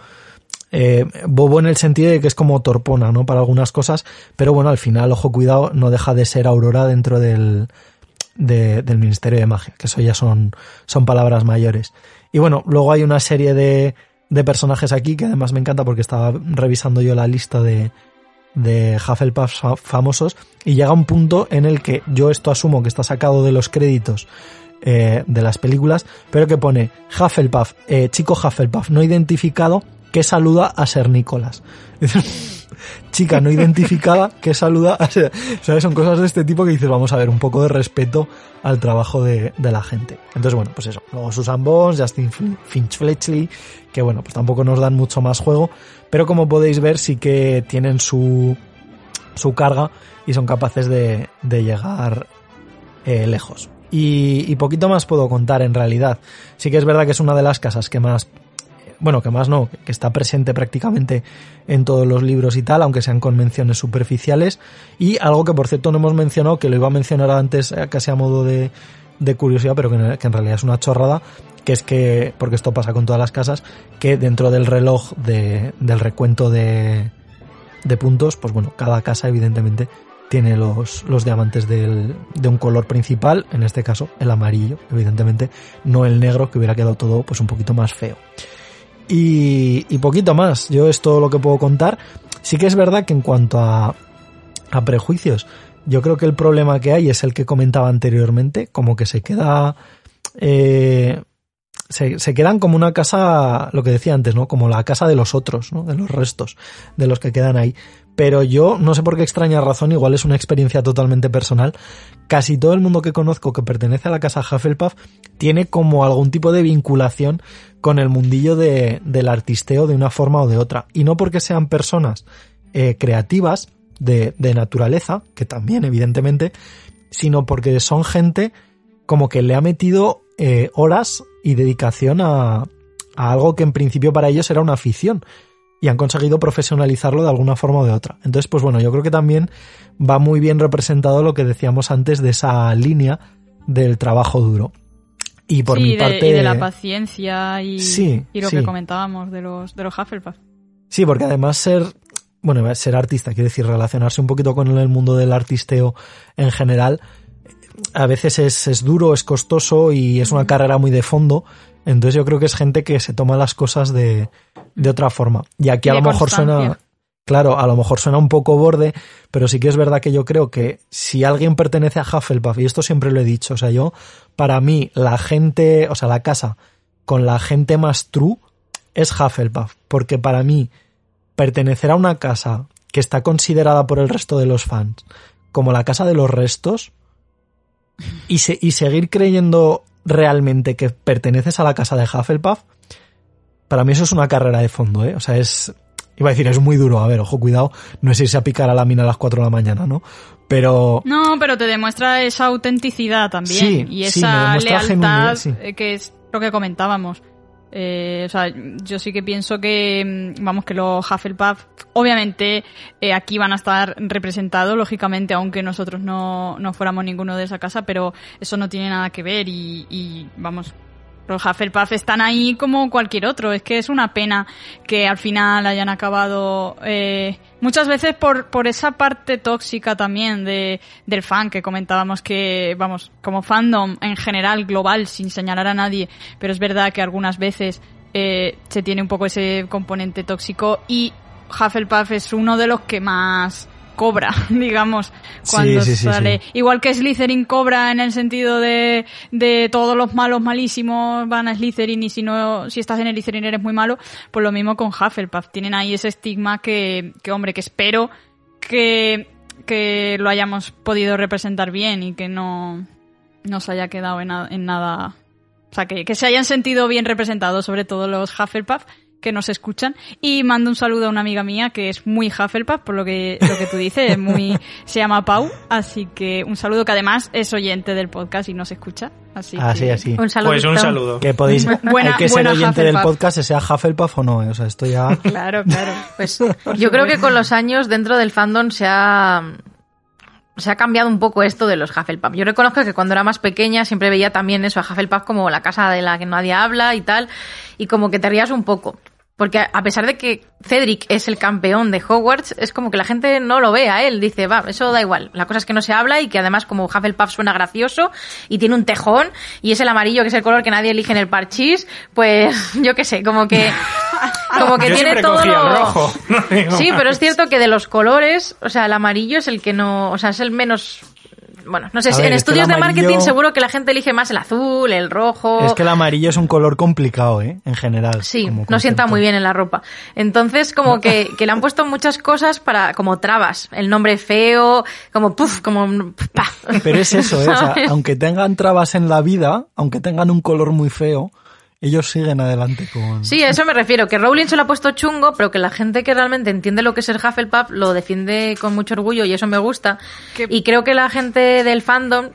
eh, bobo en el sentido de que es como torpona, ¿no? Para algunas cosas, pero bueno, al final, ojo, cuidado, no deja de ser Aurora dentro del, de, del Ministerio de Magia, que eso ya son, son palabras mayores. Y bueno, luego hay una serie de, de personajes aquí que además me encanta porque estaba revisando yo la lista de, de Hufflepuff famosos y llega un punto en el que yo esto asumo que está sacado de los créditos eh, de las películas, pero que pone Hufflepuff, eh, chico Hufflepuff no identificado que saluda a Ser Nicolás. Chica no identificada que saluda. ¿Sabes? Son cosas de este tipo que dices, vamos a ver, un poco de respeto al trabajo de, la gente. Entonces, bueno, pues eso. Luego Susan Bones, Justin Finch Fletchley, que bueno, pues tampoco nos dan mucho más juego, pero como podéis ver sí que tienen su, su carga y son capaces de, llegar eh, lejos. Y, poquito más puedo contar en realidad. Sí que es verdad que es una de las casas que más, bueno, que más no, que está presente prácticamente en todos los libros y tal, aunque sean con menciones superficiales. Y algo que por cierto no hemos mencionado, que lo iba a mencionar antes eh, casi a modo de, de curiosidad, pero que, en realidad es una chorrada, que es que, porque esto pasa con todas las casas, que dentro del reloj de, del recuento de, de puntos, pues bueno, cada casa evidentemente tiene los, los diamantes del, de un color principal, en este caso el amarillo, evidentemente, no el negro, que hubiera quedado todo pues un poquito más feo. Y, y poquito más, yo es todo lo que puedo contar. Sí que es verdad que en cuanto a, a prejuicios, yo creo que el problema que hay es el que comentaba anteriormente, como que se queda... Eh, se, se, quedan como una casa, lo que decía antes, ¿no? Como la casa de los otros, ¿no? De los restos, de los que quedan ahí. Pero yo, no sé por qué extraña razón, igual es una experiencia totalmente personal. Casi todo el mundo que conozco que pertenece a la casa Hufflepuff tiene como algún tipo de vinculación con el mundillo de, del artisteo de una forma o de otra. Y no porque sean personas eh, creativas, de, de naturaleza, que también, evidentemente, sino porque son gente como que le ha metido eh, horas y dedicación a, a, algo que en principio para ellos era una afición y han conseguido profesionalizarlo de alguna forma o de otra. Entonces, pues bueno, yo creo que también va muy bien representado lo que decíamos antes de esa línea del trabajo duro. Y por sí, mi de, parte. Y de la paciencia y, sí, y lo sí. que comentábamos de los, de los Hufflepuff. Sí, porque además ser, bueno, ser artista, quiere decir relacionarse un poquito con el mundo del artisteo en general, a veces es, es duro, es costoso y es una carrera muy de fondo. Entonces yo creo que es gente que se toma las cosas de, de otra forma. Y aquí a de lo mejor constancia. suena, claro, a lo mejor suena un poco borde, pero sí que es verdad que yo creo que si alguien pertenece a Hufflepuff, y esto siempre lo he dicho, o sea, yo, para mí, la gente, o sea, la casa con la gente más true es Hufflepuff, porque para mí, pertenecer a una casa que está considerada por el resto de los fans como la casa de los restos y, se, y seguir creyendo realmente que perteneces a la casa de Hufflepuff, para mí eso es una carrera de fondo, ¿eh? O sea, es... Iba a decir, es muy duro, a ver, ojo, cuidado, no es irse a picar a la mina a las 4 de la mañana, ¿no? Pero... No, pero te demuestra esa autenticidad también Sí, y esa lealtad sí. eh, que es lo que comentábamos. Eh, o sea, yo sí que pienso que, mm, vamos, que los Hufflepuff, obviamente, eh, aquí van a estar representados, lógicamente, aunque nosotros no, no fuéramos ninguno de esa casa, pero eso no tiene nada que ver y, y vamos, los Hufflepuff están ahí como cualquier otro. Es que es una pena que al final hayan acabado eh, muchas veces por, por esa parte tóxica también de, del fan que comentábamos que, vamos, como fandom en general global, sin señalar a nadie, pero es verdad que algunas veces eh, se tiene un poco ese componente tóxico y Hufflepuff es uno de los que más cobra, digamos, cuando sí, sí, sale. sí. Igual que Slytherin cobra en el sentido de, de todos los malos malísimos van a Slytherin y si no, si estás en el Slytherin eres muy malo, pues lo mismo con Hufflepuff. Tienen ahí ese estigma que, que hombre, que espero que, que lo hayamos podido representar bien y que no, no se haya quedado en, en nada. O sea, que, que se hayan sentido bien representados, sobre todo los Hufflepuff que nos escuchan. Y mando un saludo a una amiga mía que es muy Hufflepuff, por lo que, lo que tú dices, es muy, se llama Pau. Así que un saludo que además es oyente del podcast y nos escucha. Así, Así, que- así. Un saludo. Pues un saludo. Que podéis, Buena- hay que ser buena oyente del podcast, sea Hufflepuff o no, eh, o sea, esto ya... Claro, claro. Pues yo creo que con los años dentro del fandom se ha se ha cambiado un poco esto de los Hufflepuff. Yo reconozco que cuando era más pequeña siempre veía también eso a Hufflepuff como la casa de la que nadie habla y tal, y como que te rías un poco. Porque a pesar de que Cedric es el campeón de Hogwarts, es como que la gente no lo ve a él. Dice, va, eso da igual. La cosa es que no se habla y que además como Hufflepuff suena gracioso y tiene un tejón y es el amarillo que es el color que nadie elige en el parchís, pues yo qué sé, como que como que Yo tiene todo lo- rojo. no Sí, pero es cierto que de los colores, o sea, el amarillo es el que no, o sea, es el menos bueno, no sé, si ver, en es estudios de marketing seguro que la gente elige más el azul, el rojo. Es que el amarillo es un color complicado, ¿eh? En general. Sí, no sienta muy bien en la ropa. Entonces, como que, que le han puesto muchas cosas para, como trabas. El nombre feo, como puf, como pa. Pero es eso, ¿eh? O sea, aunque tengan trabas en la vida, aunque tengan un color muy feo, ellos siguen adelante con... Sí, a eso me refiero, que Rowling se lo ha puesto chungo, pero que la gente que realmente entiende lo que es el Hufflepuff lo defiende con mucho orgullo y eso me gusta. Y creo que la gente del fandom,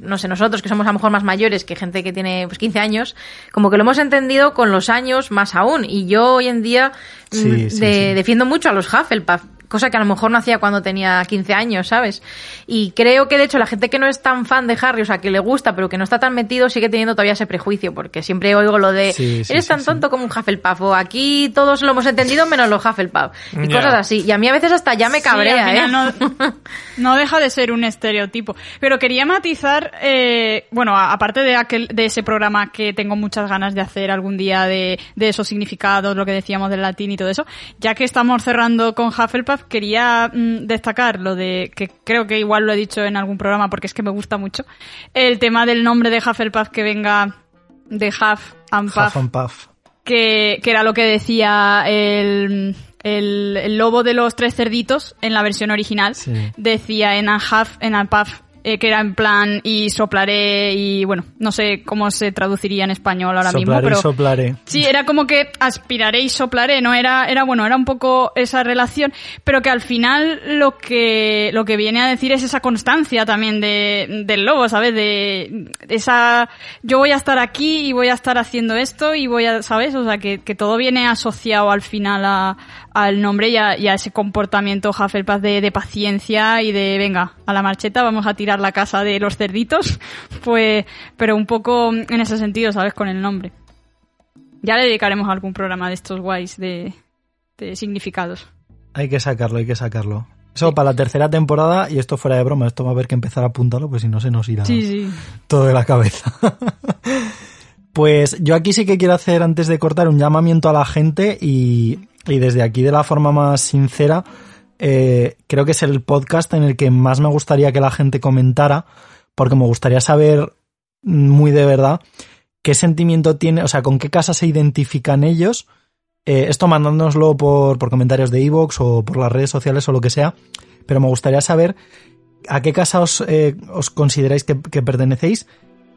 no sé, nosotros que somos a lo mejor más mayores que gente que tiene pues, 15 años, como que lo hemos entendido con los años más aún. Y yo hoy en día mm, Sí, sí, de- sí. defiendo mucho a los Hufflepuff. Cosa que a lo mejor no hacía cuando tenía 15 años, ¿sabes? Y creo que de hecho la gente que no es tan fan de Harry, o sea, que le gusta, pero que no está tan metido, sigue teniendo todavía ese prejuicio, porque siempre oigo lo de, Sí, sí, eres sí, tan sí. tonto como un Hufflepuff, o aquí todos lo hemos entendido menos los Hufflepuff, y Ya. cosas así. Y a mí a veces hasta ya me Sí, al cabrea, ¿eh? final No, no deja de ser un estereotipo. Pero quería matizar, eh, bueno, aparte de aquel, de ese programa que tengo muchas ganas de hacer algún día de, de esos significados, lo que decíamos del latín y todo eso, ya que estamos cerrando con Hufflepuff, quería mm, destacar lo de, que creo que igual lo he dicho en algún programa porque es que me gusta mucho, el tema del nombre de Hufflepuff que venga de Huff and Puff Huff and Puff. que, que era lo que decía el, el, el lobo de los tres cerditos en la versión original. Sí. Decía en a half, en a puff, eh, que era en plan y soplaré y bueno, no sé cómo se traduciría en español ahora mismo, Soplaré y pero soplaré. Sí, era como que aspiraré y soplaré, ¿no? Era, era bueno, era un poco esa relación, pero que al final lo que, lo que viene a decir es esa constancia también de, del lobo, ¿sabes? De esa, yo voy a estar aquí y voy a estar haciendo esto y voy a, ¿sabes? O sea, que, que todo viene asociado al final a, al nombre y a, y a ese comportamiento Hufflepuff de, de paciencia y de, venga, a la marcheta vamos a tirar la casa de los cerditos, pues, pero un poco en ese sentido, ¿sabes? Con el nombre. Ya le dedicaremos algún programa de estos guays de, de significados. Hay que sacarlo, hay que sacarlo. Eso para la tercera temporada, y esto fuera de broma, esto va a haber que empezar a apuntarlo, pues si no se nos irá Sí, sí. todo de la cabeza. pues yo aquí sí que quiero hacer, antes de cortar, un llamamiento a la gente y, y desde aquí de la forma más sincera, eh, creo que es el podcast en el que más me gustaría que la gente comentara, porque me gustaría saber muy de verdad qué sentimiento tiene, o sea, con qué casa se identifican ellos. Eh, esto mandándonoslo por, por comentarios de iVoox o por las redes sociales o lo que sea, pero me gustaría saber a qué casa os, eh, os consideráis que, que pertenecéis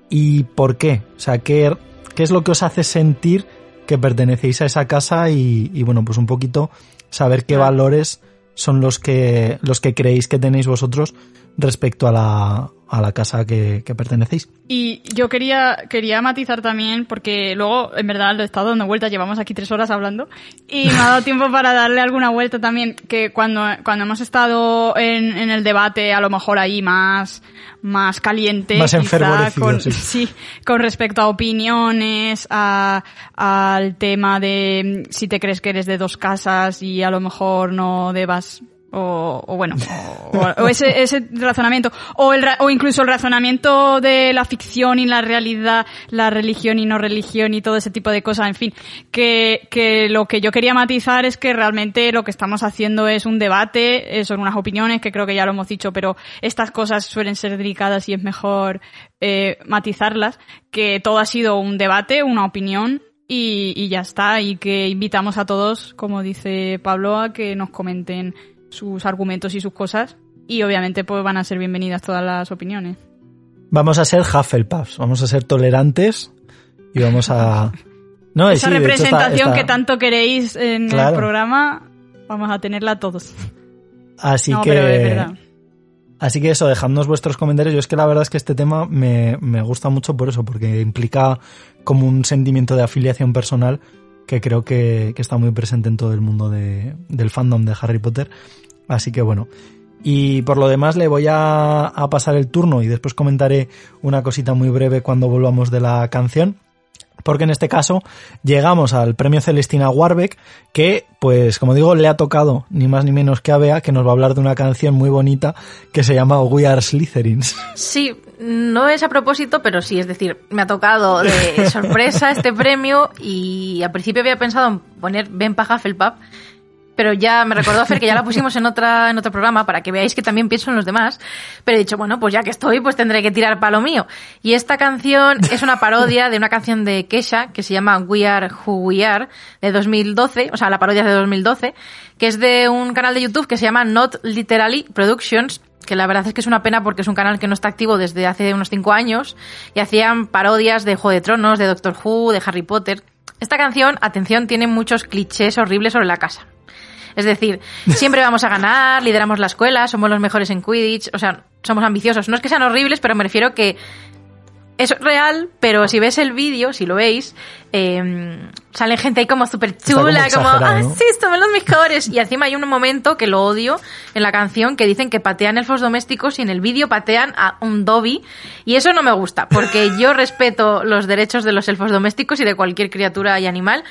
y por qué. O sea, qué, qué es lo que os hace sentir que pertenecéis a esa casa y, y, bueno, pues un poquito saber qué valores son los que, los que creéis que tenéis vosotros respecto a la, a la casa que, que pertenecéis. Y yo quería, quería matizar también, porque luego, en verdad, lo he estado dando vueltas, llevamos aquí tres horas hablando, y me ha dado tiempo para darle alguna vuelta también, que cuando, cuando hemos estado en, en el debate, a lo mejor ahí más, más caliente, Más quizá, con, sí. sí, con respecto a opiniones, a, al tema de si te crees que eres de dos casas y a lo mejor no debas o, o bueno, o, ese, ese razonamiento, o, el, o incluso el razonamiento de la ficción y la realidad, la religión y no religión y todo ese tipo de cosas, en fin, que, que lo que yo quería matizar es que realmente lo que estamos haciendo es un debate, eh, son unas opiniones que creo que ya lo hemos dicho, pero estas cosas suelen ser delicadas y es mejor eh, matizarlas, que todo ha sido un debate, una opinión y, y ya está, y que invitamos a todos, como dice Pablo, a que nos comenten sus argumentos y sus cosas y obviamente pues van a ser bienvenidas todas las opiniones. Vamos a ser Hufflepuffs, vamos a ser tolerantes y vamos a... No, Esa sí, de hecho está- representación está- que tanto queréis en Claro. el programa, vamos a tenerla todos. Así no, que... pero es verdad. Así que eso, dejadnos vuestros comentarios. Yo es que la verdad es que este tema me, me gusta mucho por eso, porque implica como un sentimiento de afiliación personal que creo que, que está muy presente en todo el mundo de- del fandom de Harry Potter. Así que bueno. Y por lo demás le voy a, a pasar el turno y después comentaré una cosita muy breve cuando volvamos de la canción. Porque en este caso llegamos al premio Celestina Warbeck, que, pues, como digo, le ha tocado ni más ni menos que a Bea, que nos va a hablar de una canción muy bonita que se llama We Are Slytherins. Sí, no es a propósito, pero sí, es decir, me ha tocado de sorpresa este premio y al principio había pensado en poner Ben pa Hufflepuff, pero ya me recordó Fer que ya la pusimos en otra en otro programa para que veáis que también pienso en los demás, pero he dicho, bueno, pues ya que estoy, pues tendré que tirar palo mío. Y esta canción es una parodia de una canción de Kesha que se llama We Are Who We Are de 2012, o sea, la parodia es de 2012, que es de un canal de YouTube que se llama Not Literally Productions, que la verdad es que es una pena porque es un canal que no está activo desde hace unos cinco años y hacían parodias de Juego de Tronos, de Doctor Who, de Harry Potter. Esta canción, atención, tiene muchos clichés horribles sobre la casa. Es decir, siempre vamos a ganar, lideramos la escuela, somos los mejores en Quidditch, o sea, somos ambiciosos. No es que sean horribles, pero me refiero que es real, pero si ves el vídeo, si lo veis, eh, sale gente ahí como súper como chula, como, exagerado, ah, ¿no? sí, somos los mejores. Y encima hay un momento que lo odio en la canción que dicen que patean elfos domésticos y en el vídeo patean a un Dobby. Y eso no me gusta, porque yo respeto los derechos de los elfos domésticos y de cualquier criatura y animal.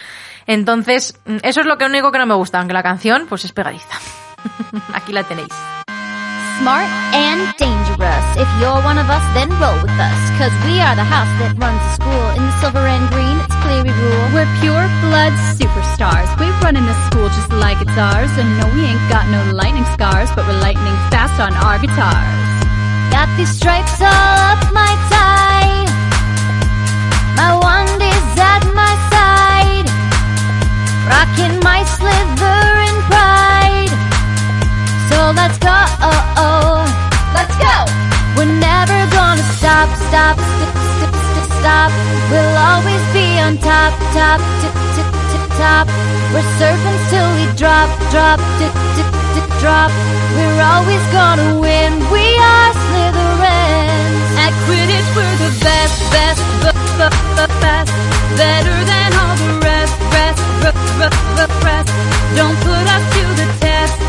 Entonces, mm, eso es lo que único que no me gusta, aunque la canción, pues es pegadiza. Aquí la tenéis. Smart and dangerous. If you're one of us, then roll with us. Cause we are the house that runs the school. In the silver and green, it's clear we rule. We're pure blood superstars. We run in the school just like it's ours. And no, we ain't got no lightning scars, but we're lightning fast on our guitars. Got these stripes all up my tie. My wand is at my. Rocking my Slytherin pride. So let's go. Oh, oh. Let's go. We're never gonna stop, stop, stop, stop, stop, stop. We'll always be on top, top, tip, tip, tip, top. We're servants till we drop, drop, dip, dip, dip, drop. We're always gonna win. We are Slytherins. At Quidditch, we're the best, best, b- b- b- best. Better than all the rest, Don't put us to the test.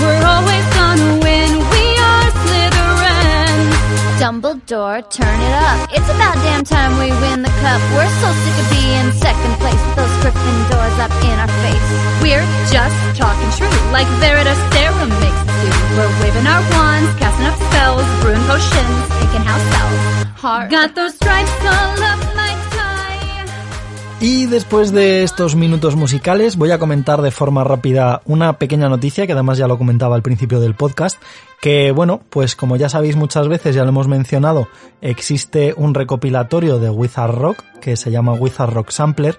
We're always gonna win. We are Slytherins. Dumbledore, turn it up. It's about damn time we win the cup. We're so sick of being second place with those Gryffindors up in our face. We're just talking true, like Veritastera makes us do. We're waving our wands, casting up spells, brewing potions, picking house spells. Hard. Got those stripes all up my. Y después de estos minutos musicales voy a comentar de forma rápida una pequeña noticia que además ya lo comentaba al principio del podcast, que bueno, pues como ya sabéis muchas veces, ya lo hemos mencionado, existe un recopilatorio de Wizard Rock que se llama Wizard Rock Sampler,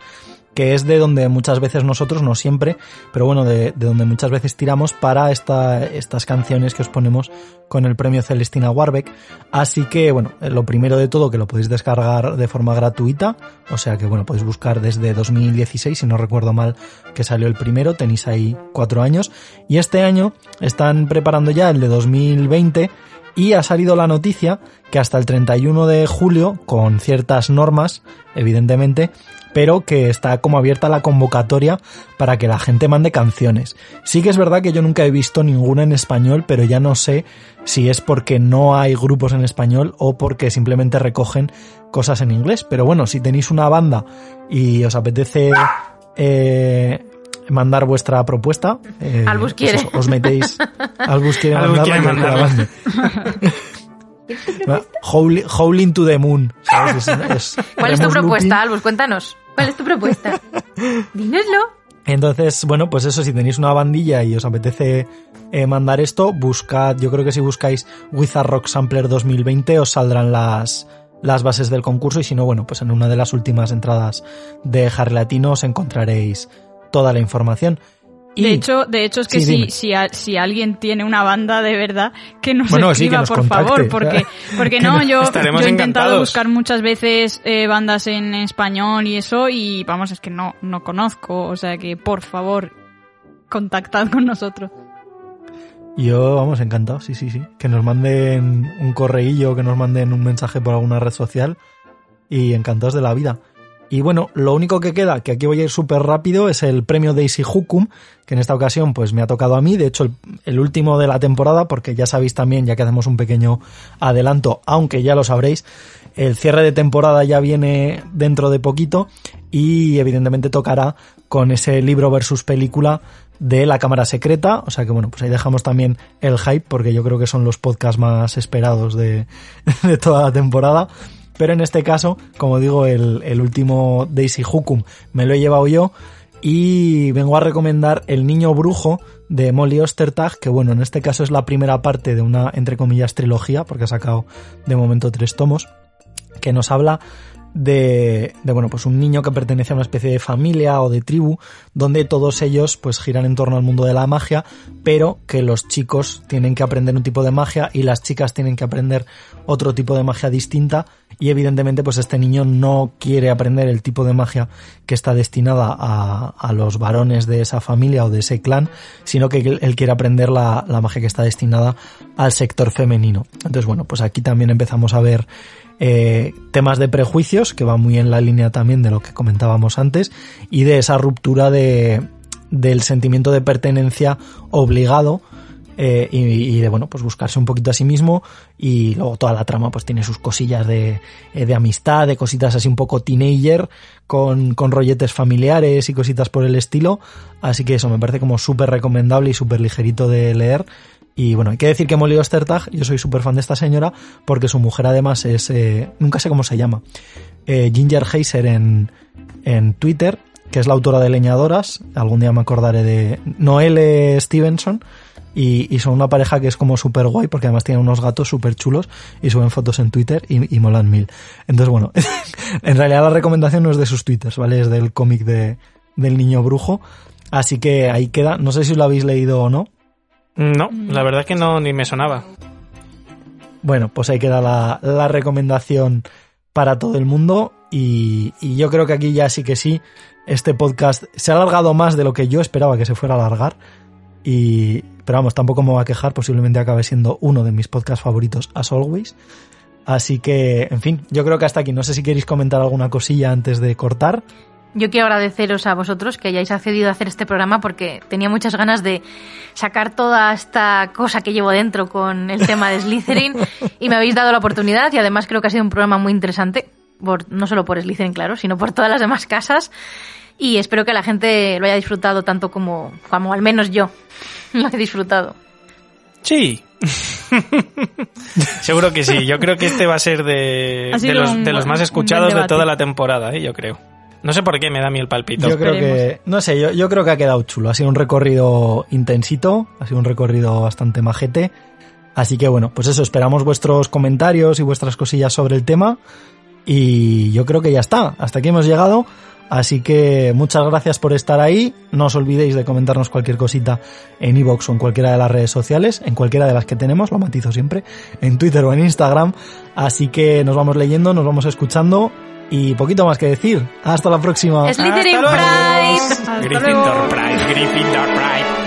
que es de donde muchas veces nosotros, no siempre, pero bueno, de, de donde muchas veces tiramos para esta, estas canciones que os ponemos con el premio Celestina Warbeck. Así que, bueno, eh, lo primero de todo que lo podéis descargar de forma gratuita, o sea que, bueno, podéis buscar desde 2016, si no recuerdo mal, que salió el primero, tenéis ahí cuatro años, y este año están preparando ya el de 2020 y ha salido la noticia que hasta el 31 de julio, con ciertas normas, evidentemente, pero que está como abierta la convocatoria para que la gente mande canciones. Sí que es verdad que yo nunca he visto ninguna en español, pero ya no sé si es porque no hay grupos en español o porque simplemente recogen cosas en inglés. Pero bueno, si tenéis una banda y os apetece eh, mandar vuestra propuesta, eh, Albus pues quiere. os, os metéis. Albus quiere Albus mandarla, quiere la mandarla. Howling, Howling to the Moon. ¿sabes? Es- es ¿Cuál es tu propuesta. Albus? Cuéntanos. ¿Cuál es tu propuesta? Dínoslo. Entonces, bueno, pues eso, si tenéis una bandilla y os apetece eh, mandar esto, buscad, yo creo que si buscáis Wizard Rock Sampler 2020 os saldrán las, las bases del concurso y si no, bueno, pues en una de las últimas entradas de Harry Latino os encontraréis toda la información. Y- De hecho, de hecho es que Sí, si, si, a- si alguien tiene una banda de verdad, que nos Bueno, sí, que escriba, nos por contacte, favor, porque, porque que no, yo, yo he intentado buscar muchas veces eh, bandas en español y eso, y vamos, es que no, no conozco, o sea que por favor, contactad con nosotros. Y Yo, vamos, encantado, sí, sí, sí. Que nos manden un correillo, que nos manden un mensaje por alguna red social y encantados de la vida. Y bueno, lo único que queda, que aquí voy a ir súper rápido, es el premio Daisy Hukum, que en esta ocasión pues me ha tocado a mí, de hecho el, último de la temporada, porque ya sabéis también, ya que hacemos un pequeño adelanto, aunque ya lo sabréis, el cierre de temporada ya viene dentro de poquito y evidentemente tocará con ese libro versus película de La Cámara Secreta, o sea que bueno, pues ahí dejamos también el hype porque yo creo que son los podcasts más esperados de, de toda la temporada. Pero en este caso, como digo, el, último Daisy Hukum me lo he llevado yo y vengo a recomendar El Niño Brujo de Molly Ostertag, que bueno, en este caso es la primera parte de una, entre comillas, trilogía, porque ha sacado de momento tres tomos, que nos habla de, de, bueno, pues un niño que pertenece a una especie de familia o de tribu, donde todos ellos pues giran en torno al mundo de la magia, pero que los chicos tienen que aprender un tipo de magia y las chicas tienen que aprender otro tipo de magia distinta y evidentemente pues este niño no quiere aprender el tipo de magia que está destinada a, a los varones de esa familia o de ese clan, sino que él, quiere aprender la, la magia que está destinada al sector femenino. Entonces bueno, pues aquí también empezamos a ver eh, temas de prejuicios, que va muy en la línea también de lo que comentábamos antes, y de esa ruptura de, del sentimiento de pertenencia obligado eh, y, de bueno pues buscarse un poquito a sí mismo y luego toda la trama pues tiene sus cosillas de, eh, de amistad de cositas así un poco teenager con, con rolletes familiares y cositas por el estilo. Así que eso me parece como súper recomendable y súper ligerito de leer. Y bueno, hay que decir que Molly Ostertag, yo soy súper fan de esta señora, porque su mujer además es, eh, nunca sé cómo se llama, Ginger Heiser en, en Twitter, que es la autora de Leñadoras, algún día me acordaré de Noelle Stevenson, y, y son una pareja que es como súper guay, porque además tienen unos gatos súper chulos y suben fotos en Twitter y, y molan mil. Entonces bueno, en realidad la recomendación no es de sus twitters, ¿vale? Es del cómic de, del niño brujo, así que ahí queda, no sé si lo habéis leído o no. No, la verdad que no, ni me sonaba. Bueno, pues ahí queda la, la recomendación para todo el mundo y, y, yo creo que aquí ya sí que sí, este podcast se ha alargado más de lo que yo esperaba que se fuera a alargar y, pero vamos, tampoco me voy a quejar, posiblemente acabe siendo uno de mis podcasts favoritos as always. Así que, en fin, yo creo que hasta aquí. No sé si queréis comentar alguna cosilla antes de cortar. Yo quiero agradeceros a vosotros que hayáis accedido a hacer este programa porque tenía muchas ganas de sacar toda esta cosa que llevo dentro con el tema de Slytherin y me habéis dado la oportunidad y además creo que ha sido un programa muy interesante, no solo por Slytherin, claro, sino por todas las demás casas y espero que la gente lo haya disfrutado tanto como, como al menos yo lo he disfrutado. Sí. Seguro que sí. Yo creo que este va a ser de, de, los, un, de los, más escuchados de toda la temporada, ¿eh? yo creo. No sé por qué me da a mí el palpito. Yo creo que, no sé, yo, yo creo que ha quedado chulo. Ha sido un recorrido intensito, ha sido un recorrido bastante majete. Así que bueno, pues eso, esperamos vuestros comentarios y vuestras cosillas sobre el tema. Y yo creo que ya está. Hasta aquí hemos llegado. Así que muchas gracias por estar ahí. No os olvidéis de comentarnos cualquier cosita en iVoox o en cualquiera de las redes sociales, en cualquiera de las que tenemos, lo matizo siempre, en Twitter o en Instagram. Así que nos vamos leyendo, nos vamos escuchando y poquito más que decir. Hasta la próxima. Slytherin Pride. Gryffindor Pride, Gryffindor Pride.